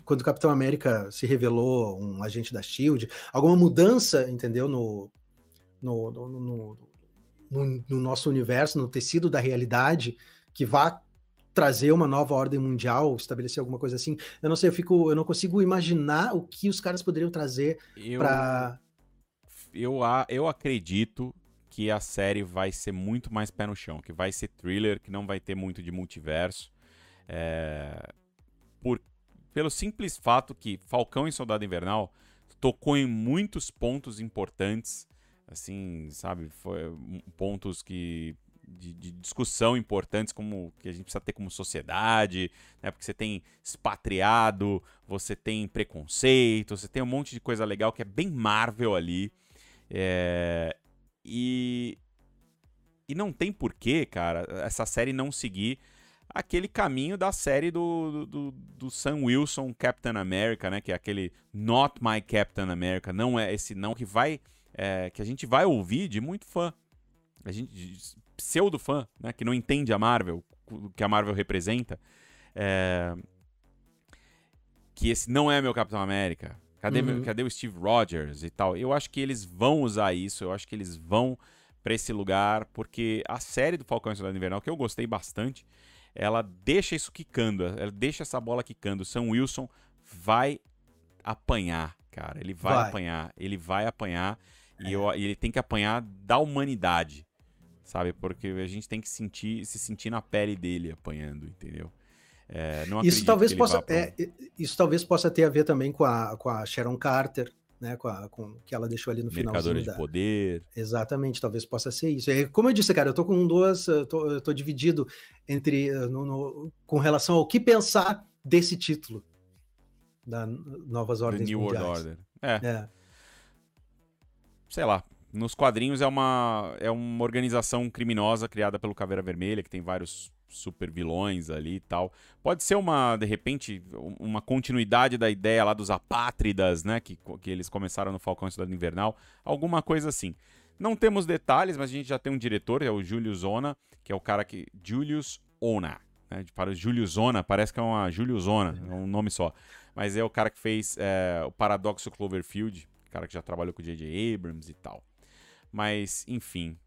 quando o Capitão América se revelou um agente da Shield, alguma mudança, entendeu, no, no, no, no, no, no nosso universo, no tecido da realidade, que vá trazer uma nova ordem mundial, estabelecer alguma coisa assim. Eu não sei, eu fico, eu não consigo imaginar o que os caras poderiam trazer para eu, eu acredito que a série vai ser muito mais pé no chão, que vai ser thriller, que não vai ter muito de multiverso. É... Por... Pelo simples fato que Falcão e Soldado Invernal tocou em muitos pontos importantes assim, sabe, foi pontos que de, de, discussão importantes como que a gente precisa ter como sociedade, né? Porque você tem expatriado, você tem preconceito, você tem um monte de coisa legal que é bem Marvel ali. É... E e não tem porquê, cara, essa série não seguir aquele caminho da série do, do, do, Sam Wilson Captain America, né? Que é aquele Not My Captain America, não é esse não que vai é, que a gente vai ouvir de muito fã. A gente, pseudo fã, né, que não entende a Marvel, o que a Marvel representa. É, que esse não é meu Capitão América. Cadê, uhum. meu, cadê o Steve Rogers e tal? Eu acho que eles vão usar isso, eu acho que eles vão para esse lugar, porque a série do Falcão e Soldado Invernal, que eu gostei bastante, ela deixa isso quicando, ela deixa essa bola quicando. O Sam Wilson vai apanhar, cara. Ele vai, vai. apanhar, ele vai apanhar. E, eu, e ele tem que apanhar da humanidade, sabe? Porque a gente tem que sentir, se sentir na pele dele apanhando, entendeu? É, não isso talvez possa, pro... é, isso talvez possa ter a ver também com a, com a Sharon Carter, né, com, a, com que ela deixou ali no final. Mercadora de da... poder. Exatamente, talvez possa ser isso. E, como eu disse, cara, eu tô com duas, eu tô, eu tô dividido entre eh, no, no, com relação ao que pensar desse título da Novas Ordens The New Mundiais. World Order. É. é. Sei lá. Nos quadrinhos é uma, é uma organização criminosa criada pelo Caveira Vermelha, que tem vários super vilões ali e tal. Pode ser uma, de repente, uma continuidade da ideia lá dos apátridas, né? Que, que eles começaram no Falcão Cidade Invernal. Alguma coisa assim. Não temos detalhes, mas a gente já tem um diretor, é o Julius Zona, que é o cara que. Julius Ona. Né, para o Julius Zona, parece que é uma Julius Zona, é um nome só. Mas é o cara que fez é, o Paradoxo Cloverfield, cara que já trabalhou com o J.J. Abrams e tal. Mas, enfim,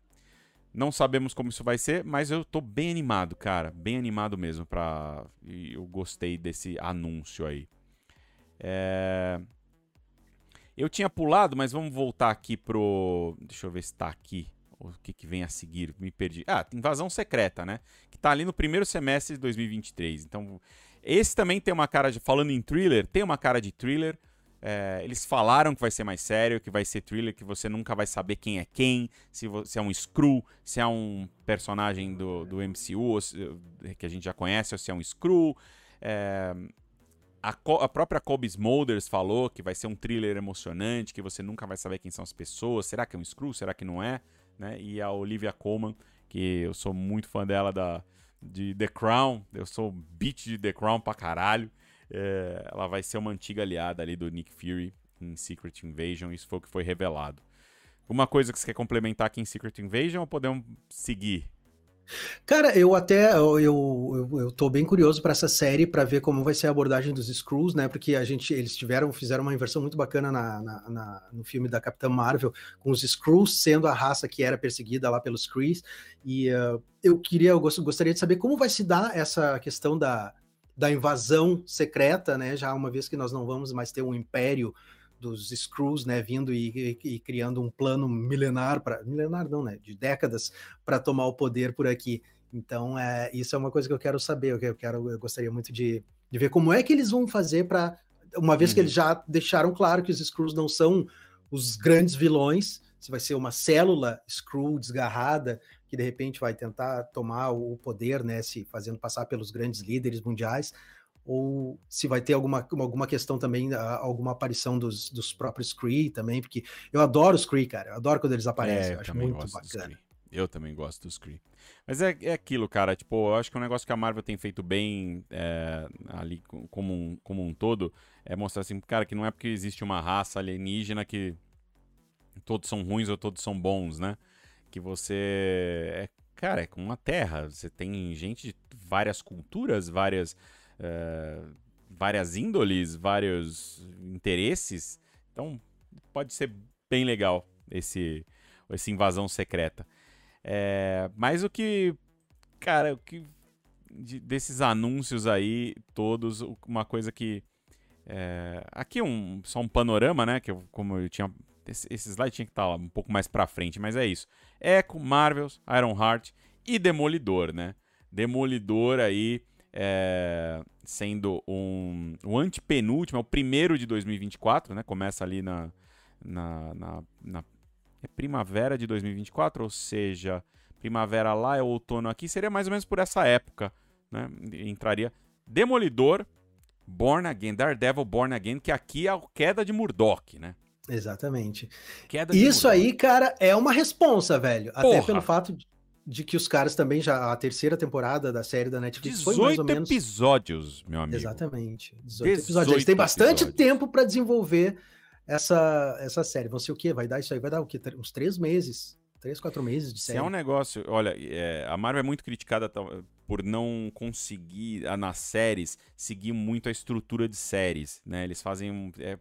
não sabemos como isso vai ser, mas eu tô bem animado, cara. Bem animado mesmo. Pra... Eu gostei desse anúncio aí. É... Eu tinha pulado, mas vamos voltar aqui pro. Deixa eu ver se tá aqui. O que, que vem a seguir? Me perdi. Ah, Invasão Secreta, né? Que tá ali no primeiro semestre de 2023. Então, esse também tem uma cara de. Falando em thriller, tem uma cara de thriller. É, eles falaram que vai ser mais sério, que vai ser thriller, que você nunca vai saber quem é quem, se, se é um Screw, se é um personagem do, do MCU, se, que a gente já conhece, ou se é um Screw. É, a, a, própria Kobe Smulders falou que vai ser um thriller emocionante, que você nunca vai saber quem são as pessoas. Será que é um Screw? Será que não é? Né? E a Olivia Colman, que eu sou muito fã dela da, de The Crown, eu sou beat de The Crown pra caralho. É, ela vai ser uma antiga aliada ali do Nick Fury em Secret Invasion, isso foi o que foi revelado. Uma coisa que você quer complementar aqui em Secret Invasion ou podemos seguir? Cara, eu até eu, eu, eu tô bem curioso para essa série para ver como vai ser a abordagem dos Screws, né? Porque a gente eles tiveram fizeram uma inversão muito bacana na, na, na, no filme da Capitã Marvel com os Screws sendo a raça que era perseguida lá pelos Krees e uh, eu queria eu gostaria de saber como vai se dar essa questão da da invasão secreta, né? Já uma vez que nós não vamos mais ter um império dos Screws, né, vindo e, e, e criando um plano milenar para milenar não, né, de décadas para tomar o poder por aqui. Então, é, isso é uma coisa que eu quero saber. Eu quero, eu gostaria muito de, de ver como é que eles vão fazer para uma vez uhum. que eles já deixaram claro que os Screws não são os grandes vilões, se vai ser uma célula Screw desgarrada que de repente vai tentar tomar o poder, né, se fazendo passar pelos grandes líderes mundiais, ou se vai ter alguma, alguma questão também, alguma aparição dos, dos próprios Kree também, porque eu adoro os Kree, cara, eu adoro quando eles aparecem, é, eu, eu acho muito bacana. Eu também gosto dos Kree. Mas é, é aquilo, cara, tipo, eu acho que é um negócio que a Marvel tem feito bem é, ali como um, como um todo, é mostrar assim, cara, que não é porque existe uma raça alienígena que todos são ruins ou todos são bons, né? Que você é, cara, é com uma terra. Você tem gente de várias culturas, várias, uh, várias índoles, vários interesses. Então, pode ser bem legal esse, essa invasão secreta. É, mas o que, cara, o que de, desses anúncios aí todos, uma coisa que é, aqui um só um panorama, né? Que eu, como eu tinha esse, esse slide tinha que estar tá um pouco mais pra frente, mas é isso. Echo, Marvels, Ironheart e Demolidor, né? Demolidor aí é, sendo um, o antepenúltimo, é o primeiro de 2024, né? Começa ali na, na, na, na é primavera de 2024, ou seja, primavera lá é outono aqui, seria mais ou menos por essa época, né? Entraria Demolidor, Born Again, Daredevil Born Again, que aqui é a queda de Murdoch, né? Exatamente. Isso aí, cara, é uma responsa, velho. Porra. Até pelo fato de que os caras também já. A terceira temporada da série da Netflix foi mais ou menos. episódios, meu amigo. Exatamente. 18, 18 episódios. Eles têm bastante episódios. tempo para desenvolver essa, essa série. Vão ser o quê? Vai dar isso aí? Vai dar o quê? Uns três meses. Três, quatro meses de série. Se é um negócio. Olha, é, a Marvel é muito criticada por não conseguir, nas séries, seguir muito a estrutura de séries. Né? Eles fazem. É,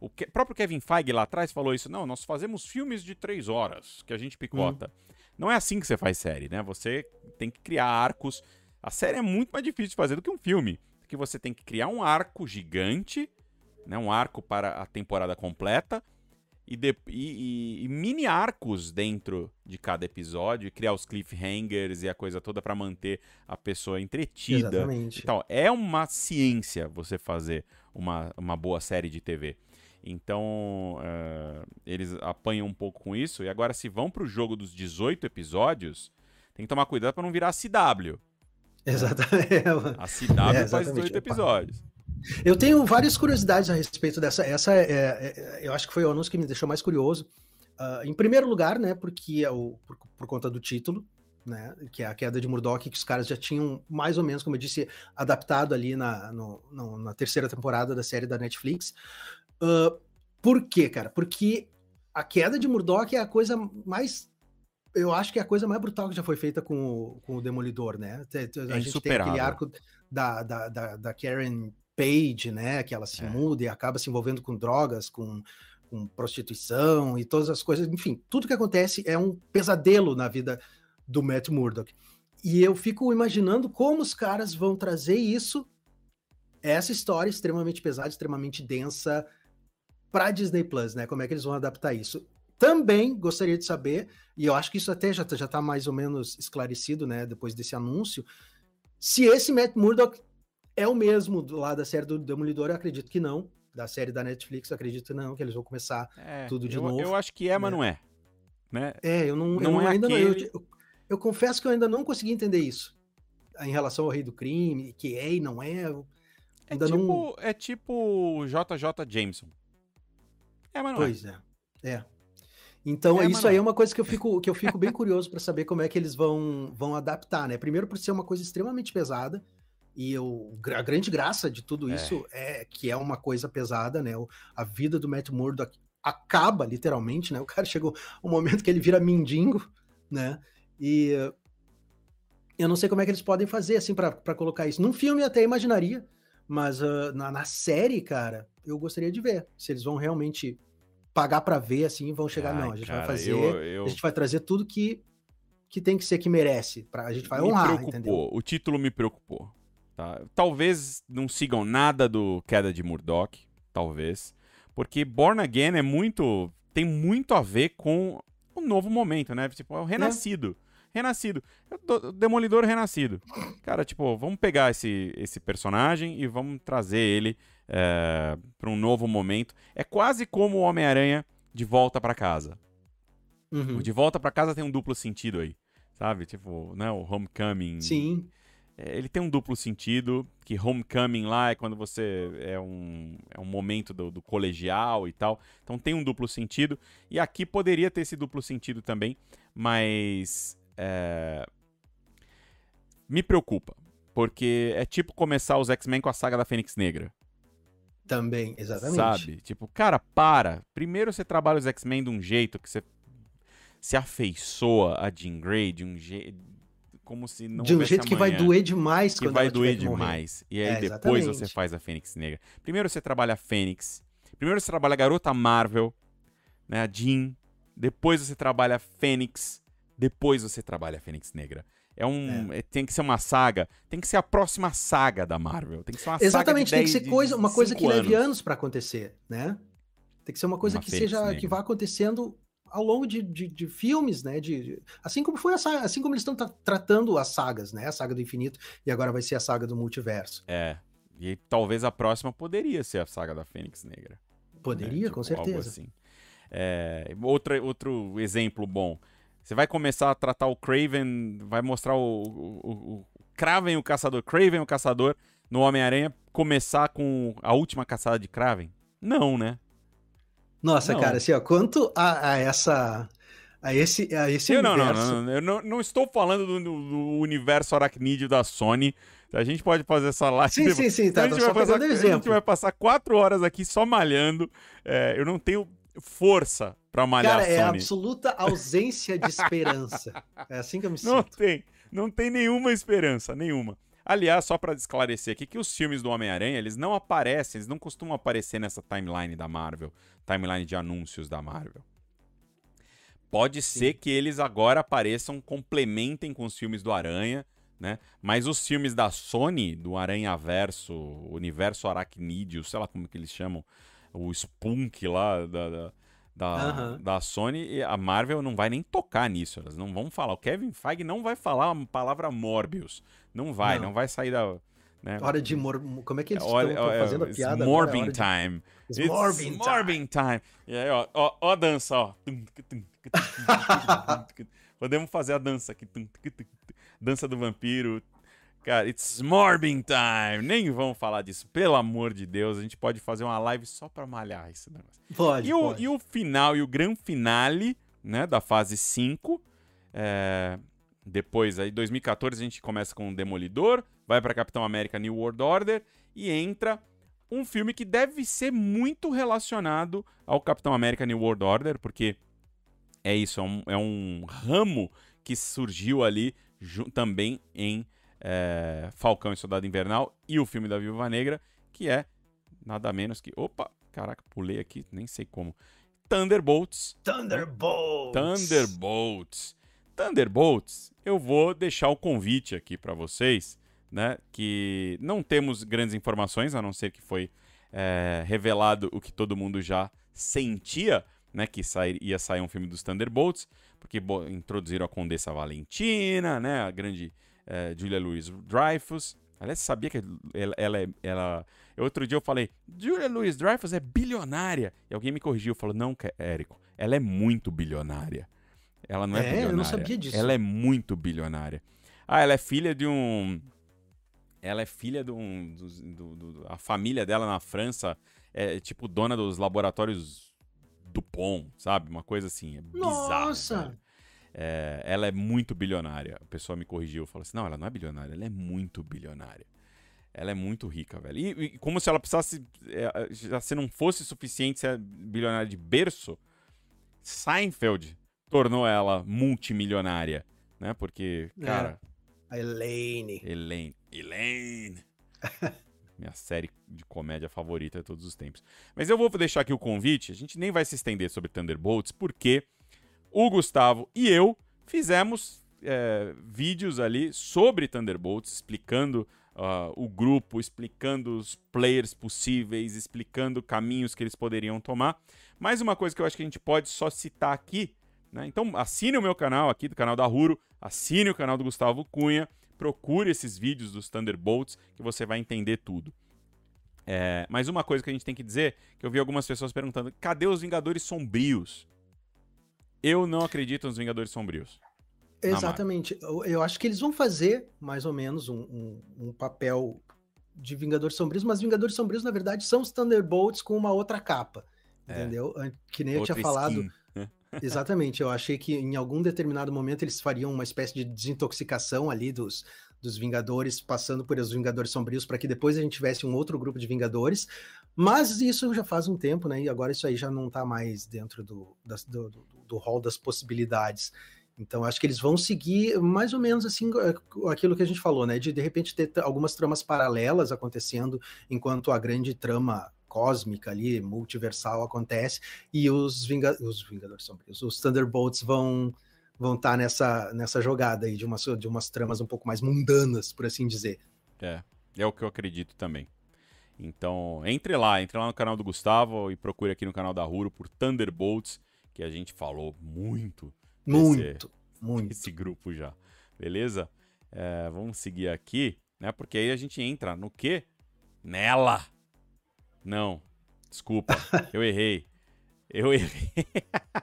o que, próprio Kevin Feige lá atrás falou isso. Não, nós fazemos filmes de três horas que a gente picota. Hum. Não é assim que você faz série, né? Você tem que criar arcos. A série é muito mais difícil de fazer do que um filme. Que você tem que criar um arco gigante, né? Um arco para a temporada completa. e, de, e, e, mini arcos dentro de cada episódio, e criar os cliffhangers e a coisa toda para manter a pessoa entretida. Exatamente. Então, é uma ciência você fazer uma, uma boa série de TV. Então, uh, eles apanham um pouco com isso. E agora, se vão pro jogo dos 18 episódios, tem que tomar cuidado para não virar a CW. Exatamente. A CW é, faz 18 episódios. Eu tenho várias curiosidades a respeito dessa. Essa é, é, eu acho que foi o anúncio que me deixou mais curioso. Uh, em primeiro lugar, né, porque é o, por, por, conta do título, né, que é a queda de Murdoch, que os caras já tinham mais ou menos, como eu disse, adaptado ali na, no, no, na terceira temporada da série da Netflix. Uh, por quê, cara? Porque a queda de Murdoch é a coisa mais eu acho que é a coisa mais brutal que já foi feita com o, com o Demolidor, né? A é gente tem aquele arco da, da, da, da Karen Page, né? Que ela se é. muda e acaba se envolvendo com drogas, com, com prostituição e todas as coisas. Enfim, tudo que acontece é um pesadelo na vida do Matt Murdock. E eu fico imaginando como os caras vão trazer isso, essa história extremamente pesada, extremamente densa, para Disney Plus, né? Como é que eles vão adaptar isso? Também gostaria de saber, e eu acho que isso até já, já tá mais ou menos esclarecido, né? Depois desse anúncio, se esse Matt Murdock é o mesmo lá da série do Demolidor, eu acredito que não. Da série da Netflix, eu acredito que não, que eles vão começar é, tudo de eu, novo. Eu acho que é, mas né? não é. Né? É, eu não, não eu é ainda aquele... não, eu, eu, confesso que eu ainda não consegui entender isso. Em relação ao Rei do Crime, que é e não é. É tipo, não... é tipo JJ Jameson. É, mas não é. pois é. é. é. Então, é, isso aí é uma coisa que eu fico, que eu fico bem curioso para saber como é que eles vão, vão adaptar, né? Primeiro, por ser uma coisa extremamente pesada, e eu, a grande graça de tudo é. isso é. é que é uma coisa pesada, né? A vida do Matt Murdock acaba, literalmente, né? O cara chegou um momento que ele vira mendigo, né? E eu não sei como é que eles podem fazer, assim, para colocar isso. Num filme até imaginaria, mas uh, na, na, série, cara, eu gostaria de ver se eles vão realmente pagar para ver, assim, vão chegar, Ai, não, a gente cara, vai fazer, eu, eu... a gente vai trazer tudo que que tem que ser que merece, pra, a gente vai me honrar, preocupou. entendeu? O título me preocupou. Tá? Talvez não sigam nada do Queda de Murdoch, talvez, porque Born Again é muito tem muito a ver com o novo momento, né? Tipo, é o renascido. É. Renascido. Demolidor renascido. Cara, tipo, vamos pegar esse, esse personagem e vamos trazer ele é, para um novo momento. É quase como o Homem-Aranha de volta para casa. Uhum. O de volta para casa tem um duplo sentido aí, sabe? Tipo, né, o Homecoming. Sim. É, ele tem um duplo sentido, que homecoming lá é quando você é um, é um momento do, do, colegial e tal. Então tem um duplo sentido. E aqui poderia ter esse duplo sentido também, mas é... me preocupa. Porque é tipo começar os X-Men com a saga da Fênix Negra. Também, exatamente. Sabe? Tipo, cara, para. Primeiro você trabalha os X-Men de um jeito que você se afeiçoa a Jean Grey de um jeito como se não De um jeito que vai doer demais que vai doer demais. E aí é, depois você faz a Fênix Negra. Primeiro você trabalha a Fênix. Primeiro você trabalha a Garota Marvel, né, a Jean. Depois você trabalha a Fênix. Depois você trabalha a Fênix Negra. É um, é. é. tem que ser uma saga, tem que ser a próxima saga da Marvel. Tem que ser uma Exatamente, saga tem que ser coisa, uma coisa que leve anos para acontecer, né? Tem que ser uma coisa uma que seja Negra. que vá acontecendo ao longo de, de, de filmes, né? De, de, assim como foi a saga, assim como eles estão tra tratando as sagas, né? A saga do infinito e agora vai ser a saga do multiverso. É. E talvez a próxima poderia ser a saga da Fênix Negra. Poderia, né? tipo, com certeza. Assim. É, outra, outro exemplo bom. Você vai começar a tratar o Craven, vai mostrar o, o, o Kraven o caçador, Craven o caçador no Homem-Aranha começar com a última caçada de Kraven? Não, né? Nossa, não. cara, assim, ó, quanto a, a, essa. A esse, a esse eu universo. Não, não, não, eu não, não estou falando do, do, universo aracnídeo da Sony. A gente pode fazer essa live. Sim, sim, sim, tá. A gente, vai passar, a gente vai passar quatro horas aqui só malhando. É, eu não tenho força para malhar Cara, é absoluta ausência de esperança. É assim que eu me sinto. Não tem. Não tem nenhuma esperança, nenhuma. Aliás, só para esclarecer aqui que os filmes do Homem-Aranha, eles não aparecem, eles não costumam aparecer nessa timeline da Marvel, timeline de anúncios da Marvel. Pode Sim. ser que eles agora apareçam, complementem com os filmes do Aranha, né? Mas os filmes da Sony, do Aranha Verso, Universo Aracnídeo, sei lá como que eles chamam, o Spunk lá da, da da, da Sony e a Marvel não vai nem tocar nisso. Elas não vão falar. O Kevin Feige não vai falar a palavra Morbius. Não vai, não, não vai sair da. Né? Hora de mor... Como é que eles é, estão fazendo a piada? Morbing de... time. It's morbing, morbing time. E aí, ó, ó, ó a dança, ó. Podemos fazer a dança aqui. Dança do vampiro. Cara, it's morbing time. Nem vamos falar disso, pelo amor de Deus. A gente pode fazer uma live só pra malhar esse negócio. Pode, e, pode. O, e o final e o grande finale, né, da fase 5. É, depois, aí, 2014, a gente começa com o Demolidor, vai para Capitão América New World Order e entra um filme que deve ser muito relacionado ao Capitão América New World Order, porque é isso, é um, é um ramo que surgiu ali também em é, Falcão e Soldado Invernal e o filme da Viúva Negra, que é nada menos que. Opa, caraca, pulei aqui, nem sei como. Thunderbolts. Thunderbolts. Thunderbolts. Thunderbolts, eu vou deixar o convite aqui para vocês, né? Que não temos grandes informações, a não ser que foi é, revelado o que todo mundo já sentia, né? Que sair, ia sair um filme dos Thunderbolts, porque bo, introduziram a Condessa Valentina, né? A grande é, Julia Louis-Dreyfus. Aliás, você sabia que ela, ela, é, ela... Outro dia eu falei, Julia Louis-Dreyfus é bilionária. E alguém me corrigiu, falou, não, Érico, ela é muito bilionária. Ela não é, é bilionária. eu não sabia disso. Ela é muito bilionária. Ah, ela é filha de um... Ela é filha de um... Do, do, do, a família dela na França é tipo dona dos laboratórios Dupont, sabe? Uma coisa assim, é bizarro. Nossa! É, ela é muito bilionária. A pessoa me corrigiu, falou assim: não, ela não é bilionária, ela é muito bilionária. Ela é muito rica, velho. E, e como se ela precisasse. É, já se não fosse suficiente ser bilionária de berço, Seinfeld tornou ela multimilionária. Né? Porque, é. cara. É. A Elaine. Elaine. Elaine. Minha série de comédia favorita de todos os tempos. Mas eu vou deixar aqui o convite. A gente nem vai se estender sobre Thunderbolts, porque o Gustavo e eu fizemos é, vídeos ali sobre Thunderbolts, explicando uh, o grupo, explicando os players possíveis, explicando caminhos que eles poderiam tomar. Mais uma coisa que eu acho que a gente pode só citar aqui, né? Então assine o meu canal aqui, do canal da Ruro, assine o canal do Gustavo Cunha, procure esses vídeos dos Thunderbolts que você vai entender tudo. É, mas uma coisa que a gente tem que dizer, que eu vi algumas pessoas perguntando, cadê os Vingadores Sombrios? Eu não acredito nos Vingadores Sombrios. Exatamente. Eu, eu, acho que eles vão fazer mais ou menos um, um, um, papel de Vingadores Sombrios, mas Vingadores Sombrios, na verdade, são os Thunderbolts com uma outra capa. É. Entendeu? Que nem outra eu tinha falado. Né? Exatamente. Eu achei que em algum determinado momento eles fariam uma espécie de desintoxicação ali dos, dos Vingadores, passando por os Vingadores Sombrios, para que depois a gente tivesse um outro grupo de Vingadores. Mas isso já faz um tempo, né? E agora isso aí já não está mais dentro do, das, do, do, do hall das possibilidades. Então, acho que eles vão seguir mais ou menos assim aquilo que a gente falou, né? De de repente ter algumas tramas paralelas acontecendo enquanto a grande trama cósmica ali, multiversal acontece, e os, Vinga os Vingadores Sombrios, os Thunderbolts vão vão estar tá nessa, nessa jogada aí de umas, de umas tramas um pouco mais mundanas, por assim dizer. É, é o que eu acredito também. Então, entre lá, entre lá no canal do Gustavo e procure aqui no canal da Ruro por Thunderbolts, que a gente falou muito. Muito, desse, muito. Esse grupo já. Beleza? É, vamos seguir aqui, né? Porque aí a gente entra no quê? Nela! Não, desculpa, eu errei. Eu errei.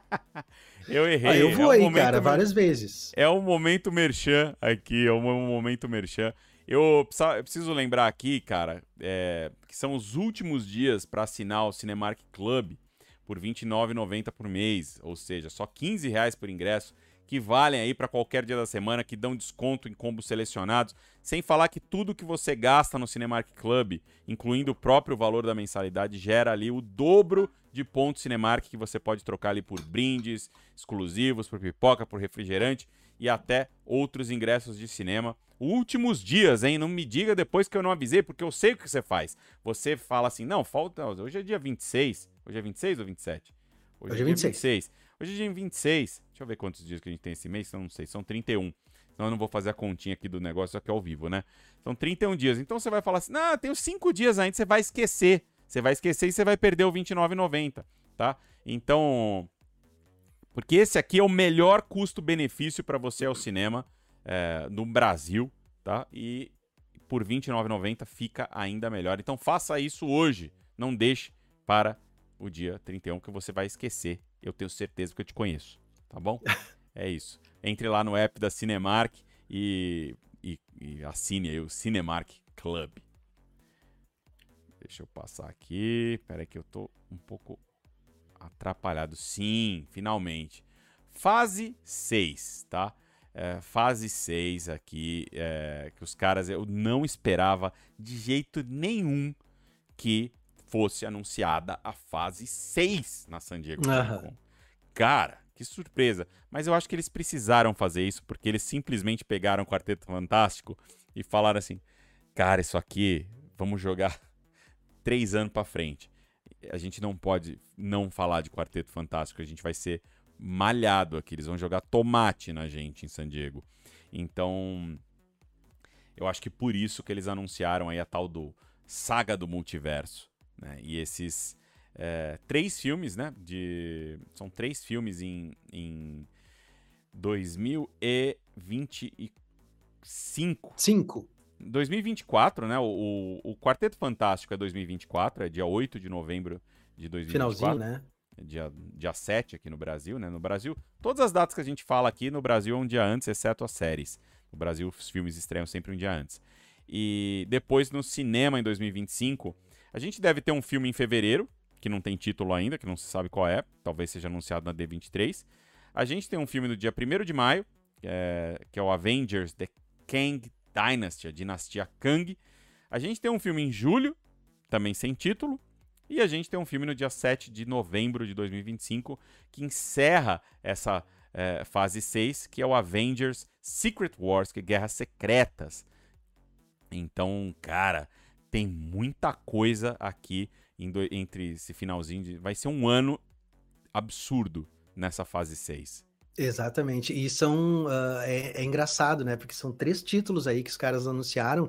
eu errei. Ah, eu vou é aí, cara, várias vezes. É o momento merchan aqui, é o momento merchan. Eu preciso lembrar aqui, cara, é, que são os últimos dias para assinar o Cinemark Club por R$ 29,90 por mês, ou seja, só R$ reais por ingresso que valem aí para qualquer dia da semana, que dão desconto em combos selecionados, sem falar que tudo que você gasta no Cinemark Club, incluindo o próprio valor da mensalidade, gera ali o dobro de pontos Cinemark que você pode trocar ali por brindes exclusivos, por pipoca, por refrigerante e até outros ingressos de cinema. Últimos dias, hein? Não me diga depois que eu não avisei, porque eu sei o que você faz. Você fala assim: "Não, falta, hoje é dia 26. Hoje é 26 ou 27? Hoje, hoje é 26. 26. Hoje é dia 26. Deixa eu ver quantos dias que a gente tem esse mês, eu não sei, são 31. Então eu não vou fazer a continha aqui do negócio aqui ao vivo, né? São 31 dias. Então você vai falar assim: "Não, tenho 5 dias ainda", você vai esquecer. Você vai esquecer e você vai perder o R$29,90. tá? Então, porque esse aqui é o melhor custo-benefício para você ao cinema é, no Brasil, tá? E por R$ 29,90 fica ainda melhor. Então faça isso hoje, não deixe para o dia 31 que você vai esquecer. Eu tenho certeza que eu te conheço, tá bom? é isso. Entre lá no app da Cinemark e, e, e assine aí o Cinemark Club. Deixa eu passar aqui. Pera aí que eu tô um pouco atrapalhado. Sim, finalmente. Fase 6, tá? É, fase 6 aqui, é, que os caras eu não esperava de jeito nenhum que fosse anunciada a fase 6 na San Diego uhum. Cara, que surpresa. Mas eu acho que eles precisaram fazer isso, porque eles simplesmente pegaram o Quarteto Fantástico e falaram assim: cara, isso aqui, vamos jogar três anos para frente. A gente não pode não falar de Quarteto Fantástico, a gente vai ser malhado aqui. Eles vão jogar tomate na gente em San Diego. Então, eu acho que por isso que eles anunciaram aí a tal do Saga do Multiverso. Né? E esses é, três filmes, né? De, são três filmes em, em 2025. Cinco. 2024, né? O, o, o, Quarteto Fantástico é 2024, é dia 8 de novembro de 2024. Finalzinho, né? Dia, dia 7 aqui no Brasil, né? No Brasil, todas as datas que a gente fala aqui no Brasil é um dia antes, exceto as séries. No Brasil, os filmes estreiam sempre um dia antes. E depois no cinema em 2025 a gente deve ter um filme em fevereiro, que não tem título ainda, que não se sabe qual é, talvez seja anunciado na D23. A gente tem um filme no dia 1 de maio, que é, que é o Avengers The Kang Dynasty, a dinastia Kang. A gente tem um filme em julho, também sem título. E a gente tem um filme no dia 7 de novembro de 2025, que encerra essa é, fase 6, que é o Avengers Secret Wars, que é Guerras Secretas. Então, cara, tem muita coisa aqui do, entre esse finalzinho. De, vai ser um ano absurdo nessa fase 6. Exatamente. E são. Uh, é, é, engraçado, né? Porque são três títulos aí que os caras anunciaram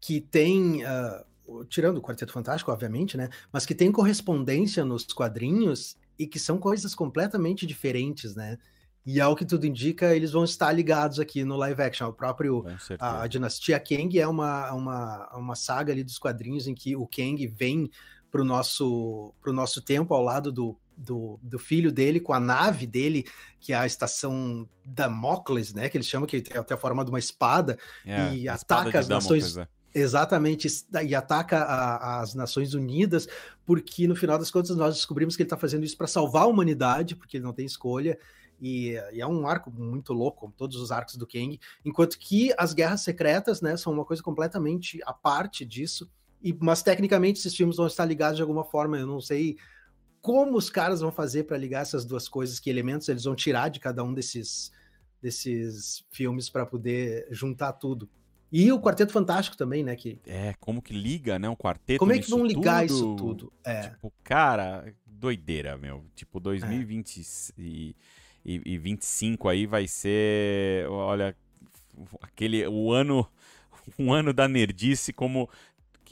que tem. Uh, tirando o Quarteto Fantástico, obviamente, né? Mas que tem correspondência nos quadrinhos e que são coisas completamente diferentes, né? E ao que tudo indica, eles vão estar ligados aqui no live action. O próprio a, a, Dinastia Kang é uma, uma, uma saga ali dos quadrinhos em que o Kang vem para o nosso, pro nosso tempo ao lado do, do, do, filho dele com a nave dele, que é a estação Damocles, né? Que eles chamam, que tem até a forma de uma espada, é, e ataca as nações. É. Exatamente, e ataca a, as Nações Unidas, porque no final das contas nós descobrimos que ele está fazendo isso para salvar a humanidade, porque ele não tem escolha, e, e, é um arco muito louco, como todos os arcos do Kang, enquanto que as guerras secretas, né, são uma coisa completamente à parte disso, e, mas tecnicamente esses filmes vão estar ligados de alguma forma, eu não sei como os caras vão fazer para ligar essas duas coisas, que elementos eles vão tirar de cada um desses, desses filmes para poder juntar tudo. E o Quarteto Fantástico também, né? Que... É, como que liga, né? O quarteto. Como é que vão ligar tudo? isso tudo? É. Tipo, cara, doideira, meu. Tipo, 2020 é. e e, e 25 aí vai ser, olha, aquele o ano um ano da nerdice como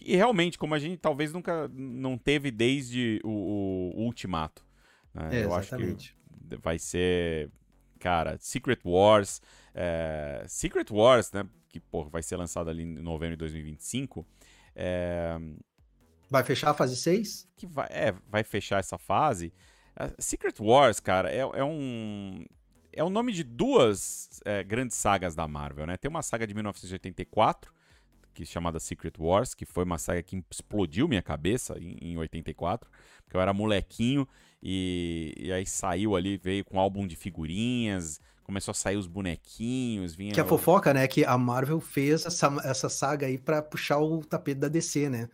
e realmente como a gente talvez nunca não teve desde o, o Ultimato. Né? É, Eu acho que vai ser, cara, Secret Wars, é, Secret Wars, né? Que pô, vai ser lançado ali em novembro de 2025. É, vai fechar a fase 6? Que vai, é, vai fechar essa fase. Secret Wars, cara, é, é um. É o nome de duas é, grandes sagas da Marvel, né? Tem uma saga de 1984, que é chamada Secret Wars, que foi uma saga que explodiu minha cabeça em, em 84, porque eu era molequinho e, e, aí saiu ali, veio com um álbum de figurinhas, começou a sair os bonequinhos, vinha... Que a fofoca, né, que a Marvel fez essa, essa saga aí para puxar o tapete da DC, né?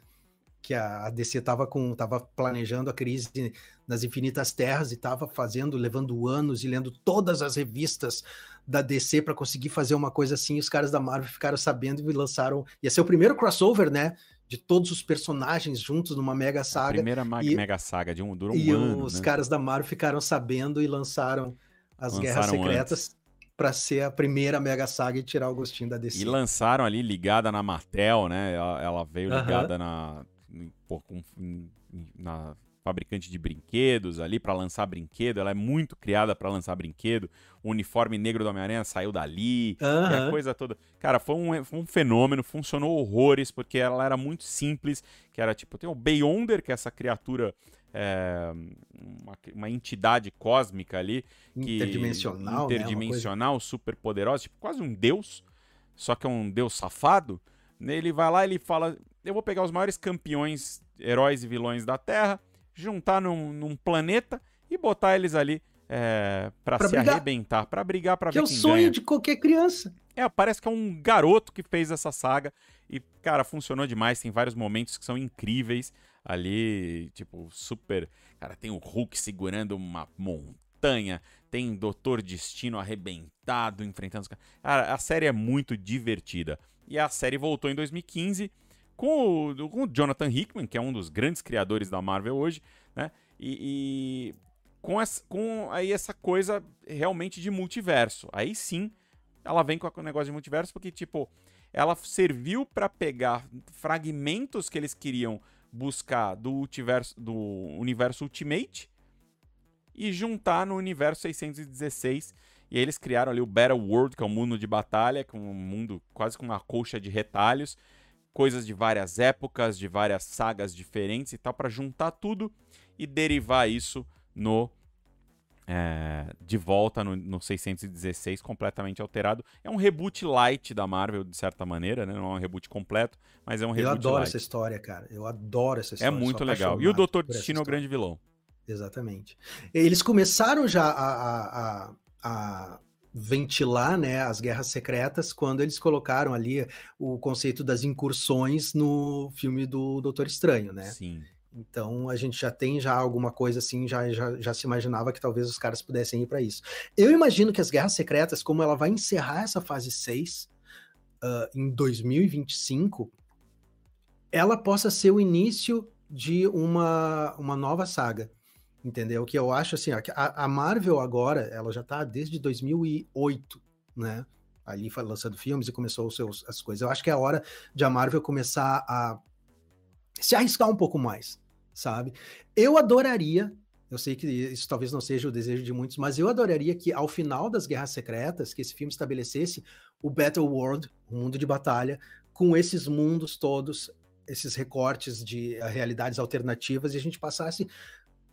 que a DC estava com tava planejando a crise nas infinitas terras e estava fazendo, levando anos e lendo todas as revistas da DC para conseguir fazer uma coisa assim. Os caras da Marvel ficaram sabendo e lançaram. Ia ser o primeiro crossover, né? De todos os personagens juntos numa mega saga. A primeira e, mega saga de um durou um e ano. E os né? caras da Marvel ficaram sabendo e lançaram as lançaram Guerras Secretas para ser a primeira mega saga e tirar o gostinho da DC. E lançaram ali ligada na Martel, né? Ela, ela veio ligada uh -huh. na com, na fabricante de brinquedos ali para lançar brinquedo. Ela é muito criada para lançar brinquedo. O uniforme negro do Homem-Aranha saiu dali. Uhum. a coisa toda. Cara, foi um, foi um fenômeno, funcionou horrores, porque ela era muito simples. Que era tipo, tem o Beyonder, que é essa criatura. É, uma, uma, entidade cósmica ali. Que, interdimensional. Interdimensional, né? super poderosa, tipo, quase um deus. Só que é um deus safado. Ele vai lá ele fala: Eu vou pegar os maiores campeões, heróis e vilões da Terra juntar num, num planeta e botar eles ali é, para se brigar. arrebentar, para brigar, para ver quem ganha. Que é o sonho ganha. de qualquer criança. É, parece que é um garoto que fez essa saga e, cara, funcionou demais. Tem vários momentos que são incríveis ali, tipo, super. Cara, tem o Hulk segurando uma montanha, tem Doutor Destino arrebentado, enfrentando os caras. Cara, a série é muito divertida. E a série voltou em 2015 com o, com o Jonathan Hickman, que é um dos grandes criadores da Marvel hoje, né? E, e com, essa, com aí essa coisa realmente de multiverso. Aí sim, ela vem com o negócio de multiverso, porque, tipo, ela serviu para pegar fragmentos que eles queriam buscar do universo, do universo Ultimate e juntar no universo 616. E eles criaram ali o Battle World, que é um mundo de batalha, com um mundo quase com uma colcha de retalhos coisas de várias épocas, de várias sagas diferentes e tal, para juntar tudo e derivar isso no é, de volta no, no, 616, completamente alterado. É um reboot light da Marvel, de certa maneira, né? Não é um reboot completo, mas é um reboot Eu adoro light. essa história, cara. Eu adoro essa é história. É muito legal. E o Doutor Destino é o grande vilão. Exatamente. Eles começaram já a, a, a, a ventilar né, as guerras secretas quando eles colocaram ali o conceito das incursões no filme do Doutor Estranho, né? Sim. Então a gente já tem já alguma coisa assim, já, já, já se imaginava que talvez os caras pudessem ir para isso. Eu imagino que as Guerras Secretas, como ela vai encerrar essa fase 6 uh, em 2025, ela possa ser o início de uma, uma nova saga entendeu? Que eu acho assim, a, a Marvel agora, ela já tá desde 2008, né? Ali lançando filmes e começou os seus, as coisas. Eu acho que é a hora de a Marvel começar a se arriscar um pouco mais, sabe? Eu adoraria, eu sei que isso talvez não seja o desejo de muitos, mas eu adoraria que ao final das Guerras Secretas, que esse filme estabelecesse o Battle World, o mundo de batalha, com esses mundos todos, esses recortes de uh, realidades alternativas e a gente passasse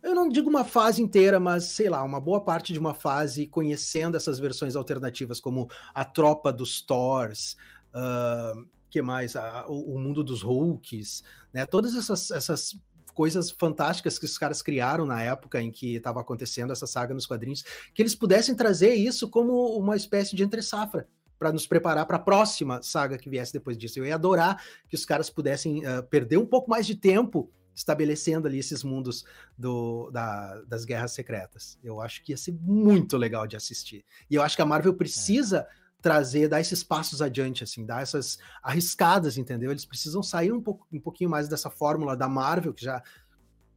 eu não digo uma fase inteira, mas sei lá, uma boa parte de uma fase conhecendo essas versões alternativas, como a tropa dos Thors, uh, que mais? A, o, o, mundo dos Hulks, né? Todas essas, essas coisas fantásticas que os caras criaram na época em que estava acontecendo essa saga nos quadrinhos, que eles pudessem trazer isso como uma espécie de entre-safra para nos preparar para a próxima saga que viesse depois disso. Eu ia adorar que os caras pudessem uh, perder um pouco mais de tempo estabelecendo ali esses mundos do, da, das guerras secretas. Eu acho que ia ser muito legal de assistir. E eu acho que a Marvel precisa é. trazer, dar esses passos adiante, assim, dar essas arriscadas, entendeu? Eles precisam sair um, pouco, um pouquinho mais dessa fórmula da Marvel, que já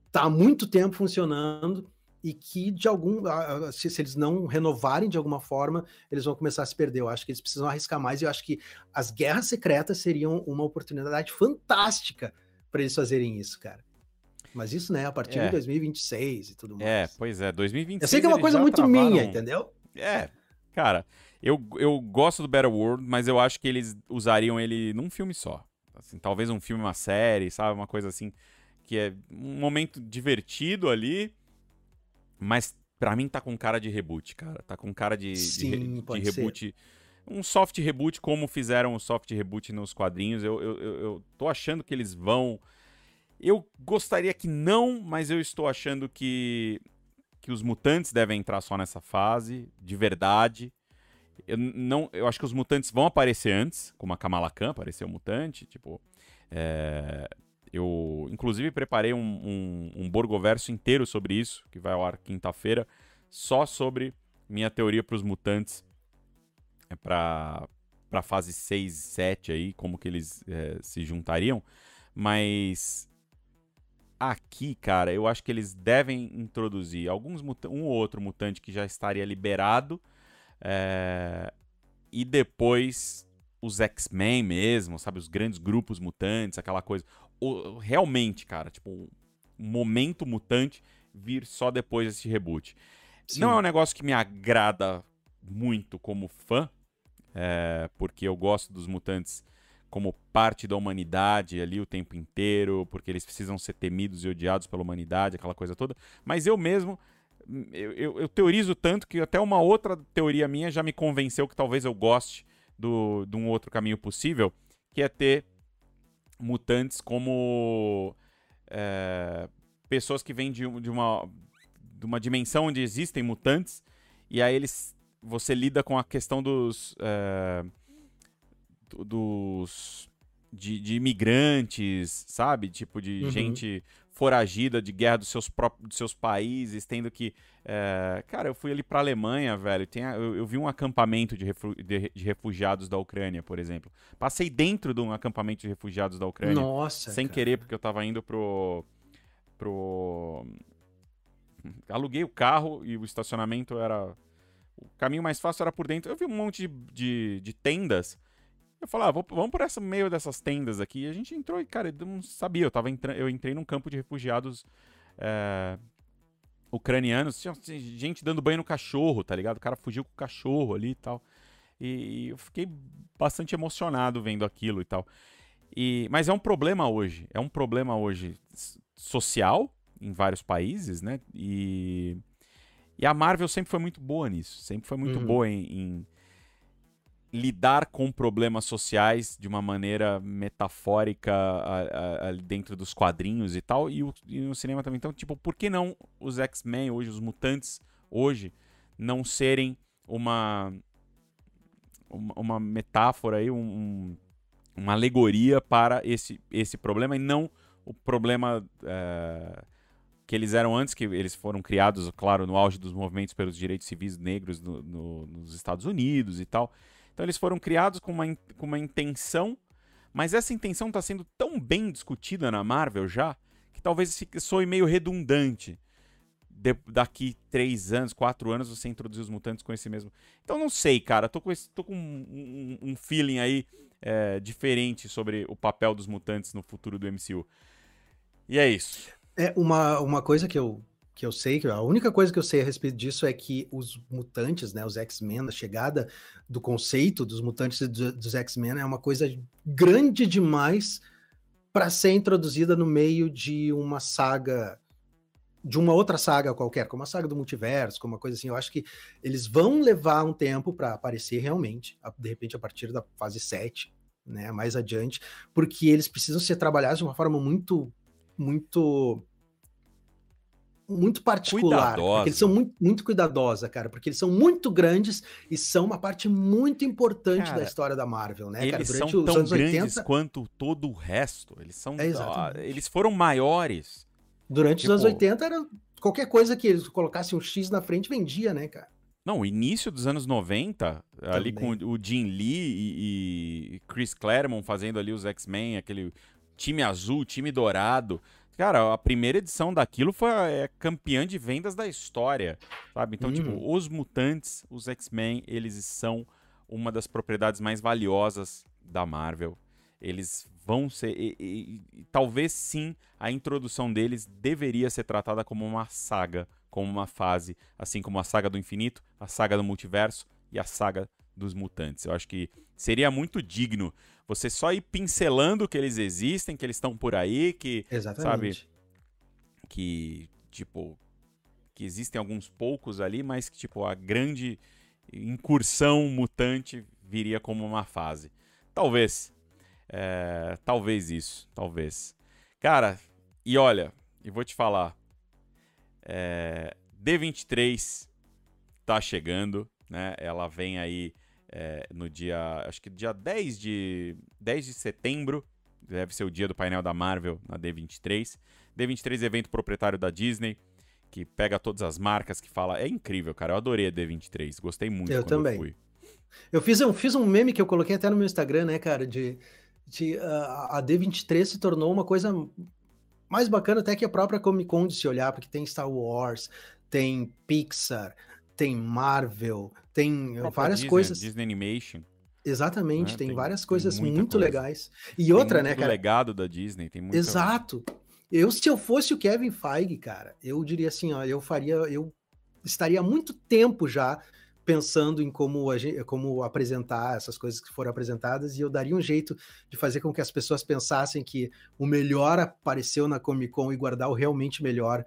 está há muito tempo funcionando, e que de algum se, se, eles não renovarem de alguma forma, eles vão começar a se perder. Eu acho que eles precisam arriscar mais e eu acho que as guerras secretas seriam uma oportunidade fantástica para eles fazerem isso, cara. Mas isso, né, a partir é. de 2026 e tudo mais. É, pois é, 2026. Eu sei que é uma coisa muito travaram... minha, entendeu? É, cara, eu, eu gosto do Battle World, mas eu acho que eles usariam ele num filme só. Assim, talvez um filme, uma série, sabe? Uma coisa assim, que é um momento divertido ali, mas para mim tá com cara de reboot, cara. Tá com cara de, Sim, de, de reboot. Ser. Um soft reboot, como fizeram o soft reboot nos quadrinhos. Eu, eu, eu, eu tô achando que eles vão eu gostaria que não, mas eu estou achando que, que os mutantes devem entrar só nessa fase, de verdade. Eu, não, eu acho que os mutantes vão aparecer antes, como a Kamala Khan apareceu mutante, tipo... É, eu, inclusive, preparei um, um, um Borgoverso inteiro sobre isso, que vai ao ar quinta-feira, só sobre minha teoria para os mutantes é, para a fase 6 e 7 aí, como que eles é, se juntariam. Mas aqui, cara, eu acho que eles devem introduzir alguns um ou outro mutante que já estaria liberado é, e depois os X-Men mesmo, sabe, os grandes grupos mutantes, aquela coisa. O, realmente, cara, tipo momento mutante vir só depois desse reboot. Sim. Não é um negócio que me agrada muito como fã, é, porque eu gosto dos mutantes como parte da humanidade ali o tempo inteiro, porque eles precisam ser temidos e odiados pela humanidade, aquela coisa toda. Mas eu mesmo, eu, eu, eu teorizo tanto que até uma outra teoria minha já me convenceu que talvez eu goste do, de um outro caminho possível, que é ter mutantes como é, pessoas que vêm de, de, uma, de uma dimensão onde existem mutantes, e aí eles você lida com a questão dos. É, dos. De, de, imigrantes, sabe? Tipo, de uhum. gente foragida de guerra dos seus próprios dos seus países, tendo que. É... Cara, eu fui ali pra Alemanha, velho. Tem a... eu, eu, vi um acampamento de, refu... de, de, refugiados da Ucrânia, por exemplo. Passei dentro de um acampamento de refugiados da Ucrânia. Nossa. Sem cara. querer, porque eu tava indo pro. pro. Aluguei o carro e o estacionamento era o caminho mais fácil era por dentro. Eu vi um monte de, de, de tendas. Eu falei, ah, vamos por esse meio dessas tendas aqui. E a gente entrou e, cara, eu não sabia. Eu, tava entra... eu entrei num campo de refugiados é... ucranianos. Tinha gente dando banho no cachorro, tá ligado? O cara fugiu com o cachorro ali e tal. E eu fiquei bastante emocionado vendo aquilo e tal. E... Mas é um problema hoje. É um problema hoje social em vários países, né? E e a Marvel sempre foi muito boa nisso, sempre foi muito uhum. boa em, em, lidar com problemas sociais de uma maneira metafórica ali dentro dos quadrinhos e tal, e, o, e cinema também. Então, tipo, por que não os X-Men hoje, os mutantes hoje, não serem uma, uma, uma metáfora aí, um, uma alegoria para esse, esse problema e não o problema. É que eles eram antes, que eles foram criados, claro, no auge dos movimentos pelos direitos civis negros no, no, nos Estados Unidos e tal. Então eles foram criados com uma, com uma intenção, mas essa intenção está sendo tão bem discutida na Marvel já, que talvez soe meio redundante. De, daqui três anos, quatro anos, você introduzir os mutantes com esse mesmo. Então não sei, cara. Tô com, esse, tô com um, um, um feeling aí é, diferente sobre o papel dos mutantes no futuro do MCU. E é isso. É uma, uma coisa que eu, que eu sei, que a única coisa que eu sei a respeito disso é que os mutantes, né, os X-Men, a chegada do conceito dos mutantes e dos X-Men é uma coisa grande demais para ser introduzida no meio de uma saga de uma outra saga qualquer, como a saga do multiverso, como uma coisa assim. Eu acho que eles vão levar um tempo para aparecer realmente, de repente a partir da fase 7, né, mais adiante, porque eles precisam ser trabalhados de uma forma muito muito muito particular. Cuidadosa. Eles são muito, muito cuidadosa, cara, porque eles são muito grandes e são uma parte muito importante cara, da história da Marvel, né, eles cara? Durante são tão grandes 80... quanto todo o resto. Eles são. É, eles foram maiores. Durante tipo... os anos 80 era qualquer coisa que eles colocassem um X na frente vendia, né, cara? Não, o início dos anos 90, Também. ali com o Jim Lee e, e Chris Claremont fazendo ali os X-Men, aquele time azul, time dourado. Cara, a primeira edição daquilo foi é, campeã de vendas da história, sabe? Então, tipo, hum. tipo, os mutantes, os X-Men, eles são uma das propriedades mais valiosas da Marvel. Eles vão ser. E, e, e, talvez sim a introdução deles deveria ser tratada como uma saga, como uma fase, assim como a saga do infinito, a saga do multiverso e a saga dos mutantes. Eu acho que seria muito digno você só ir pincelando que eles existem, que eles estão por aí, que Exatamente. sabe que tipo que existem alguns poucos ali, mas que tipo a grande incursão mutante viria como uma fase. Talvez, é, talvez isso, talvez. Cara, e olha, e vou te falar, é, D23 tá chegando, né? Ela vem aí é, no dia, acho que dia 10 de, 10 de setembro, deve ser o dia do painel da Marvel na D23. D23 é evento proprietário da Disney, que pega todas as marcas, que fala. É incrível, cara. Eu adorei a D23. Gostei muito. Eu também. Eu, fui. eu fiz, um, fiz um meme que eu coloquei até no meu Instagram, né, cara? De, de uh, a D23 se tornou uma coisa mais bacana até que a própria Comic Con de se olhar, porque tem Star Wars, tem Pixar, tem Marvel, tem várias Disney, coisas. Disney Animation. Exatamente, né? tem, tem, várias coisas tem muito coisa. legais. E outra, né, cara? legado da Disney, tem muito. Exato. Eu, se eu fosse o Kevin Feige, cara, eu diria assim, ó, eu faria, eu estaria muito tempo já pensando em como, como apresentar essas coisas que foram apresentadas e eu daria um jeito de fazer com que as pessoas pensassem que o melhor apareceu na Comic Con e guardar o realmente melhor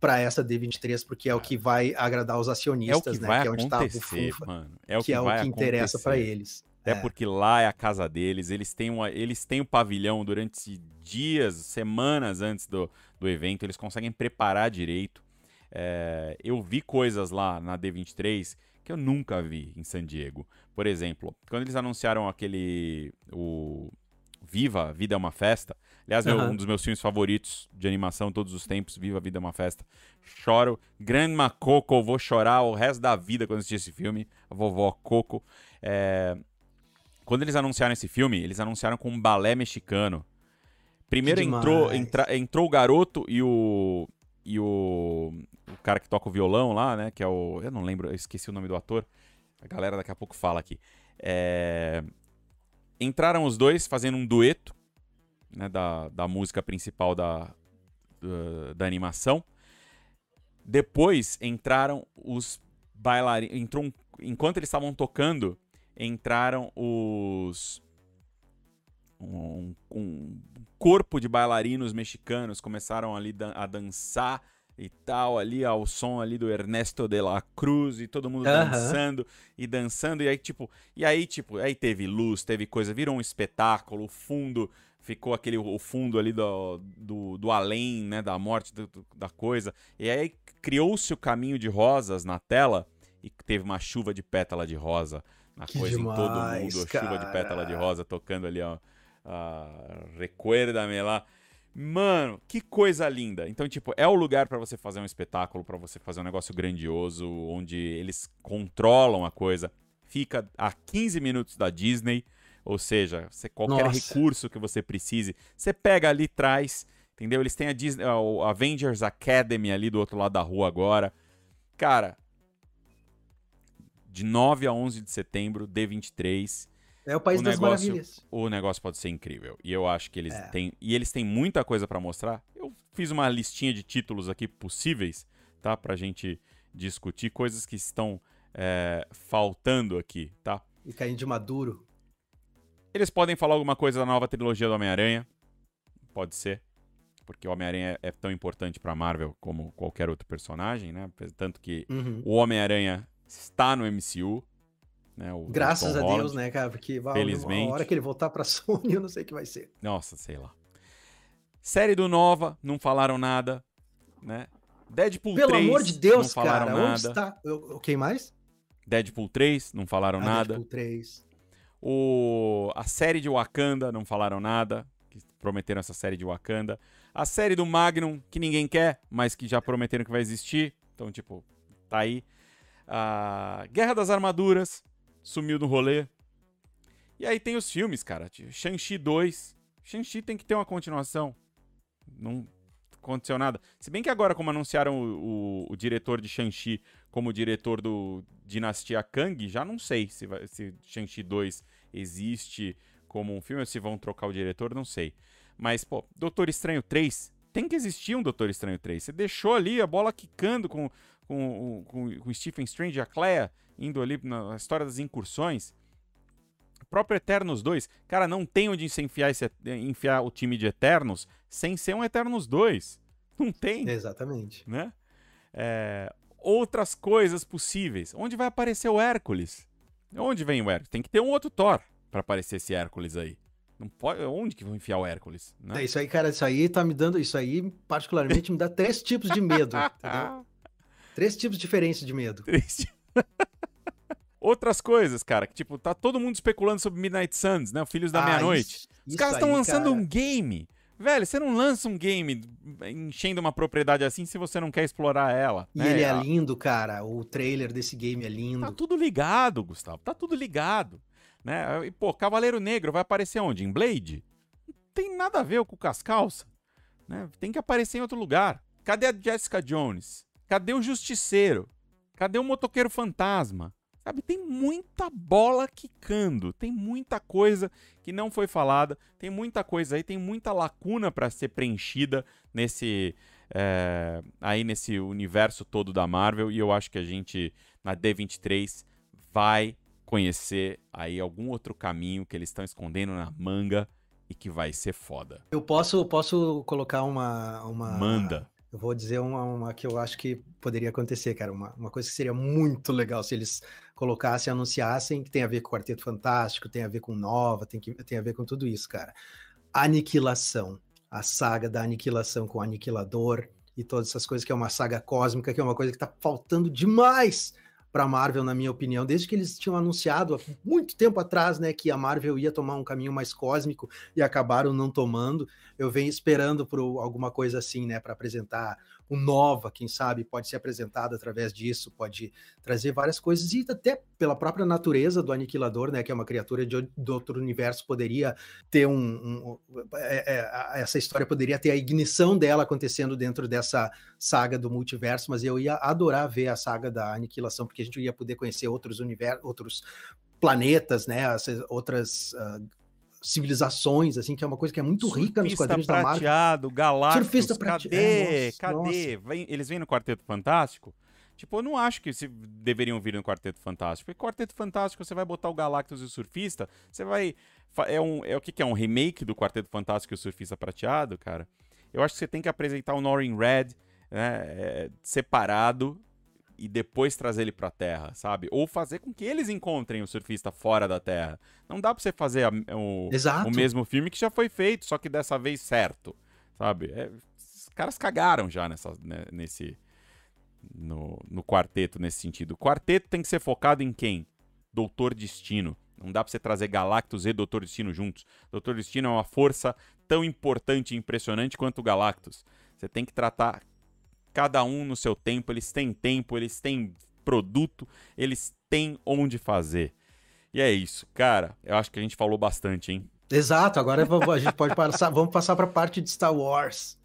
para essa D23, porque é o que vai agradar os acionistas, é o que né? Vai que é onde tá o Fufa, mano. É o que, que, é o que interessa para eles. Até é. porque lá é a casa deles, eles têm, uma, eles têm o um pavilhão durante dias, semanas antes do, do evento, eles conseguem preparar direito. É, eu vi coisas lá na D23 que eu nunca vi em San Diego. Por exemplo, quando eles anunciaram aquele. O Viva, Vida é uma Festa. Aliás, uhum. meu, um dos meus filmes favoritos de animação todos os tempos, Viva, Vida é uma Festa. Choro. Grandma Coco, vou chorar o resto da vida quando assistir esse filme. A vovó Coco. É... Quando eles anunciaram esse filme, eles anunciaram com um balé mexicano. Primeiro entrou, entra, entrou o garoto e o. E o. O cara que toca o violão lá, né? Que é o. Eu não lembro, eu esqueci o nome do ator. A galera daqui a pouco fala aqui. É, entraram os dois fazendo um dueto né, da, da música principal da, da, da animação. Depois entraram os bailarinos. Entrou um, enquanto eles estavam tocando, entraram os. Um, um, corpo de bailarinos mexicanos começaram ali a dançar e tal, ali ao som ali do Ernesto de la Cruz e todo mundo dançando e dançando e aí tipo, e aí tipo, aí teve luz, teve coisa, virou um espetáculo, o fundo ficou aquele o fundo ali do, do, do além, né, da morte do, do, da coisa. E aí criou-se o caminho de rosas na tela e teve uma chuva de pétala de rosa a que coisa demais, em todo mundo, cara. chuva de pétala de rosa tocando ali, ó. Uh, Recuerda-me lá. Mano, que coisa linda. Então, tipo, é o lugar para você fazer um espetáculo, para você fazer um negócio grandioso, onde eles controlam a coisa. Fica a 15 minutos da Disney, ou seja, você, qualquer Nossa. recurso que você precise, você pega ali traz, entendeu? Eles têm a Disney, o Avengers Academy ali do outro lado da rua agora. Cara, de 9 a 11 de setembro, D23. É o país o das negócio, maravilhas. O negócio pode ser incrível. E eu acho que eles é. têm. E eles têm muita coisa para mostrar. Eu fiz uma listinha de títulos aqui possíveis, tá? Pra gente discutir coisas que estão é, faltando aqui, tá? E caindo de maduro. Eles podem falar alguma coisa da nova trilogia do Homem-Aranha. Pode ser. Porque o Homem-Aranha é tão importante pra Marvel como qualquer outro personagem, né? Tanto que uhum. o Homem-Aranha está no MCU. Né, o, Graças a Deus, né, cara? Porque Felizmente. a hora que ele voltar pra Sony, eu não sei o que vai ser. Nossa, sei lá. Série do Nova, não falaram nada, né? Deadpool Pelo 3, amor de Deus, não falaram cara, nada. onde está? O quem mais? Deadpool 3, não falaram ah, nada. Deadpool 3. O... A série de Wakanda, não falaram nada. Que prometeram essa série de Wakanda. A série do Magnum, que ninguém quer, mas que já prometeram que vai existir. Então, tipo, tá aí. A Guerra das Armaduras sumiu do rolê. E aí tem os filmes, cara. Shang-Chi 2. Shang-Chi tem que ter uma continuação. Não aconteceu nada. Se bem que agora, como anunciaram o, o, o diretor de Shang-Chi como diretor do Dinastia Kang, já não sei se, se Shang-Chi 2 existe como um filme ou se vão trocar o diretor, não sei. Mas, pô, Doutor Estranho 3, tem que existir um Doutor Estranho 3. Você deixou ali a bola quicando com com, com, com Stephen Strange e a Clea indo ali na história das incursões. O próprio Eternos 2, cara, não tem onde se enfiar, esse, enfiar o time de Eternos sem ser um Eternos 2. Não tem. Exatamente. Né? É, outras coisas possíveis. Onde vai aparecer o Hércules? Onde vem o Hércules? Tem que ter um outro Thor para aparecer esse Hércules aí. Não pode, onde que vão enfiar o Hércules? Né? É, isso aí, cara, isso aí tá me dando. Isso aí, particularmente, me dá três tipos de medo. entendeu? Três tipos diferentes de medo. Três Outras coisas, cara, que tipo, tá todo mundo especulando sobre Midnight Suns, né? O Filhos da ah, Meia-Noite. Os caras estão lançando cara... um game. Velho, você não lança um game enchendo uma propriedade assim se você não quer explorar ela. E né? ele é lindo, cara. O trailer desse game é lindo. Tá tudo ligado, Gustavo. Tá tudo ligado. Né? E, pô, Cavaleiro Negro vai aparecer onde? Em Blade? Não tem nada a ver com as calças. Né? Tem que aparecer em outro lugar. Cadê a Jessica Jones? Cadê o Justiceiro? Cadê o Motoqueiro Fantasma? Sabe, tem muita bola quicando, tem muita coisa que não foi falada, tem muita coisa aí, tem muita lacuna para ser preenchida nesse é, aí nesse universo todo da Marvel e eu acho que a gente na D23 vai conhecer aí algum outro caminho que eles estão escondendo na manga e que vai ser foda. Eu posso posso colocar uma uma manda eu vou dizer uma, uma, que eu acho que poderia acontecer, cara. Uma, uma coisa que seria muito legal se eles colocassem, anunciassem, que tem a ver com o Quarteto Fantástico, tem a ver com Nova, tem, que, tem a ver com tudo isso, cara. Aniquilação. A saga da aniquilação com o Aniquilador e todas essas coisas, que é uma saga cósmica, que é uma coisa que tá faltando demais para a Marvel, na minha opinião, desde que eles tinham anunciado há muito tempo atrás, né, que a Marvel ia tomar um caminho mais cósmico e acabaram não tomando. Eu venho esperando por alguma coisa assim, né, para apresentar o Nova, quem sabe, pode ser apresentado através disso, pode trazer várias coisas, e até pela própria natureza do Aniquilador, né, que é uma criatura de, de outro universo, poderia ter um. um é, é, essa história poderia ter a ignição dela acontecendo dentro dessa saga do multiverso, mas eu ia adorar ver a saga da Aniquilação, porque a gente ia poder conhecer outros universos, outros planetas, né, outras uh, civilizações, assim, que é uma coisa que é muito Surfista rica nos quadrinhos prateado, da Marvel. Galactus, Surfista prateado. Cadê? É, cadê? Vem, eles vêm no Quarteto Fantástico? Tipo, eu não acho que se deveriam vir no Quarteto Fantástico. Porque Quarteto Fantástico, você vai botar o Galactus e o Surfista, você vai... É, um, é o que, que é? Um remake do Quarteto Fantástico e o Surfista Prateado, cara? Eu acho que você tem que apresentar o Norrin Red né, é, separado e depois trazer ele pra Terra, sabe? Ou fazer com que eles encontrem o surfista fora da Terra. Não dá pra você fazer a, o, o, mesmo filme que já foi feito, só que dessa vez certo, sabe? É, os caras cagaram já nessa, né, nesse. No, no quarteto, nesse sentido. O quarteto tem que ser focado em quem? Doutor Destino. Não dá pra você trazer Galactus e Doutor Destino juntos. Doutor Destino é uma força tão importante e impressionante quanto o Galactus. Você tem que tratar cada um no seu tempo, eles têm tempo, eles têm produto, eles têm onde fazer. E é isso, cara. Eu acho que a gente falou bastante, hein? Exato, agora a gente pode passar, vamos passar para a parte de Star Wars.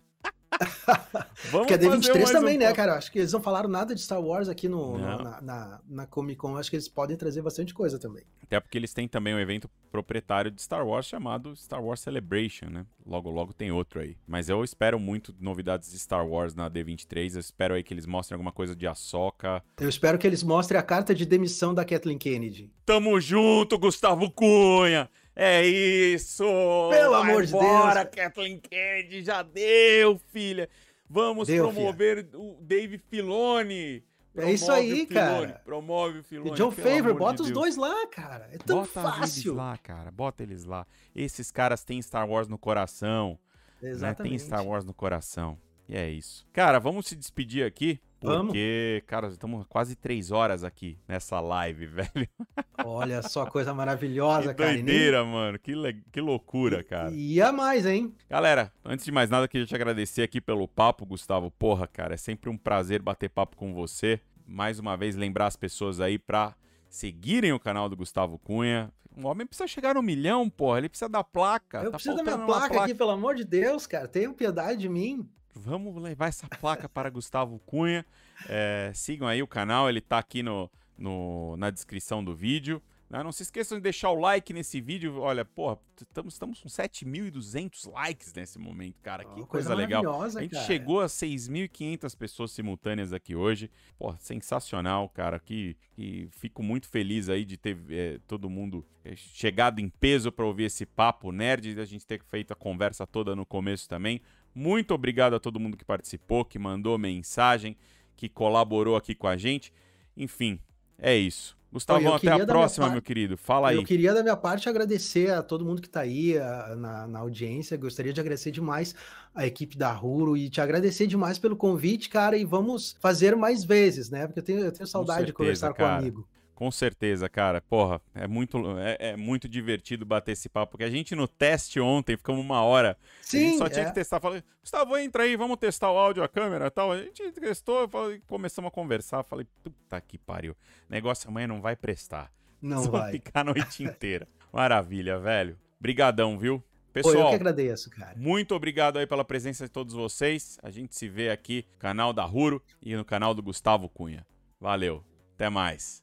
Vamos que a D23 também, um né, cara? Acho que eles não falaram nada de Star Wars aqui no, no na, na, na, Comic Con. Acho que eles podem trazer bastante coisa também. Até porque eles têm também um evento proprietário de Star Wars chamado Star Wars Celebration, né? Logo, logo tem outro aí. Mas eu espero muito novidades de Star Wars na D23. Eu espero aí que eles mostrem alguma coisa de Ahsoka. Eu espero que eles mostrem a carta de demissão da Kathleen Kennedy. Tamo junto, Gustavo Cunha! É isso! Pelo Vai amor de Deus! Kathleen Kennedy, já deu, filha! Vamos deu, promover filha. o Dave Filoni! Promove é isso aí, cara. Promove o Filoni. E John Favor, bota de os dois lá, cara. É tão bota fácil. Eles lá, cara. Bota eles lá. Esses caras têm Star Wars no coração. Exatamente. Né? Tem Star Wars no coração. E é isso. Cara, vamos se despedir aqui. Porque, cara, estamos quase três horas aqui nessa live, velho. Olha só, coisa maravilhosa, que cara. Doideira, nem... mano. Que, que loucura, cara. E a mais, hein? Galera, antes de mais nada, queria te agradecer aqui pelo papo, Gustavo. Porra, cara, é sempre um prazer bater papo com você. Mais uma vez, lembrar as pessoas aí pra seguirem o canal do Gustavo Cunha. O homem precisa chegar no milhão, porra. Ele precisa da placa. Eu tá preciso da minha placa, placa aqui, pelo amor de Deus, cara. Tenham piedade de mim. Vamos levar essa placa para Gustavo Cunha. É, sigam aí o canal, ele está aqui no, no, na descrição do vídeo. Né? Não se esqueçam de deixar o like nesse vídeo. Olha, porra, estamos, estamos com 7.200 likes nesse momento, cara. Que oh, coisa, coisa legal. A gente cara. chegou a 6.500 pessoas simultâneas aqui hoje. Porra, sensacional, cara. Que, que fico muito feliz aí de ter é, todo mundo é, chegado em peso para ouvir esse papo nerd. A gente ter feito a conversa toda no começo também. Muito obrigado a todo mundo que participou, que mandou mensagem, que colaborou aqui com a gente. Enfim, é isso. Gustavo, até a próxima, meu querido. Fala aí. Eu queria, da minha parte, agradecer a todo mundo que está aí a, na, na, audiência. Gostaria de agradecer demais a equipe da Ruro e te agradecer demais pelo convite, cara. E vamos fazer mais vezes, né? Porque eu tenho, eu tenho saudade certeza, de conversar cara. com um amigo. Com certeza, cara. Porra, é muito, é, é, muito divertido bater esse papo. Porque a gente no teste ontem ficamos uma hora. Sim. A gente só tinha é. que testar. Falei, Gustavo, entra aí, vamos testar o áudio, a câmera e tal. A gente testou, falei, começamos a conversar. Falei, puta que pariu. Negócio amanhã não vai prestar. Não Só vai. ficar a noite inteira. Maravilha, velho. Brigadão, viu? Pessoal, Pô, eu que agradeço, cara. Muito obrigado aí pela presença de todos vocês. A gente se vê aqui no canal da Ruro e no canal do Gustavo Cunha. Valeu. Até mais.